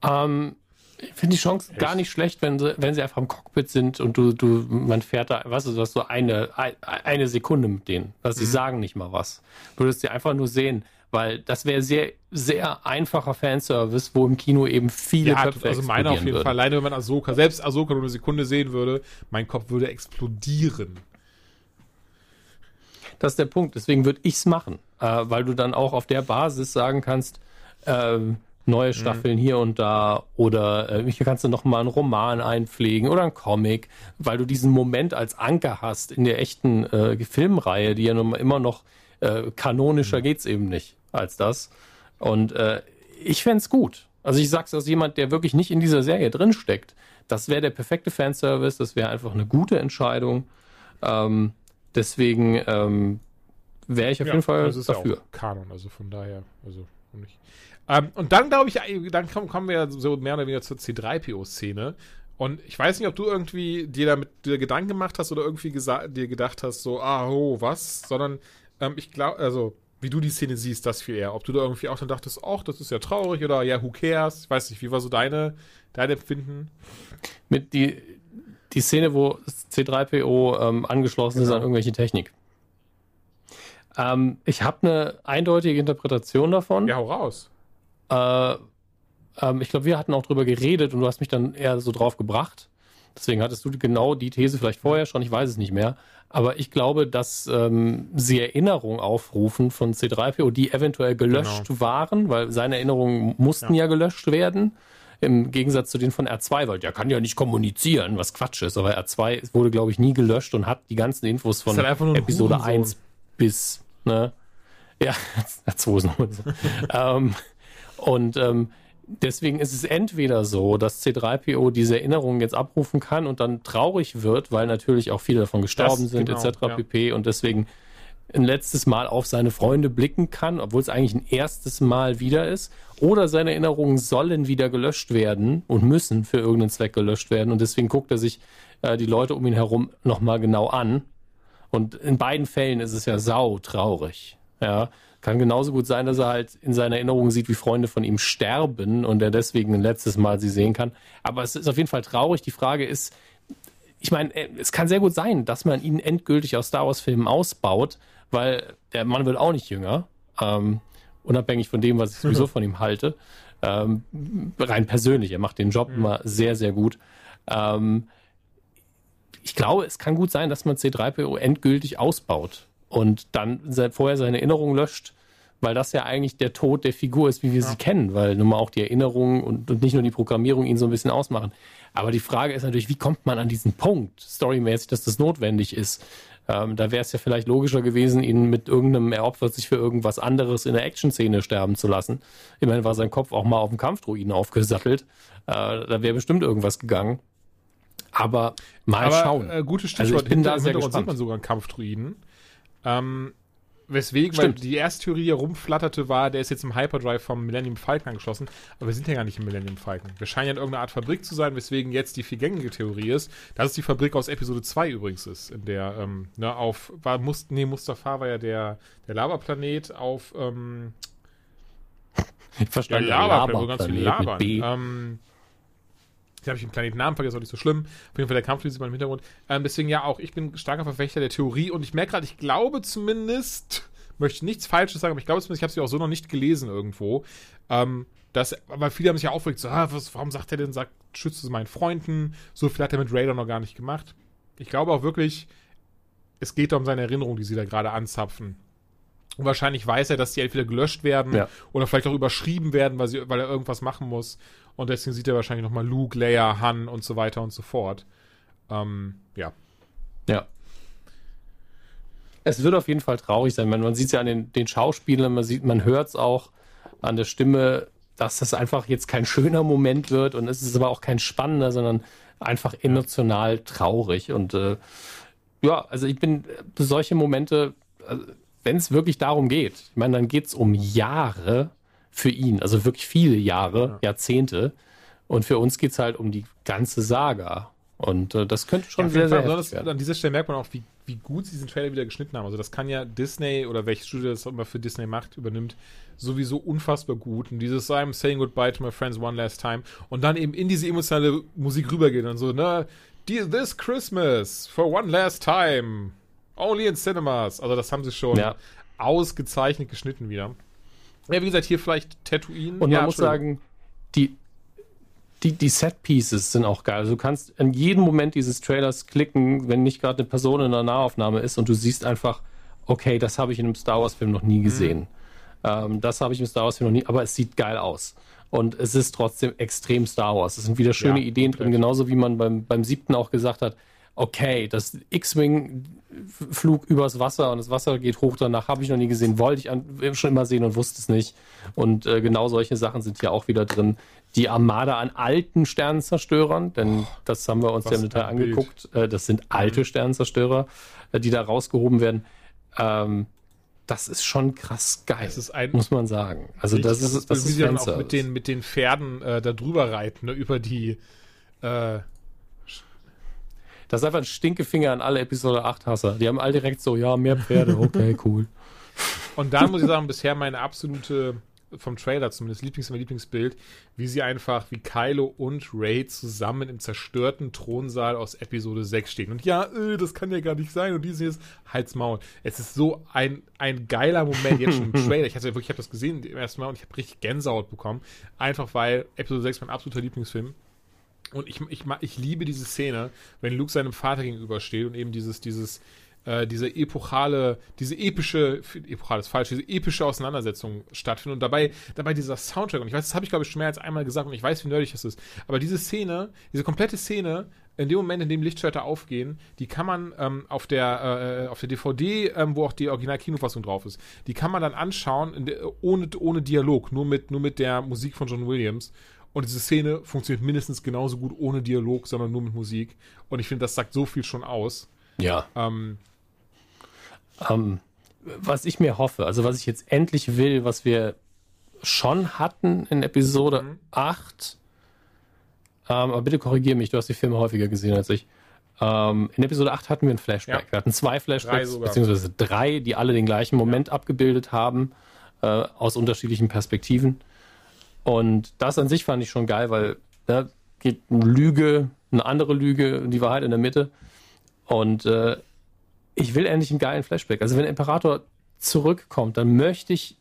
Ähm, ich finde die Chance Echt? gar nicht schlecht, wenn sie, wenn sie einfach im Cockpit sind und du, du, man fährt da, was ist das, so eine, eine Sekunde mit denen. Also sie mhm. sagen nicht mal was. Du würdest sie einfach nur sehen, weil das wäre sehr, sehr einfacher Fanservice, wo im Kino eben viele ja, Köpfe Also meiner auf jeden würden. Fall, alleine wenn man Ahsoka, selbst Ahsoka nur eine Sekunde sehen würde, mein Kopf würde explodieren. Das ist der Punkt, deswegen würde ich es machen, äh, weil du dann auch auf der Basis sagen kannst, ähm, neue mhm. Staffeln mhm. hier und da oder äh, hier kannst du noch mal einen Roman einpflegen oder einen Comic, weil du diesen Moment als Anker hast in der echten äh, Filmreihe, die ja nun immer noch äh, kanonischer mhm. geht's eben nicht als das. Und äh, ich fände gut. Also ich sag's als jemand, der wirklich nicht in dieser Serie drinsteckt. Das wäre der perfekte Fanservice, das wäre einfach eine gute Entscheidung. Ähm, deswegen ähm, wäre ich auf ja, jeden Fall dafür. Ja Kanon, also von daher, also nicht. Ähm, und dann glaube ich, dann kommen wir so mehr oder weniger zur C3PO-Szene. Und ich weiß nicht, ob du irgendwie dir damit dir Gedanken gemacht hast oder irgendwie dir gedacht hast, so, ah, oh, was? Sondern ähm, ich glaube, also, wie du die Szene siehst, das viel eher. Ob du da irgendwie auch dann dachtest, ach, das ist ja traurig oder ja, who cares? Ich weiß nicht, wie war so deine, dein Empfinden? Mit die, die Szene, wo C3PO ähm, angeschlossen genau. ist an irgendwelche Technik. Ähm, ich habe eine eindeutige Interpretation davon. Ja, hau raus. Äh, ähm, ich glaube, wir hatten auch drüber geredet und du hast mich dann eher so drauf gebracht. Deswegen hattest du genau die These vielleicht vorher schon, ich weiß es nicht mehr. Aber ich glaube, dass ähm, sie Erinnerungen aufrufen von C3PO, die eventuell gelöscht genau. waren, weil seine Erinnerungen mussten ja. ja gelöscht werden. Im Gegensatz zu denen von R2, weil der kann ja nicht kommunizieren, was Quatsch ist. Aber R2 wurde, glaube ich, nie gelöscht und hat die ganzen Infos von halt Episode 1 bis, ne? Ja, R2 ist noch so. ähm, und ähm, deswegen ist es entweder so, dass C3PO diese Erinnerungen jetzt abrufen kann und dann traurig wird, weil natürlich auch viele davon gestorben das, sind, genau, etc. Ja. pp. Und deswegen ein letztes Mal auf seine Freunde blicken kann, obwohl es eigentlich ein erstes Mal wieder ist. Oder seine Erinnerungen sollen wieder gelöscht werden und müssen für irgendeinen Zweck gelöscht werden. Und deswegen guckt er sich äh, die Leute um ihn herum nochmal genau an. Und in beiden Fällen ist es ja sau traurig. Ja, kann genauso gut sein, dass er halt in seiner Erinnerung sieht, wie Freunde von ihm sterben und er deswegen ein letztes Mal sie sehen kann. Aber es ist auf jeden Fall traurig. Die Frage ist, ich meine, äh, es kann sehr gut sein, dass man ihn endgültig aus Star Wars-Filmen ausbaut, weil der Mann wird auch nicht jünger. Ähm, unabhängig von dem, was ich sowieso von ihm halte. Ähm, rein persönlich, er macht den Job mhm. immer sehr, sehr gut. Ähm, ich glaube, es kann gut sein, dass man C3PO endgültig ausbaut und dann vorher seine Erinnerung löscht, weil das ja eigentlich der Tod der Figur ist, wie wir ja. sie kennen, weil nun mal auch die Erinnerung und, und, nicht nur die Programmierung ihn so ein bisschen ausmachen. Aber die Frage ist natürlich, wie kommt man an diesen Punkt, storymäßig, dass das notwendig ist? Ähm, da wäre es ja vielleicht logischer gewesen, ihn mit irgendeinem, er opfert sich für irgendwas anderes in der Action-Szene sterben zu lassen. Immerhin war sein Kopf auch mal auf dem Kampfdruiden aufgesattelt. Äh, da wäre bestimmt irgendwas gegangen. Aber mal Aber, schauen. Äh, gutes Stichwort. Also ich bin da sehr gespannt. sieht man sogar einen Kampfdruiden. Ähm, weswegen, Stimmt. weil die erste Theorie hier rumflatterte, war, der ist jetzt im Hyperdrive vom Millennium Falcon angeschlossen. Aber wir sind ja gar nicht im Millennium Falcon. Wir scheinen ja in irgendeiner Art Fabrik zu sein, weswegen jetzt die viel gängige Theorie ist, dass es die Fabrik aus Episode 2 übrigens ist, in der, ähm, ne, auf, war, Must, nee, Mustafa war ja der, der Lavaplanet auf, ähm, ich verstehe. Ja, Lava, Lava ganz viel Lava. Ähm, Jetzt habe ich den Planeten Namen vergessen, ist auch nicht so schlimm. Auf jeden Fall der Kampf sieht man im Hintergrund. Ähm, deswegen ja auch, ich bin starker Verfechter der Theorie und ich merke gerade, ich glaube zumindest, möchte nichts Falsches sagen, aber ich glaube zumindest, ich habe sie auch so noch nicht gelesen irgendwo, ähm, dass, aber viele haben sich ja aufgeregt, so, ah, was, warum sagt er denn, sagt, schütze es meinen Freunden, so viel hat er mit Raider noch gar nicht gemacht. Ich glaube auch wirklich, es geht um seine Erinnerung, die sie da gerade anzapfen. Und wahrscheinlich weiß er, dass die entweder gelöscht werden ja. oder vielleicht auch überschrieben werden, weil, sie, weil er irgendwas machen muss. Und deswegen sieht er wahrscheinlich nochmal Luke, Leia, Han und so weiter und so fort. Ähm, ja. Ja. Es wird auf jeden Fall traurig sein. Man, man sieht es ja an den, den Schauspielern, man man hört es auch. an der Stimme, dass das einfach jetzt kein schöner Moment wird und es ist aber auch kein spannender, sondern einfach emotional traurig. Und äh, ja, also ich bin solche Momente, also, wenn es wirklich darum geht, ich meine, dann geht es um Jahre für ihn, also wirklich viele Jahre, ja. Jahrzehnte. Und für uns geht es halt um die ganze Saga. Und äh, das könnte schon ja, sehr, sehr besonders werden. An dieser Stelle merkt man auch, wie, wie gut sie diesen Trailer wieder geschnitten haben. Also das kann ja Disney oder welches Studio das auch immer für Disney macht, übernimmt, sowieso unfassbar gut. Und dieses I'm saying goodbye to my friends one last time und dann eben in diese emotionale Musik rübergehen und so, ne, this Christmas for one last time. Only in cinemas. Also das haben sie schon ja. ausgezeichnet geschnitten wieder. Ja, wie gesagt, hier vielleicht Tatooine. Und man ja, muss sagen, die, die, die Set-Pieces sind auch geil. Also du kannst in jedem Moment dieses Trailers klicken, wenn nicht gerade eine Person in einer Nahaufnahme ist und du siehst einfach, okay, das habe ich in einem Star Wars-Film noch nie gesehen. Mhm. Ähm, das habe ich im Star Wars-Film noch nie, aber es sieht geil aus. Und es ist trotzdem extrem Star Wars. Es sind wieder schöne ja, Ideen drin, genauso wie man beim, beim siebten auch gesagt hat, okay, das X-Wing-Flug übers Wasser und das Wasser geht hoch danach, habe ich noch nie gesehen, wollte ich an, schon immer sehen und wusste es nicht. Und äh, genau solche Sachen sind hier auch wieder drin. Die Armada an alten Sternenzerstörern, denn oh, das haben wir uns ja im Detail angeguckt, äh, das sind alte mhm. Sternenzerstörer, äh, die da rausgehoben werden. Ähm, das ist schon krass geil, ein, muss man sagen. Also das ist das, das ist, wie sie dann auch mit den mit den Pferden äh, da drüber reiten ne, über die äh, das ist einfach ein Stinkefinger an alle Episode 8 Hasser. Die haben all direkt so, ja, mehr Pferde, okay, cool. Und dann muss ich sagen, bisher meine absolute, vom Trailer zumindest, Lieblings mein Lieblingsbild, wie sie einfach, wie Kylo und Ray zusammen im zerstörten Thronsaal aus Episode 6 stehen. Und ja, äh, das kann ja gar nicht sein. Und dieses ist Halt's Maul. Es ist so ein, ein geiler Moment jetzt schon im Trailer. Ich, hatte wirklich, ich habe das gesehen im ersten Mal und ich habe richtig Gänsehaut bekommen. Einfach weil Episode 6 mein absoluter Lieblingsfilm und ich, ich, ich liebe diese Szene, wenn Luke seinem Vater gegenübersteht und eben dieses, dieses, äh, diese epochale, diese epische, epochal ist falsch, diese epische Auseinandersetzung stattfindet und dabei, dabei dieser Soundtrack, und ich weiß, das habe ich glaube ich schon mehr als einmal gesagt und ich weiß, wie nerdig das ist, aber diese Szene, diese komplette Szene, in dem Moment, in dem Lichtschwerter aufgehen, die kann man ähm, auf der äh, auf der DVD, ähm, wo auch die Original-Kinofassung drauf ist, die kann man dann anschauen, de, ohne, ohne Dialog, nur mit, nur mit der Musik von John Williams. Und diese Szene funktioniert mindestens genauso gut ohne Dialog, sondern nur mit Musik. Und ich finde, das sagt so viel schon aus. Ja. Ähm, ähm, was ich mir hoffe, also was ich jetzt endlich will, was wir schon hatten in Episode mhm. 8, ähm, aber bitte korrigiere mich, du hast die Filme häufiger gesehen als ich. Ähm, in Episode 8 hatten wir ein Flashback. Ja. Wir hatten zwei Flashbacks, beziehungsweise drei, die alle den gleichen Moment ja. abgebildet haben, äh, aus unterschiedlichen Perspektiven. Und das an sich fand ich schon geil, weil da ne, geht eine Lüge, eine andere Lüge, die Wahrheit in der Mitte. Und äh, ich will endlich einen geilen Flashback. Also wenn Imperator zurückkommt, dann möchte ich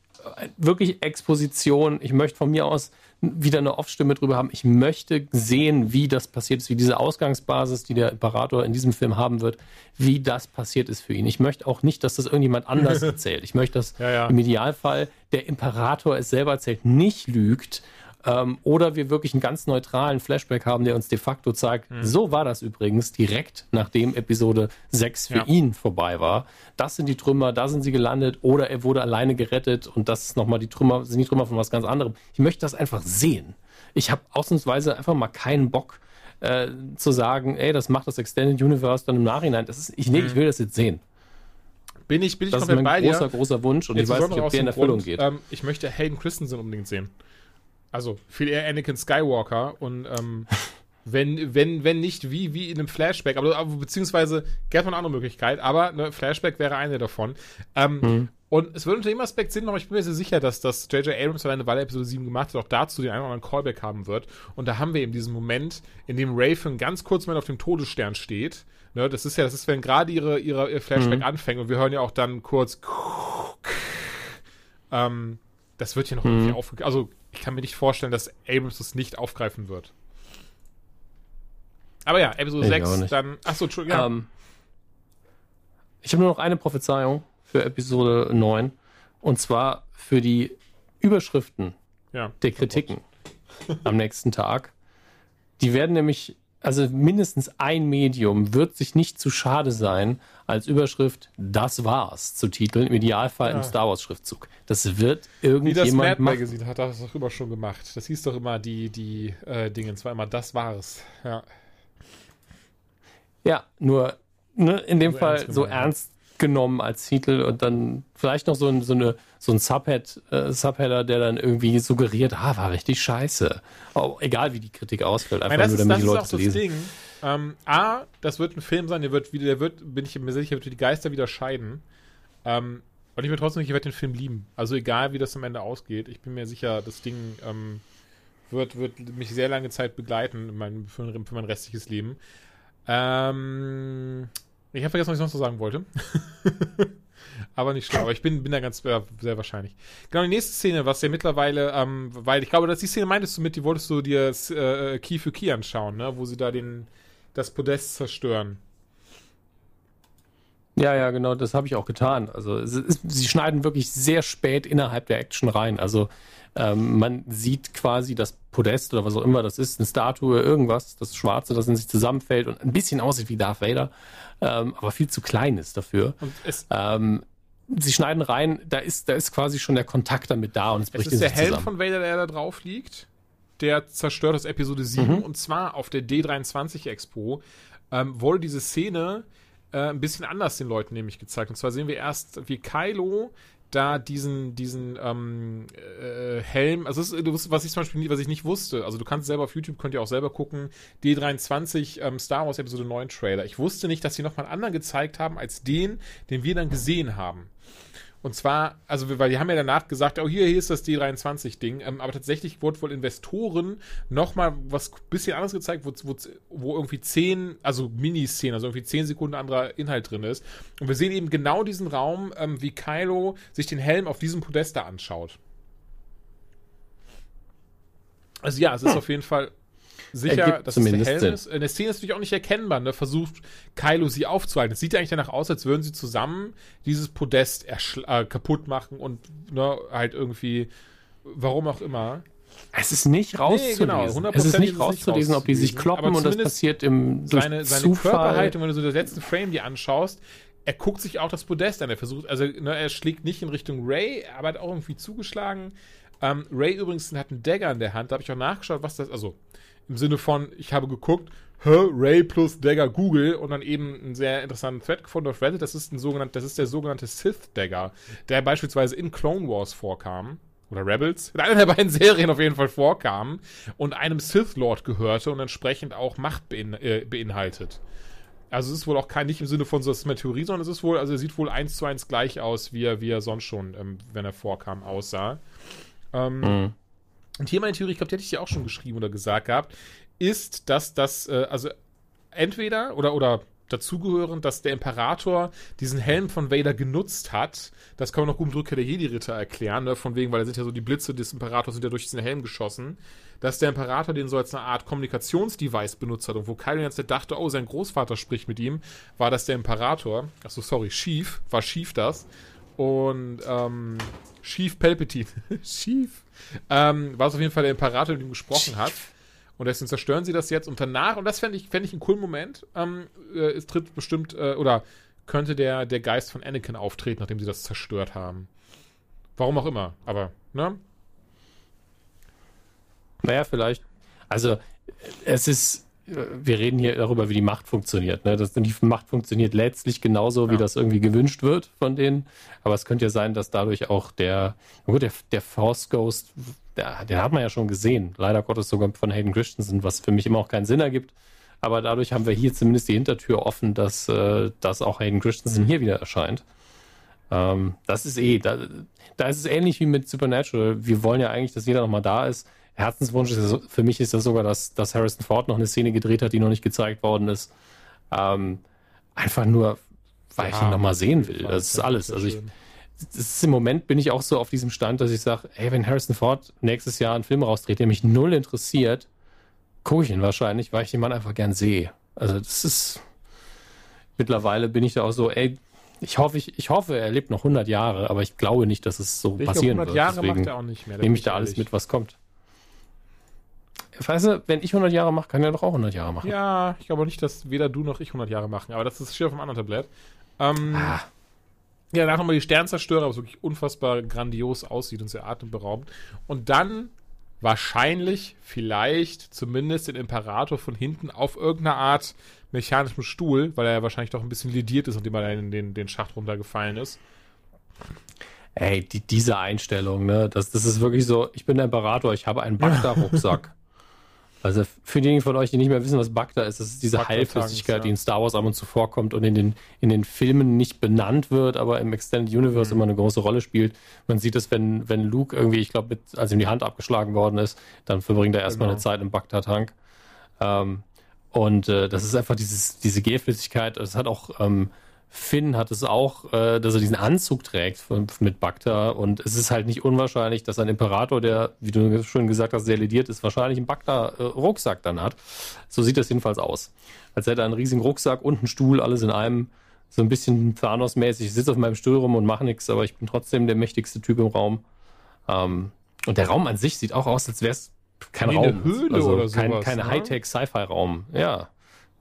wirklich Exposition. Ich möchte von mir aus wieder eine Off-Stimme drüber haben. Ich möchte sehen, wie das passiert ist, wie diese Ausgangsbasis, die der Imperator in diesem Film haben wird, wie das passiert ist für ihn. Ich möchte auch nicht, dass das irgendjemand anders erzählt. Ich möchte, dass ja, ja. im Idealfall der Imperator es selber erzählt, nicht lügt, ähm, oder wir wirklich einen ganz neutralen Flashback haben, der uns de facto zeigt, mhm. so war das übrigens direkt nachdem Episode 6 für ja. ihn vorbei war. Das sind die Trümmer, da sind sie gelandet oder er wurde alleine gerettet und das ist nochmal die Trümmer, sind die Trümmer von was ganz anderem. Ich möchte das einfach sehen. Ich habe ausnahmsweise einfach mal keinen Bock, äh, zu sagen, ey, das macht das Extended Universe dann im Nachhinein. Das ist, ich, nee, ich will das jetzt sehen. Bin ich, bin ich das komplett ist mein großer, großer Wunsch und jetzt ich weiß nicht, ob der in Erfüllung Grund, geht. Ähm, ich möchte Hayden Christensen unbedingt sehen. Also viel eher Anakin Skywalker und ähm, wenn, wenn, wenn nicht wie, wie in einem Flashback, aber, aber beziehungsweise gäbe es eine andere Möglichkeit, aber ne, Flashback wäre eine davon. Ähm, mhm. Und es würde unter dem Aspekt Sinn machen, aber ich bin mir sehr sicher, dass das J.J. Abrams alleine, weil er Episode 7 gemacht hat, auch dazu den einen oder anderen Callback haben wird. Und da haben wir eben diesen Moment, in dem Raven ganz kurz mal auf dem Todesstern steht. Ne, das ist ja, das ist, wenn gerade ihre, ihre, ihr Flashback mhm. anfängt und wir hören ja auch dann kurz ähm, das wird hier noch mhm. irgendwie aufgegriffen. Also, kann mir nicht vorstellen, dass Abrams das nicht aufgreifen wird. Aber ja, Episode ich 6, dann. Achso, Entschuldigung. Ja. Um, ähm, ich habe nur noch eine Prophezeiung für Episode 9. Und zwar für die Überschriften ja, der Kritiken am nächsten Tag. Die werden nämlich also mindestens ein Medium wird sich nicht zu schade sein, als Überschrift Das war's zu titeln, im Idealfall ja. im Star Wars Schriftzug. Das wird irgendjemand Wie das Mad Magazine hat das doch immer schon gemacht. Das hieß doch immer die, die äh, Dinge, zwar immer Das war's. Ja. Ja, nur ne, in dem so Fall ernst so ernst genommen als Titel und dann vielleicht noch so ein, so eine, so ein Subhead, äh, Subheader, der dann irgendwie suggeriert, ah, war richtig scheiße. Oh, egal wie die Kritik ausfällt, einfach meine, nur, damit ist, die Leute auch lesen. Ding. Ähm, A, das wird ein Film sein, der wird wieder, der wird, bin ich mir sicher, wird die Geister wieder scheiden. Ähm, und ich bin trotzdem nicht, ich werde den Film lieben. Also egal, wie das am Ende ausgeht, ich bin mir sicher, das Ding ähm, wird, wird mich sehr lange Zeit begleiten mein, für, für mein restliches Leben. Ähm, ich habe vergessen, was ich sonst noch sagen wollte. aber nicht schlimm. Aber ich bin, bin da ganz äh, sehr wahrscheinlich. Genau, die nächste Szene, was ja mittlerweile, ähm, weil ich glaube, dass die Szene meintest du mit, die wolltest du dir äh, Key für Key anschauen, ne? Wo sie da den, das Podest zerstören. Ja, ja, genau, das habe ich auch getan. Also ist, sie schneiden wirklich sehr spät innerhalb der Action rein. Also ähm, man sieht quasi das Podest oder was auch immer das ist, eine Statue, irgendwas, das Schwarze, das in sich zusammenfällt und ein bisschen aussieht wie Darth Vader, ähm, aber viel zu klein ist dafür. Ähm, sie schneiden rein, da ist, da ist quasi schon der Kontakt damit da und es bricht es ist der Helm zusammen. von Vader, der da drauf liegt. Der zerstört das Episode 7 mhm. und zwar auf der D23 Expo ähm, wurde diese Szene äh, ein bisschen anders den Leuten nämlich gezeigt. Und zwar sehen wir erst, wie Kylo da diesen, diesen ähm, äh, Helm, also ist, was ich zum Beispiel nie, was ich nicht wusste, also du kannst selber auf YouTube, könnt ihr auch selber gucken, D23 ähm, Star Wars Episode 9 Trailer. Ich wusste nicht, dass sie nochmal einen anderen gezeigt haben als den, den wir dann gesehen haben. Und zwar, also weil die haben ja danach gesagt, oh hier, hier ist das D23-Ding, ähm, aber tatsächlich wurde wohl Investoren nochmal was bisschen anderes gezeigt, wo, wo, wo irgendwie zehn, also Miniszenen, also irgendwie zehn Sekunden anderer Inhalt drin ist. Und wir sehen eben genau diesen Raum, ähm, wie Kylo sich den Helm auf diesem Podest da anschaut. Also ja, es ist hm. auf jeden Fall sicher, dass es der Helm ist. In der Szene ist natürlich auch nicht erkennbar. Ne? Versucht Kylo sie aufzuhalten. Es sieht ja eigentlich danach aus, als würden sie zusammen dieses Podest äh, kaputt machen und ne, halt irgendwie, warum auch immer. Es ist nicht rauszulesen. Nee, genau, es ist nicht rauszulesen, ob die sich kloppen und das passiert im durch seine, seine Zufall. Körperhaltung, wenn du so den letzten Frame dir anschaust, er guckt sich auch das Podest an. Er versucht, also ne, er schlägt nicht in Richtung Ray, aber hat auch irgendwie zugeschlagen. Ähm, Ray übrigens hat einen Dagger in der Hand. Da habe ich auch nachgeschaut, was das, also im Sinne von, ich habe geguckt, Ray plus Dagger Google und dann eben einen sehr interessanten Thread gefunden auf Reddit. Das ist ein sogenannter, das ist der sogenannte Sith Dagger, der beispielsweise in Clone Wars vorkam. Oder Rebels, in einer der beiden Serien auf jeden Fall vorkam und einem Sith Lord gehörte und entsprechend auch Macht bein, äh, beinhaltet. Also es ist wohl auch kein, nicht im Sinne von so, das ist eine Theorie, sondern es ist wohl, also er sieht wohl eins zu eins gleich aus, wie er, wie er sonst schon, ähm, wenn er vorkam, aussah. Ähm, mhm. Und hier meine Theorie, ich glaube, die hätte ich dir auch schon geschrieben oder gesagt gehabt, ist, dass das, äh, also entweder oder, oder dazugehören, dass der Imperator diesen Helm von Vader genutzt hat. Das kann man noch gut mit Rückkehr der Jedi-Ritter erklären, ne? von wegen, weil da sind ja so die Blitze des Imperators sind ja durch diesen Helm geschossen. Dass der Imperator den so als eine Art Kommunikationsdevice benutzt hat und wo Kylo jetzt dachte, oh, sein Großvater spricht mit ihm, war das der Imperator. Achso, sorry, schief, war schief das. Und ähm, Chief Palpatine. Chief. Ähm, war es auf jeden Fall der Imperator, mit ihm gesprochen hat. Und deswegen zerstören sie das jetzt. Und danach, und das fände ich, fänd ich einen coolen Moment, ähm, äh, es tritt bestimmt, äh, oder könnte der, der Geist von Anakin auftreten, nachdem sie das zerstört haben. Warum auch immer, aber, ne? Naja, vielleicht. Also, es ist wir reden hier darüber, wie die Macht funktioniert. Ne? Das, die Macht funktioniert letztlich genauso, wie ja. das irgendwie gewünscht wird von denen. Aber es könnte ja sein, dass dadurch auch der, gut, der, der Force Ghost, der, den hat man ja schon gesehen. Leider Gottes sogar von Hayden Christensen, was für mich immer auch keinen Sinn ergibt. Aber dadurch haben wir hier zumindest die Hintertür offen, dass, äh, dass auch Hayden Christensen hier wieder erscheint. Ähm, das ist eh, da, da ist es ähnlich wie mit Supernatural. Wir wollen ja eigentlich, dass jeder nochmal da ist. Herzenswunsch ist für mich ist das sogar, dass, dass Harrison Ford noch eine Szene gedreht hat, die noch nicht gezeigt worden ist. Ähm, einfach nur, weil ja, ich ihn nochmal sehen will. Das ist alles. Also ich, ist im Moment bin ich auch so auf diesem Stand, dass ich sage, hey, wenn Harrison Ford nächstes Jahr einen Film rausdreht, der mich null interessiert, gucke ich ihn wahrscheinlich, weil ich den Mann einfach gern sehe. Also das ist mittlerweile bin ich da auch so, ey, ich hoffe, ich, ich hoffe, er lebt noch 100 Jahre, aber ich glaube nicht, dass es so ich passieren 100 wird. 100 Jahre Deswegen macht er auch nicht mehr. Nehme ich da alles mit, was kommt. Weißt du, wenn ich 100 Jahre mache, kann er doch auch 100 Jahre machen. Ja, ich glaube nicht, dass weder du noch ich 100 Jahre machen, aber das ist steht auf einem anderen Tablett. Ähm, Ah, Ja, danach nochmal die Sternzerstörer, was wirklich unfassbar grandios aussieht und sehr atemberaubend. Und dann wahrscheinlich, vielleicht, zumindest den Imperator von hinten auf irgendeiner Art mechanischem Stuhl, weil er ja wahrscheinlich doch ein bisschen lidiert ist, nachdem er in den, den Schacht runtergefallen ist. ey, die, diese Einstellung, ne, das, das ist wirklich so, ich bin der Imperator, ich habe einen Bagda-Rucksack. Also für diejenigen von euch, die nicht mehr wissen, was Bagda ist, das ist diese Heilflüssigkeit, ja. die in Star Wars ab und zu vorkommt und in den, in den Filmen nicht benannt wird, aber im Extended Universe Mhm. immer eine große Rolle spielt. Man sieht es, wenn, wenn Luke irgendwie, ich glaube, als ihm die Hand abgeschlagen worden ist, dann verbringt er erstmal Genau. eine Zeit im Bagda-Tank. Ähm, und äh, das ist einfach dieses, diese Gelflüssigkeit. Es hat auch, ähm, Finn hat es auch, äh, dass er diesen Anzug trägt von, mit Bagda. Und es ist halt nicht unwahrscheinlich, dass ein Imperator, der, wie du schon gesagt hast, sehr lediert ist, wahrscheinlich einen Bagda-Rucksack dann hat. So sieht das jedenfalls aus. Als hätte er einen riesigen Rucksack und einen Stuhl, alles in einem. So ein bisschen Thanos-mäßig. Ich sitze auf meinem Stuhl rum und mache nichts, aber ich bin trotzdem der mächtigste Typ im Raum. Ähm, und der Raum an sich sieht auch aus, als wäre es kein Wie Raum. eine Höhle also oder kein, sowas, Kein ne? Hightech-Sci-Fi-Raum. Ja.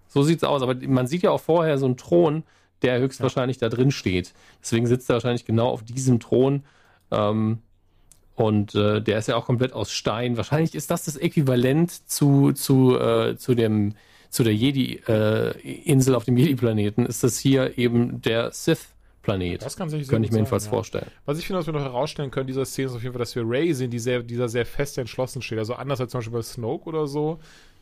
So sieht's aus. Aber man sieht ja auch vorher so einen Thron, der höchstwahrscheinlich da drin steht. Deswegen sitzt er wahrscheinlich genau auf diesem Thron. Ähm, und äh, der ist ja auch komplett aus Stein. Wahrscheinlich ist das das Äquivalent zu, zu, äh, zu, dem, zu der Jedi-Insel auf dem Jedi-Planeten. Ist das hier eben der Sith-Planet? Das kann sich sehr Könnte ich mir sein, jedenfalls ja. vorstellen. Was ich finde, was wir noch herausstellen können, dieser Szene ist auf jeden Fall, dass wir Ray sehen, die sehr, dieser sehr fest entschlossen steht. Also anders als zum Beispiel bei Snoke oder so,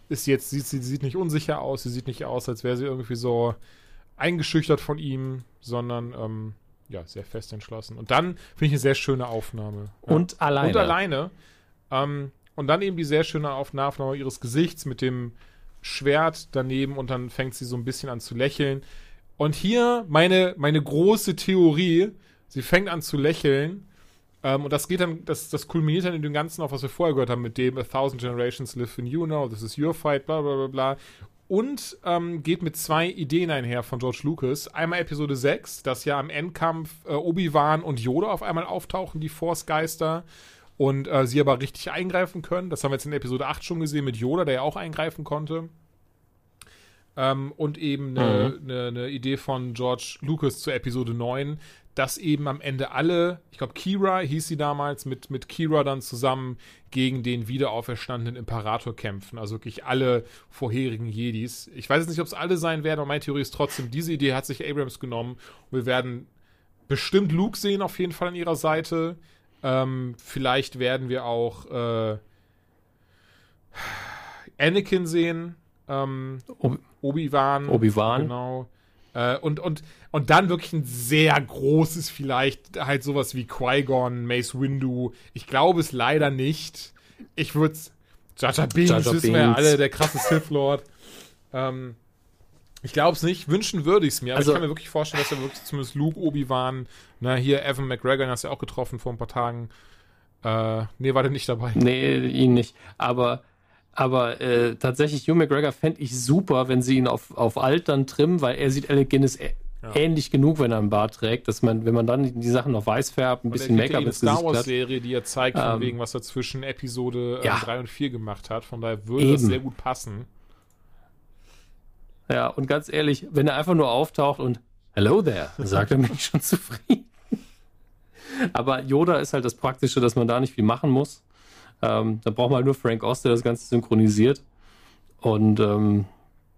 ist jetzt, sieht, sie sieht nicht unsicher aus, sie sieht nicht aus, als wäre sie irgendwie so eingeschüchtert von ihm, sondern ähm, ja, sehr fest entschlossen. Und dann finde ich eine sehr schöne Aufnahme. Ja. Und alleine. Und alleine. Ähm, und dann eben die sehr schöne Aufna- Aufnahme ihres Gesichts mit dem Schwert daneben und dann fängt sie so ein bisschen an zu lächeln. Und hier meine, meine große Theorie, sie fängt an zu lächeln ähm, und das geht dann, das, das kulminiert dann in dem Ganzen auch, was wir vorher gehört haben, mit dem A Thousand Generations live in you now, this is your fight, bla bla bla bla. Und ähm, geht mit zwei Ideen einher von George Lucas. Einmal Episode 6, dass ja am Endkampf äh, Obi-Wan und Yoda auf einmal auftauchen, die Force-Geister, und äh, sie aber richtig eingreifen können. Das haben wir jetzt in Episode 8 schon gesehen mit Yoda, der ja auch eingreifen konnte. Ähm, und eben eine ne, ne Idee von George Lucas zu Episode 9, dass eben am Ende alle, ich glaube Kira hieß sie damals, mit, mit Kira dann zusammen gegen den wiederauferstandenen Imperator kämpfen. Also wirklich alle vorherigen Jedis. Ich weiß jetzt nicht, ob es alle sein werden, aber meine Theorie ist trotzdem, diese Idee hat sich Abrams genommen. Und wir werden bestimmt Luke sehen, auf jeden Fall an ihrer Seite. Ähm, vielleicht werden wir auch äh, Anakin sehen. Ähm, Ob- Obi-Wan. Obi-Wan. Genau. Äh, und, und, und dann wirklich ein sehr großes, vielleicht halt sowas wie Qui-Gon, Mace Windu. Ich glaube es leider nicht. Ich würde es. Jaja Binks, Jar wissen wir ja alle, der krasse Sith Lord. Ähm, ich glaube es nicht. Wünschen würde ich es mir. Aber Also- ich kann mir wirklich vorstellen, dass er wirklich zumindest Luke, Obi-Wan, na hier Evan McGregor, den hast du ja auch getroffen vor ein paar Tagen. Äh, nee, war der nicht dabei. Nee, ihn nicht. Aber, aber äh, tatsächlich, Hugh McGregor fände ich super, wenn sie ihn auf, auf alt dann trimmen, weil er sieht Alec Guinness ä- ähnlich genug, wenn er einen Bart trägt, dass man, wenn man dann die Sachen noch weiß färbt, ein Und bisschen ja Make-up eine ins Star Wars. Serie, die er zeigt, von Ähm, wegen, was er zwischen Episode äh, ja. 3 und 4 gemacht hat. Von daher würde das Eben. sehr gut passen. Ja, und ganz ehrlich, wenn er einfach nur auftaucht und Hello there, sagt er mich schon zufrieden. Aber Yoda ist halt das Praktische, dass man da nicht viel machen muss. Ähm, da braucht man halt nur Frank Oz, der das Ganze synchronisiert. Und ähm,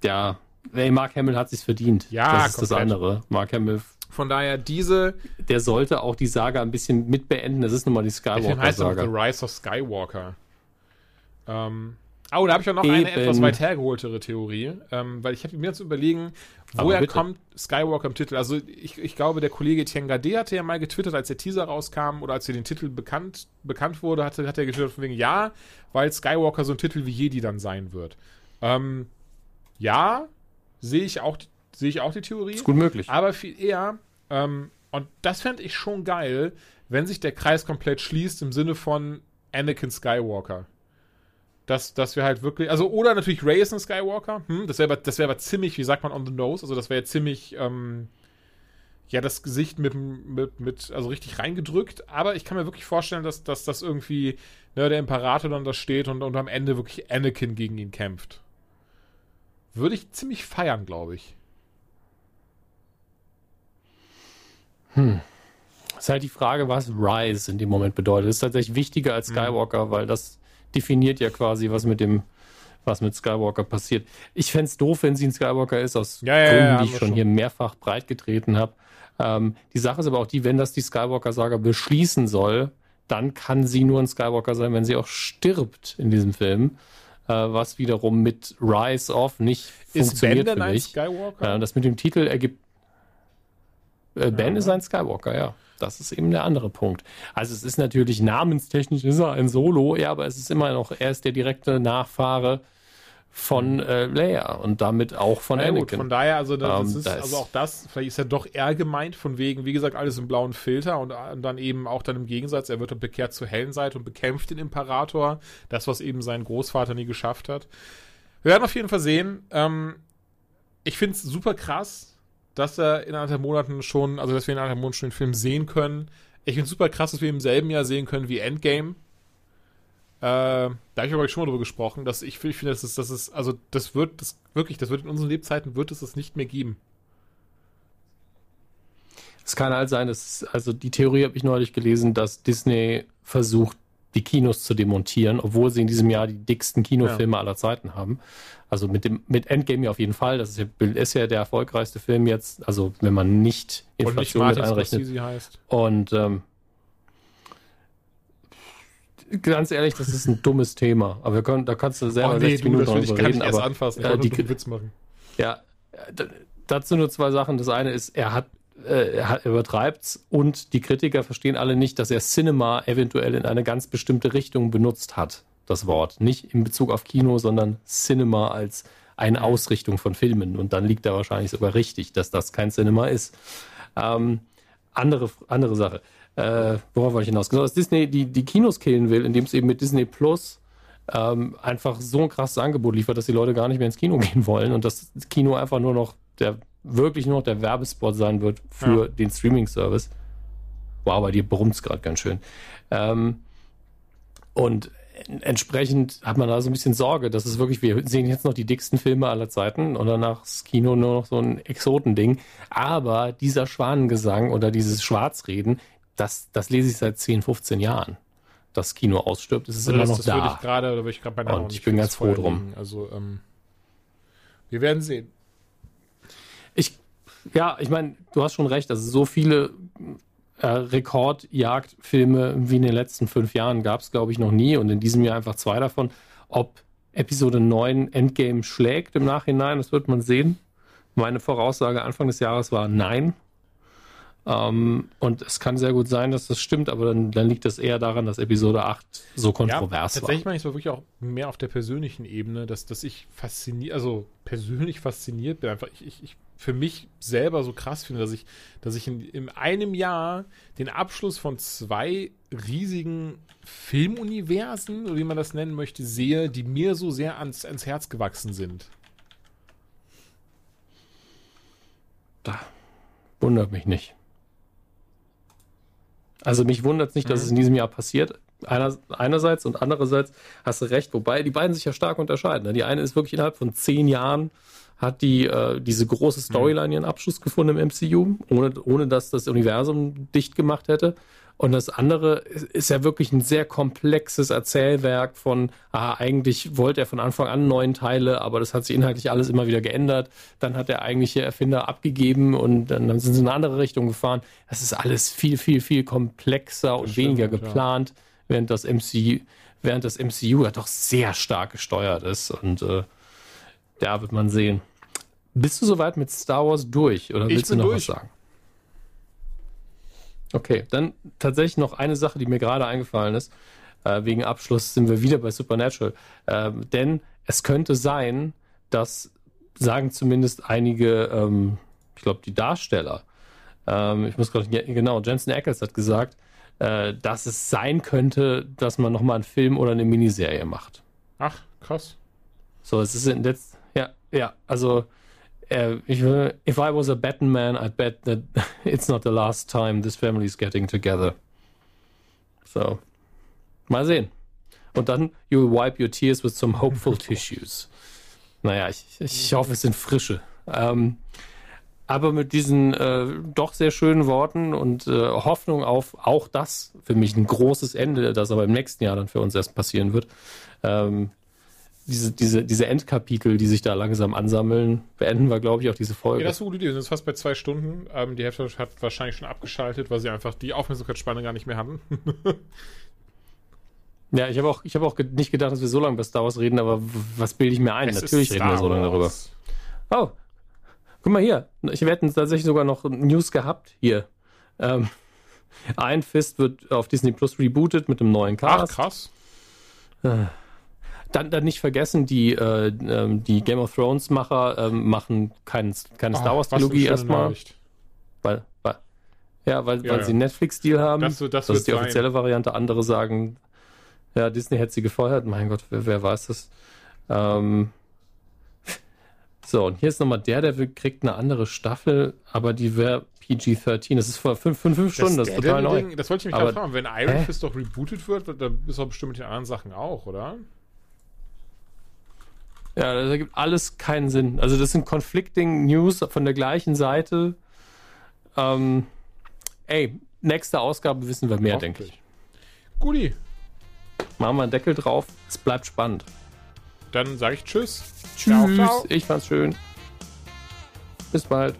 ja, ey, Mark Hamill hat sich's verdient. Ja, das ist das komplett. andere. Mark Hamill, Von daher diese, der sollte auch die Saga ein bisschen mitbeenden. Das ist nun mal die der Film heißt auch The Skywalker-Saga. Rise of Skywalker. Ähm, oh, da habe ich auch noch eine Eben. etwas weit hergeholtere Theorie, ähm, weil ich habe mir zu überlegen, woher kommt Skywalker im Titel? Also ich, ich glaube, der Kollege Tiengade hatte ja mal getwittert, als der Teaser rauskam oder als er den Titel bekannt, bekannt wurde, hatte, hat er getwittert von wegen, ja, weil Skywalker so ein Titel wie Jedi dann sein wird. Ähm, ja, sehe ich auch, sehe ich auch die Theorie. Ist gut möglich. Aber viel eher, ähm, und das fände ich schon geil, wenn sich der Kreis komplett schließt im Sinne von Anakin Skywalker. Dass, dass wir halt wirklich, also, oder natürlich Ray ist ein Skywalker, hm, das wäre aber, das wäre aber ziemlich, wie sagt man, on the nose, also das wäre ziemlich, ähm, ja, das Gesicht mit, mit, mit, also richtig reingedrückt, aber ich kann mir wirklich vorstellen, dass, dass das irgendwie ne, der Imperator dann da steht und, und am Ende wirklich Anakin gegen ihn kämpft. Würde ich ziemlich feiern, glaube ich. Hm. Ist halt die Frage, was Rise in dem Moment bedeutet. Das ist tatsächlich wichtiger als mhm. Skywalker, mhm. weil das definiert ja quasi, was mit dem, was mit Skywalker passiert. Ich fände es doof, wenn sie ein Skywalker ist, aus ja, ja, Gründen, ja, die ich schon, schon hier mehrfach breitgetreten habe. Ähm, die Sache ist aber auch die, wenn das die Skywalker-Saga beschließen soll, dann kann sie nur ein Skywalker sein, wenn sie auch stirbt in diesem Film. Äh, was wiederum mit Rise of nicht ist funktioniert ben denn für mich. Ein Skywalker? Äh, das mit dem Titel ergibt. Äh, ben ja. ist ein Skywalker, ja. Das ist eben der andere Punkt. Also es ist natürlich namenstechnisch ist er ein Solo, ja, aber es ist immer noch, er ist der direkte Nachfahre von äh, Leia und damit auch von ja, Anakin. Gut, von daher, also das, um, ähm, ist, das also auch das, vielleicht ist er doch eher gemeint, von wegen, wie gesagt, alles im blauen Filter und, und, dann eben auch dann im Gegensatz, er wird dann bekehrt zur hellen Seite und bekämpft den Imperator, das, was eben sein Großvater nie geschafft hat. Wir werden auf jeden Fall sehen. Ähm, ich finde es super krass, dass er in anderthalb Monaten schon, also dass wir in anderthalb Monaten schon den Film sehen können. Ich finde es super krass, dass wir im selben Jahr sehen können wie Endgame. Äh, da habe ich aber schon mal drüber gesprochen, dass ich, ich finde, das ist, das ist, also das wird, das wirklich, das wird in unseren Lebzeiten wird es das nicht mehr geben. Es kann halt sein, dass, also die Theorie habe ich neulich gelesen, dass Disney versucht, die Kinos zu demontieren, obwohl sie in diesem Jahr die dicksten Kinofilme ja. aller Zeiten haben. Also mit dem mit Endgame ja auf jeden Fall. Das ist ja, ist ja der erfolgreichste Film jetzt. Also wenn man nicht Inflation nicht mit einrechnet. Und ähm, ganz ehrlich, das ist ein dummes Thema. Aber wir können, da kannst du selber oh, nee, 60 du, Minuten drüber reden. aber anfassen. Ich äh, die, einen Witz machen. Ja, dazu nur zwei Sachen. Das eine ist, er hat äh, er übertreibt's und die Kritiker verstehen alle nicht, dass er Cinema eventuell in eine ganz bestimmte Richtung benutzt hat das Wort. Nicht in Bezug auf Kino, sondern Cinema als eine Ausrichtung von Filmen. Und dann liegt da wahrscheinlich sogar richtig, dass das kein Cinema ist. Ähm, andere, andere Sache. Äh, worauf wollte ich hinaus? Genau, dass Disney die, die Kinos killen will, indem es eben mit Disney Plus ähm, einfach so ein krasses Angebot liefert, dass die Leute gar nicht mehr ins Kino gehen wollen und das Kino einfach nur noch der, wirklich nur noch der Werbespot sein wird für ja. den Streaming-Service. Wow, bei dir brummt es gerade ganz schön. Ähm, und entsprechend hat man da so ein bisschen Sorge, dass es wirklich, wir sehen jetzt noch die dicksten Filme aller Zeiten und danach das Kino nur noch so ein Exotending. Aber dieser Schwanengesang oder dieses Schwarzreden, das, das lese ich seit 10, 15 Jahren. Das Kino ausstirbt, es ist also immer noch das da. Würde ich grade, oder würde ich gerade bei Und ich bin ganz froh drum. Also, ähm, wir werden sehen. Ich, ja, ich meine, du hast schon recht, also so viele äh, Rekordjagdfilme wie in den letzten fünf Jahren gab es, glaube ich, noch nie und in diesem Jahr einfach zwei davon. Ob Episode 9 Endgame schlägt im Nachhinein, das wird man sehen. Meine Voraussage Anfang des Jahres war nein. Ähm, und es kann sehr gut sein, dass das stimmt, aber dann, dann liegt das eher daran, dass Episode 8 so kontrovers ja, tatsächlich war. Tatsächlich meine ich es wirklich auch mehr auf der persönlichen Ebene, dass, dass ich fasziniert, also persönlich fasziniert bin. Einfach, ich, ich, ich für mich selber so krass finde, dass ich, dass ich in, in einem Jahr den Abschluss von zwei riesigen Filmuniversen, oder wie man das nennen möchte, sehe, die mir so sehr ans, ans Herz gewachsen sind. Da wundert mich nicht. Also mich wundert es nicht, dass mhm. es in diesem Jahr passiert. Einer, einerseits und andererseits hast du recht, wobei die beiden sich ja stark unterscheiden. Die eine ist wirklich innerhalb von zehn Jahren hat die äh, diese große Storyline ihren Abschluss gefunden im MCU, ohne, ohne dass das Universum dicht gemacht hätte. Und das andere ist ja wirklich ein sehr komplexes Erzählwerk von, ah, eigentlich wollte er von Anfang an neun Teile, aber das hat sich inhaltlich alles immer wieder geändert. Dann hat der eigentliche Erfinder abgegeben und dann, dann sind sie in eine andere Richtung gefahren. Das ist alles viel, viel, viel komplexer das und stimmt, weniger geplant, ja. während das MCU, während das MCU ja doch sehr stark gesteuert ist. Und äh, ja, wird man sehen. Bist du soweit mit Star Wars durch oder willst du noch durch. was sagen? Okay, dann tatsächlich noch eine Sache, die mir gerade eingefallen ist. Äh, wegen Abschluss sind wir wieder bei Supernatural. Ähm, denn es könnte sein, dass, sagen zumindest einige, ähm, ich glaube, die Darsteller, ähm, ich muss gerade, genau, Jensen Ackles hat gesagt, äh, dass es sein könnte, dass man nochmal einen Film oder eine Miniserie macht. Ach, krass. So, es ist in letzt, ja, ja, also äh, ich, if I was a betting man, I'd bet that it's not the last time this family is getting together. So, mal sehen. Und dann, you'll wipe your tears with some hopeful tissues. Naja, ich, ich hoffe, es sind frische. Ähm, aber mit diesen äh, doch sehr schönen Worten und äh, Hoffnung auf auch das für mich ein großes Ende, das aber im nächsten Jahr dann für uns erst passieren wird. Ähm, diese, diese, diese Endkapitel, die sich da langsam ansammeln, beenden wir, glaube ich, auch diese Folge. Ja, das ist eine gute Idee. Wir sind jetzt fast bei zwei Stunden. Ähm, die Hälfte hat wahrscheinlich schon abgeschaltet, weil sie einfach die Aufmerksamkeitsspanne gar nicht mehr hatten. ja, ich habe auch, ich hab auch nicht gedacht, dass wir so lange über Star Wars reden, aber was bilde ich mir ein? Es Natürlich reden wir so lange darüber. Oh, guck mal hier. Ich wir hätten tatsächlich sogar noch News gehabt hier. Ähm, Iron Fist wird auf Disney Plus rebootet mit einem neuen Ach, Cast. krass. Dann, dann nicht vergessen, die, äh, ähm, die Game of Thrones Macher ähm, machen kein, keine Star Ah, Wars was eine Trilogie schöne erstmal, weil, weil ja, weil, Ja, weil ja. sie einen Netflix-Deal haben. Das das das ist die sein. offizielle Variante. Andere sagen, ja, Disney hätte sie gefeuert. Mein Gott, wer, wer weiß das? Ähm, so, und hier ist nochmal der, der kriegt eine andere Staffel, aber die wäre PG-13. Das ist vor fünf, Stunden, das ist total neu. Ding, das wollte ich mich Aber- gerade fragen. Wenn Iron? Fist doch rebootet wird, dann ist doch bestimmt mit den anderen Sachen auch, oder? Ja, das ergibt alles keinen Sinn. Also das sind conflicting News von der gleichen Seite. Ähm, ey, nächste Ausgabe wissen wir mehr, denke ich. Guti, Machen wir einen Deckel drauf. Es bleibt spannend. dann sage ich Tschüss. Tschüss. Ciao, ciao. Ich fand's schön. Bis bald.